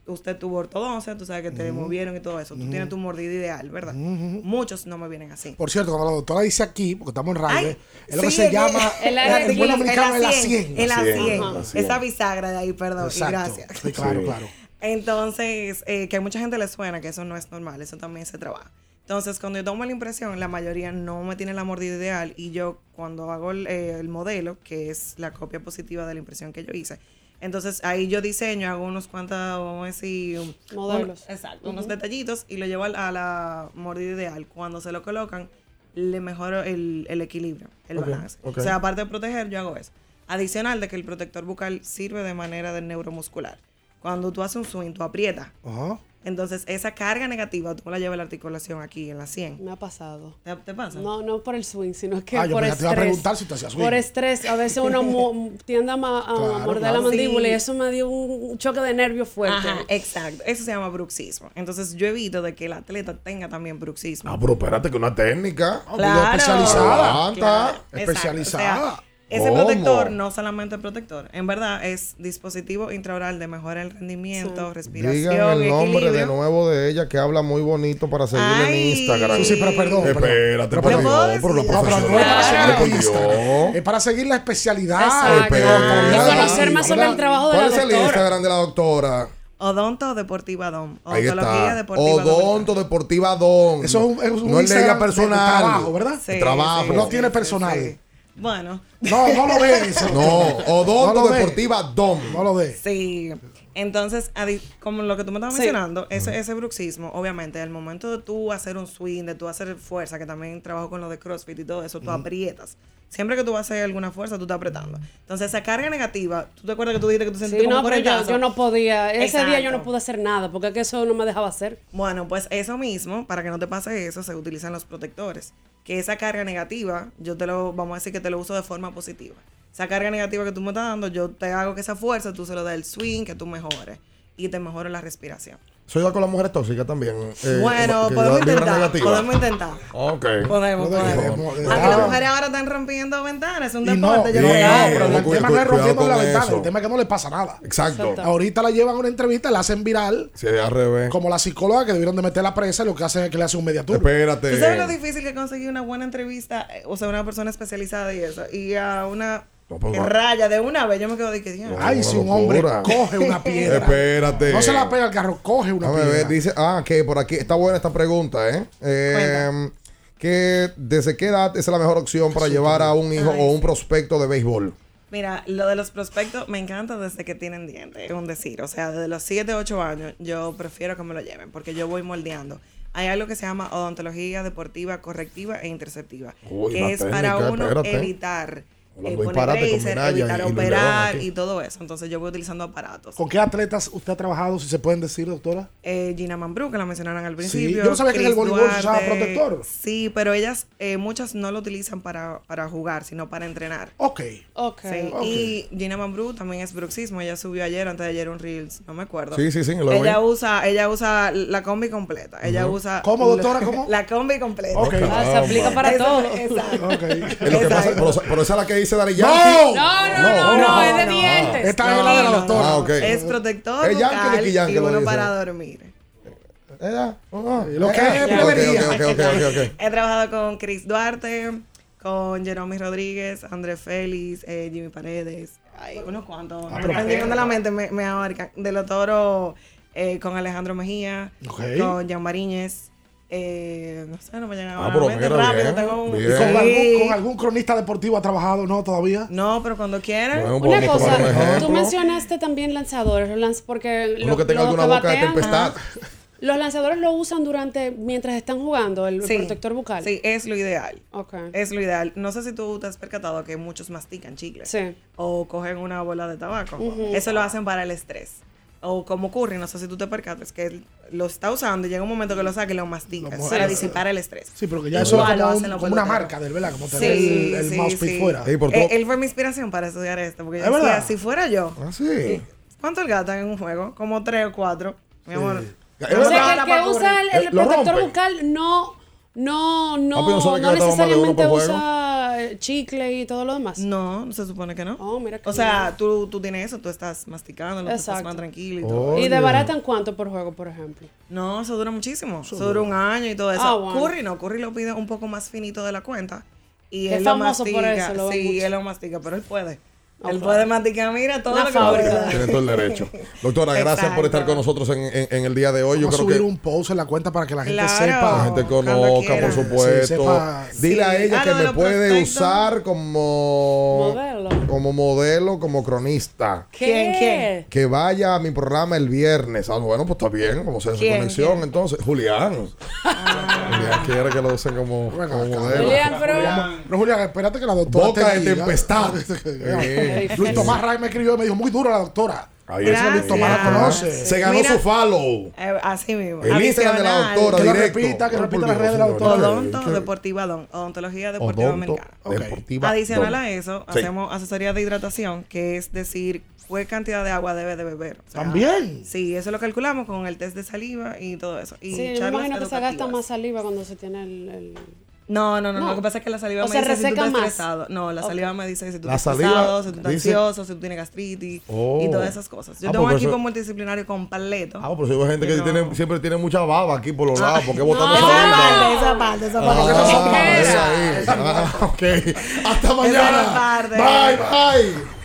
Usted tuvo ortodoncia, tú sabes que te movieron y todo eso. Tú tienes tu mordida ideal, ¿verdad? Muchos no me vienen así. Por cierto, cuando la doctora dice aquí, porque estamos en radio, Ay, es lo que se llama en dominicano en la 100. 100. En la 100. Ajá. Esa bisagra de ahí, perdón. Y gracias. Sí, claro, claro. Entonces, eh, que a mucha gente le suena que eso no es normal, eso también se trabaja. Entonces, cuando yo tomo la impresión, la mayoría no me tiene la mordida ideal y yo cuando hago el, eh, el modelo, que es la copia positiva de la impresión que yo hice, entonces ahí yo diseño, hago unos cuantos, vamos a decir, un- Modelos. un- exacto, unos Ujú. detallitos y lo llevo al- a la mordida ideal. Cuando se lo colocan, le mejoro el, el equilibrio, el Ok, balance. ok. O sea, aparte de proteger, yo hago eso. Adicional de que el protector bucal sirve de manera de neuromuscular. Cuando tú haces un swing, tú aprietas. Ajá. Entonces, esa carga negativa, tú la llevas a la articulación aquí en la 100. Me ha pasado. ¿Te, te pasa? No, no por el swing, sino que Ah, por que te iba a estrés. preguntar si te hacías swing. Por estrés. A veces uno (laughs) tiende a, ma- a Claro, morder claro. la mandíbula Sí. y eso me dio un choque de nervio fuerte. Ajá, exacto. Eso se llama bruxismo. Entonces, yo evito de que el atleta tenga también bruxismo. Ah, pero espérate que una técnica. Claro. especializada. Claro, exacto. Especializada. O sea, ese ¿Cómo? protector no solamente protector, en verdad es dispositivo intraoral de mejora el rendimiento, respiración, Digan el nombre equilibrio. de nuevo de ella que habla muy bonito para seguirle Ay. en Instagram. Sí, sí, pero perdón. Espérate, Pero. Dios, por No, la pero no es para. Es para seguir la especialidad. Espérate. Y conocer más sobre el trabajo de ¿Cuál la es el doctora. Instagram de la doctora? Odonto Deportiva. Ahí Odontología. Deportiva Dom. Odonto Deportiva Don. Eso es un, es un no es de ella Instagram de- personal. de trabajo, ¿verdad? De trabajo. no tiene personal. Bueno. No, no lo ve eso. No, Odonto No. Deportiva Dom. No lo ve. Sí. Entonces, como lo que tú me estabas Sí. mencionando, ese, ese bruxismo, obviamente, al momento de tú hacer un swing, de tú hacer fuerza, que también trabajo con lo de CrossFit y todo eso, tú aprietas. Siempre que tú vas a hacer alguna fuerza, tú estás apretando. Entonces, esa carga negativa, ¿tú te acuerdas que tú dijiste que tú Sí, sentiste no, pero yo, yo no podía. Ese día yo no pude hacer nada porque es que eso no me dejaba hacer. Bueno, pues eso mismo, para que no te pase eso, se utilizan los protectores. Que esa carga negativa, yo te lo, vamos a decir que te lo uso de forma positiva. Esa carga negativa que tú me estás dando, yo te hago que esa fuerza tú se lo des el swing, que tú mejores. Y te mejore la respiración. Soy igual con las mujeres tóxicas también. eh, bueno, podemos intentar. Podemos intentar. Ok. Podemos, podemos. Aunque las mujeres ahora están rompiendo ventanas, es un Y no, deporte. yo no, creo. no, pero el tema no es rompiendo la ventana, eso. el tema es que no le pasa nada. Exacto. Exacto. Ahorita la llevan a una entrevista, la hacen viral, Sí, al revés. como la psicóloga que debieron de meter la presa, y lo que hacen es que le hacen un mediatur. Espérate. ¿Tú sabes lo difícil que conseguir una buena entrevista? eh, O sea, una persona especializada y eso. Y a una pues, que va. raya de una vez, yo me quedo de que diablo. Ay, si un hombre coge una piedra. Espérate. No se la pega al carro, coge una Déjame piedra. ver, dice, ah, que por aquí está buena esta pregunta, ¿eh? Eh, que desde qué edad es la mejor opción para llevar a un hijo o un prospecto de béisbol. Mira, lo de los prospectos me encanta desde que tienen dientes, es un decir. O sea, desde los 7, 8 años, yo prefiero que me lo lleven porque yo voy moldeando. Hay algo que se llama odontología deportiva correctiva e interceptiva, Uy, que es para uno espérate. evitar eh, bracer, evitar operar y todo eso. Entonces yo voy utilizando aparatos. ¿Con qué atletas usted ha trabajado, si se pueden decir, doctora? Eh, Gina Mambrú, que la mencionaron al principio. yo no sabía que en el voleibol se usaba protector. Sí, pero ellas, eh, muchas no lo utilizan para, para jugar, sino para entrenar. Ok. Ok. Sí, Ok. Y Gina Mambrú también es bruxismo. Ella subió ayer, antes de ayer, un Reels, no me acuerdo. Sí, sí, sí, lo ella usa, ella usa la combi completa. Ella usa. ¿Cómo, doctora? (laughs) ¿Cómo? La combi completa. Ok. Ah, se aplica para Eso- todo. (laughs) Exacto. Ok. Es lo que pasa, pero, pero esa es la que dice Dari ¡No! Yankee. No, no, no, no, es de dientes. Esta es la de la doctora. Ah. Es protector Yankee y lo uno dice. para dormir. ¿Era? Oh, ¿Lo que eh, ok, ok. He trabajado con Chris Duarte, con Jeromy Rodríguez, André Félix, eh, Jimmy Paredes. Ay, unos cuantos. Ah, pero- Me llegando a la mente, me, me abarcan. De los toros, eh, con Alejandro Mejía, con Jan Mariñez. Eh, no sé, no me llegan Ah, pero mira, rápido. bien, tengo un- bien. ¿Y con, Sí. algún, con algún cronista deportivo ha trabajado? No, todavía. No, pero cuando quieran. Bueno, Una un cosa, tú mencionaste también lanzadores, porque Uno lo- que tenga los alguna boca de tempestad. ajá, los lanzadores lo usan durante mientras están jugando el Sí. protector bucal. Sí, es lo ideal. Ok. Es lo ideal. No sé si tú te has percatado que muchos mastican chicles. Sí. O cogen una bola de tabaco. Ujú. Eso lo hacen para el estrés. O como ocurre, no sé si tú te percatas, que lo está usando y llega un momento que lo saca y lo mastica para muerde. disipar el estrés. Sí, pero que ya eso lo como, un- como una marca del, ¿verdad? Como tener el, el sí, mousepad sí. fuera. Por Eh, todo- él fue mi inspiración para estudiar esto, porque yo ¿Es decía, verdad? si fuera yo, Ah, sí. ¿cuánto el gata en un juego? Como tres o cuatro. Mi amor. O sea, que el que usa el, protector bucal no, no, no, Ah, pues no de uno necesariamente usa chicle y todo lo demás. No, se supone que no. Oh, mira O sea, tú, tú tienes eso, tú estás masticando, tú estás más tranquilo y Oh. todo. ¿Y Oye. de baratan cuánto por juego, por ejemplo? No, eso dura muchísimo. Eso dura un año y todo eso. Ah, bueno. Curry no, Curry lo pide un poco más finito de la cuenta. Y él es lo famoso por mastica. eso, lo sí, él lo mastica, pero él puede. Ah, él puede masticar, mira, todo que fábrica. Tiene todo el derecho. (laughs) Doctora, gracias por estar con nosotros en, en- en el día de hoy. Yo Vamos a creo subir que un post en la cuenta para que la gente Claro. sepa. la gente conozca, por supuesto. Sí, sepa. Dile a ella Ah, que me puede usar como Modelo. como modelo, como cronista. ¿Quién, quién? Que vaya a mi programa el viernes. Ah, bueno, pues está bien, como sea su ¿Quién, conexión. quién? Entonces, Julián. Julián quiere que lo usen como, Bueno, como modelo. Julián, pero... Pero Julián, espérate que la doctora. Boca te de tempestad. (laughs) Luis Tomás Ray me escribió y me dijo, muy duro la doctora. Ahí está. Luis Tomás la conoce. Se ganó Mira. su follow. Eh, así mismo. El Instagram de la Adicional, doctora Que lo directo. repita, que Ay, repita por las redes de la doctora. Odonto ¿Qué? Deportiva Don. Odontología Deportiva Odonto Americana. Ok. Deportiva. Adicional Don. a eso, Sí. hacemos asesoría de hidratación, que es decir, qué cantidad de agua debe de beber. O sea, También. Sí, eso lo calculamos con el test de saliva y todo eso. Y Sí, yo me charlas imagino que se gasta más saliva cuando se tiene el... el- No, no, no, No. Lo que pasa es que la saliva O me dice si tú estás más. estresado. No, la saliva me dice si tú estás estresado, si tú estás dice- ansioso, si tú tienes gastritis Oh. y todas esas cosas. Yo Ah, tengo un porque equipo eso- multidisciplinario completo. Ah, pero si hay gente que No. tiene, siempre tiene mucha baba aquí por los lados. ¿Por qué botando no. esa parte, esa parte, esa parte. Ah, esa pajas. ahí. Ah, ok. Hasta Esa mañana. Bye, bye.